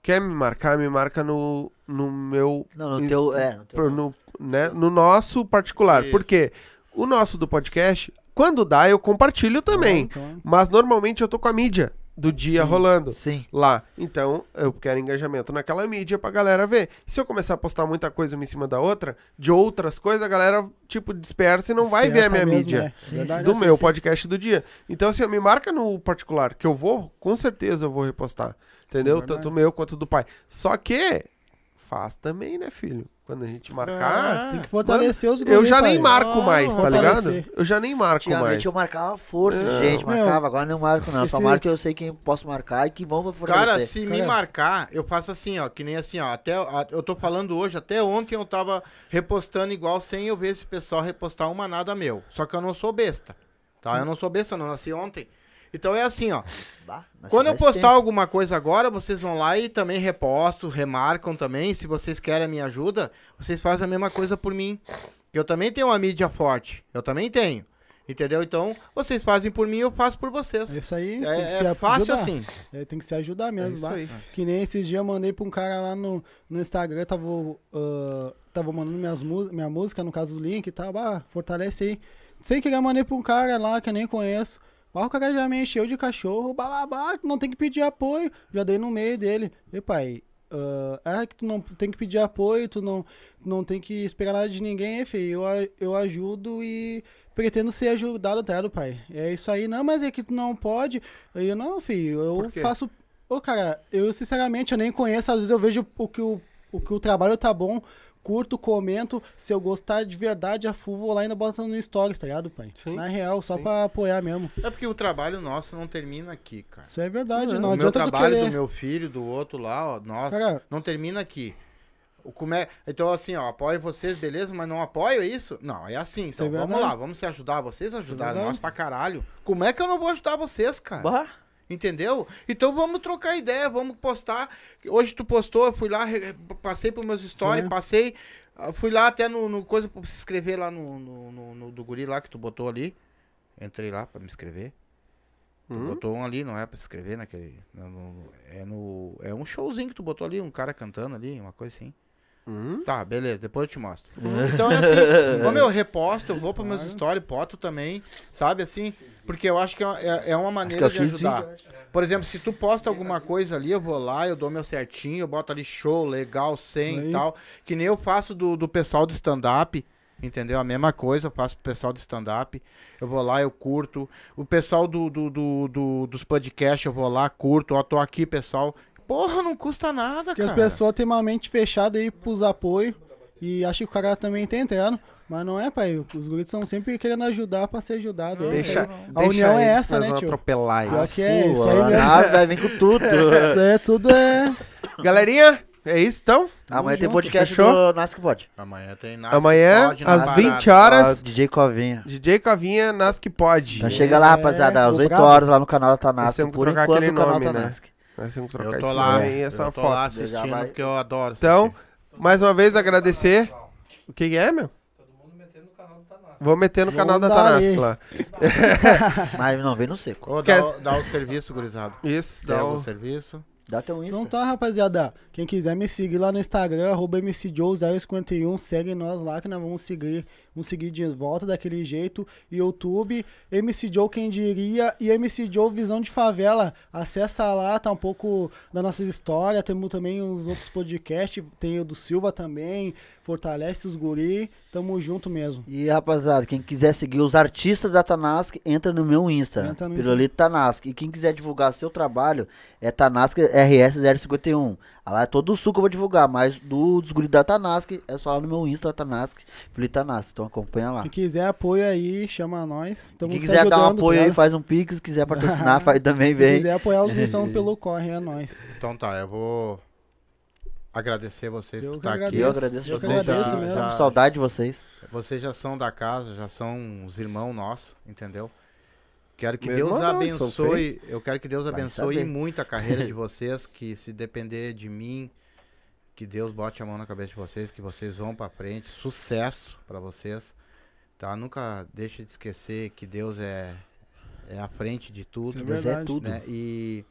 Quer me marcar, me marca no, no meu. Não, no teu. É, no teu. no, né, no nosso particular. Isso. Porque o nosso do podcast, quando dá, eu compartilho também. Claro, Mas normalmente eu tô com a mídia do dia Sim. rolando Sim. lá. Então, eu quero engajamento naquela mídia pra galera ver. Se eu começar a postar muita coisa uma em cima da outra, de outras coisas, a galera, tipo, dispersa e não vai ver a minha Dispersa mesmo, mídia. né? Verdade, Do sim, meu sim. podcast do dia. Então, assim, me marca no particular, que eu vou, com certeza eu vou repostar. Entendeu? Sim. Tanto o meu quanto o do pai. Só que, faz também, né, filho? Quando a gente marcar. Ah, Tem que fortalecer os Eu já nem pai. marco Ah, mais, tá ligado? fortalecer. Eu já nem marco Antigamente mais. eu marcava força, Não. gente. Meu, Marcava, agora não marco, não. Só esse- marco que eu sei quem posso marcar e que vão fortalecer. Cara, se me Cara. marcar, eu faço assim, ó, que nem assim, ó, até a- eu tô falando hoje, até ontem eu tava repostando igual sem eu ver esse pessoal repostar uma nada meu. Só que eu não sou besta, tá? Eu não sou besta, não nasci ontem. Então é assim, ó, Bah, quando eu postar tempo. alguma coisa agora, vocês vão lá e também repostam, remarcam também. Se vocês querem a minha ajuda, vocês fazem a mesma coisa por mim. Que eu também tenho uma mídia forte. Eu também tenho. Entendeu? Então, vocês fazem por mim, eu faço por vocês. Isso aí tem que É, se é fácil ajudar. assim. É, tem que se ajudar É mesmo. isso bah. aí. Que nem esses dias eu mandei pra um cara lá no, no Instagram, tava, ah, tava mandando minhas, minha música, no caso do link e tal, bah, fortalece aí. Sem querer, mandei pra um cara lá que eu nem conheço. Ah, o cara já me encheu de cachorro, bababá, não tem que pedir apoio. Já dei no meio dele. E pai, ah, é que tu não tem que pedir apoio, tu não, não tem que esperar nada de ninguém, filho. Eu, eu ajudo e pretendo ser ajudado, ligado, pai? É isso aí, não, mas é que tu não pode. Aí eu, não, filho, eu faço Ô, cara, eu sinceramente eu nem conheço, às vezes eu vejo o que o, o, que o trabalho tá bom, curto, comento, se eu gostar de verdade a full, vou lá e ainda boto no stories, tá ligado, pai? Sim, Na real, só sim. pra apoiar mesmo. É porque o trabalho nosso não termina aqui, cara. Isso é verdade, Não, não, o meu adianta tu trabalho querer. do meu filho, do outro lá, ó, nossa, Cara- não termina aqui. O como é- Então, assim, ó, apoio vocês, beleza, mas não apoio, é isso? Não, é assim. Então, é vamos lá, vamos se ajudar. Vocês ajudaram verdade. nós pra caralho. Como é que eu não vou ajudar vocês, cara? Bah, Entendeu? Então vamos trocar ideia, vamos postar. Hoje tu postou, eu fui lá, passei pros meus stories, Sim. passei. ah, Fui lá até no, no coisa pra se inscrever lá no, no, no- no do guri lá que tu botou ali. Entrei lá pra me inscrever. Tu Hum? botou um ali, não é pra se inscrever naquele. no- é, no, é um showzinho que tu botou ali, um cara cantando ali, uma coisa assim. Hum? Tá, beleza, depois eu te mostro. Então é assim, como eu reposto, eu vou para meus stories, poto também, sabe assim? Porque eu acho que é, é- é uma maneira de ajudar. Por exemplo, se tu posta alguma coisa ali, eu vou lá, eu dou meu certinho, eu boto ali show, legal, 100 Isso e tal. Que nem eu faço do, do pessoal do stand-up, entendeu? A mesma coisa, eu faço pro pessoal do stand-up. Eu vou lá, eu curto. O pessoal do, do, do- do- dos podcasts, eu vou lá, curto. Ó, tô aqui, pessoal. Porra, não custa nada, Porque cara. as pessoas têm uma mente fechada aí pros apoios. E acho que o cara também tá entrando. Mas não é, pai. Os guris estão sempre querendo ajudar pra ser ajudado. é isso Deixa, aí. A deixa união é essa, né, vamos tio? atropelar eles. que é, isso aí mesmo. vai vir com tudo. Isso aí tudo é. Galerinha, é isso então? Amanhã tem junto, podcast fechou? do Nasc Pod. Amanhã tem Amanhã, Pode na às parada. 20 horas, Ó, DJ Covinha. DJ Covinha, Nas que pode. Então chega lá, É, rapaziada, às o 8 brabo. horas lá no canal da Tanasc. Nós temos que Por enquanto aquele no canal nome, né? Nós temos que trocar Eu tô esse lá, aí, essa eu tô foto. lá assistindo vai- porque eu adoro Então, assistir. mais uma vez agradecer. O que, que é, meu? Todo mundo metendo no canal do Tanasco. Vou meter no Vamos canal da Tanasc aí. lá. Mas não vem no seco. Quer- dá, o- dá o serviço, gurizada. Isso, Dá o um... serviço. Dá teu Insta. Então tá, rapaziada. Quem quiser me seguir lá no Instagram, arroba MCJoe051, segue nós lá que nós vamos seguir, vamos seguir de volta daquele jeito. YouTube, MC Joe quem diria e MC Joe Visão de Favela. Acessa lá, tá um pouco das nossas histórias. Temos também os outros podcasts, tem o do Silva também, Fortalece os Guri. Tamo junto mesmo. E rapaziada, quem quiser seguir os artistas da Tanasc, entra no meu Insta. Entra no Pirulito Tanasc. E quem quiser divulgar seu trabalho, é Tanasc RS051. Ah, Lá é todo o sul que eu vou divulgar, mas do, dos guris da Tanasc, é só lá no meu Insta, Tanasc, Pirulito Tanasc. Então acompanha lá. Quem quiser apoio aí, chama nós. Tamo quem se quiser dar um tá apoio aí, faz um pix. Se quiser patrocinar, faz também, Quem vem. quiser apoiar os missão pelo corre, é nós. Então tá, eu vou agradecer vocês Eu por estar aqui. Eu agradeço Eu vocês. agradeço já, mesmo. já- Saudade de vocês. Vocês já são da casa, já são os irmãos nossos, entendeu? Quero que Meu Deus não, abençoe. Eu quero que Deus Vai abençoe saber. muito a carreira de vocês, que se depender de mim, que Deus bote a mão na cabeça de vocês, que vocês vão pra frente. Sucesso pra vocês. Tá? Nunca deixe de esquecer que Deus é é à frente de tudo, Isso é Deus é tudo. né? E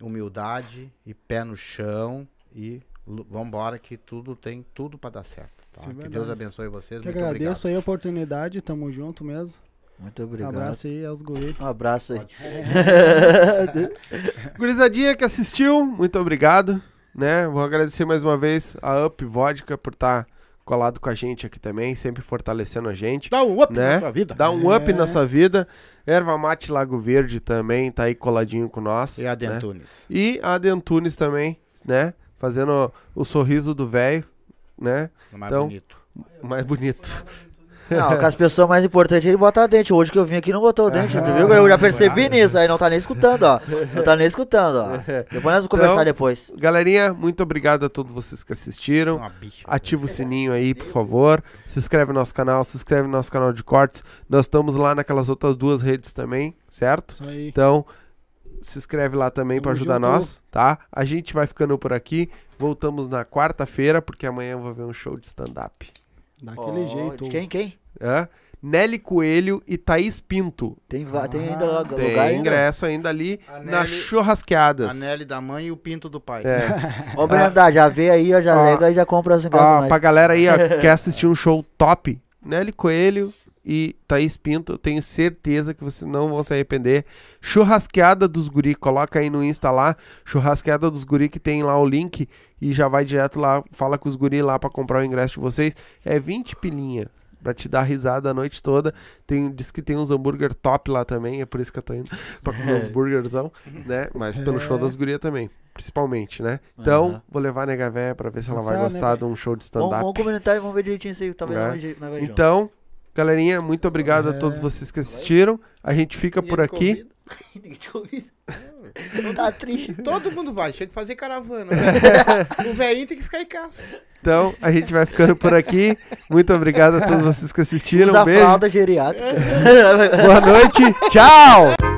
humildade e pé no chão e vambora que tudo tem tudo pra dar certo. tá? Isso é que verdade. Deus abençoe vocês. Que muito agradeço aí a oportunidade, tamo junto mesmo. Muito obrigado. Abraço aí aos guri. Um abraço aí. Gurizadinha que assistiu, muito obrigado. Né? Vou agradecer mais uma vez a Up Vodka por estar colado com a gente aqui também, sempre fortalecendo a gente. Dá um up Né? na sua vida. Dá um up É. na sua vida. Erva Mate Lago Verde também tá aí coladinho com nós. E a né? Dentunes. E a Dentunes também, né? Fazendo o sorriso do velho, né? O mais Então, bonito. O mais bonito. Não, com as pessoas mais importantes ele bota dente. Hoje que eu vim aqui não botou o dente, entendeu? Eu já percebi nisso, aí não tá nem escutando, ó. Não tá nem escutando, ó. Depois nós vamos conversar Então, depois. Galerinha, muito obrigado a todos vocês que assistiram. Bicha. Ativa o sininho aí, por favor. Se inscreve no nosso canal, se inscreve no nosso canal de cortes. Nós estamos lá naquelas outras duas redes também, certo? Isso aí. Então, se inscreve lá também pra Tamo ajudar junto. nós, tá? A gente vai ficando por aqui. Voltamos na quarta-feira, porque amanhã eu vou ver um show de stand-up. Daquele Ó, jeito. de Quem, quem? Hã? Nelly Coelho e Thaís Pinto. Tem, va- tem Ah, ainda lugar Tem ainda? ingresso ainda ali nas churrasqueadas. A Nelly da mãe e o pinto do pai. É. Ô, Brenda, já vê aí, ó, já Ó, lega e já compra os ingressos nós. pra galera aí, ó, quer assistir um show top, Nelly Coelho e Thaís Pinto, eu tenho certeza que vocês não vão se arrepender. Churrasqueada dos guri, coloca aí no Insta lá, churrasqueada dos guri que tem lá o link e já vai direto lá, fala com os guri lá pra comprar o ingresso de vocês. É 20 pilinha. Pra te dar risada a noite toda. Tem, diz que tem uns hambúrguer top lá também. É por isso que eu tô indo pra comer uns burgerzão, né? Mas pelo show das gurias também, principalmente, né? Então, vou levar a nega véia pra ver se ela vai né, gostar velho? de um show de stand-up. vamos comentar e vamos ver direitinho isso aí. Talvez É. nós vai-. Então, galerinha, muito obrigado a É. todos vocês que assistiram. A gente fica por aqui. Ninguém te. Não tá triste. Todo mundo vai, chega que fazer caravana. o velhinho tem que ficar em casa. Então, a gente vai ficando por aqui. Muito obrigado a todos vocês que assistiram. Um beijo. fralda geriátrica. Boa noite. Tchau.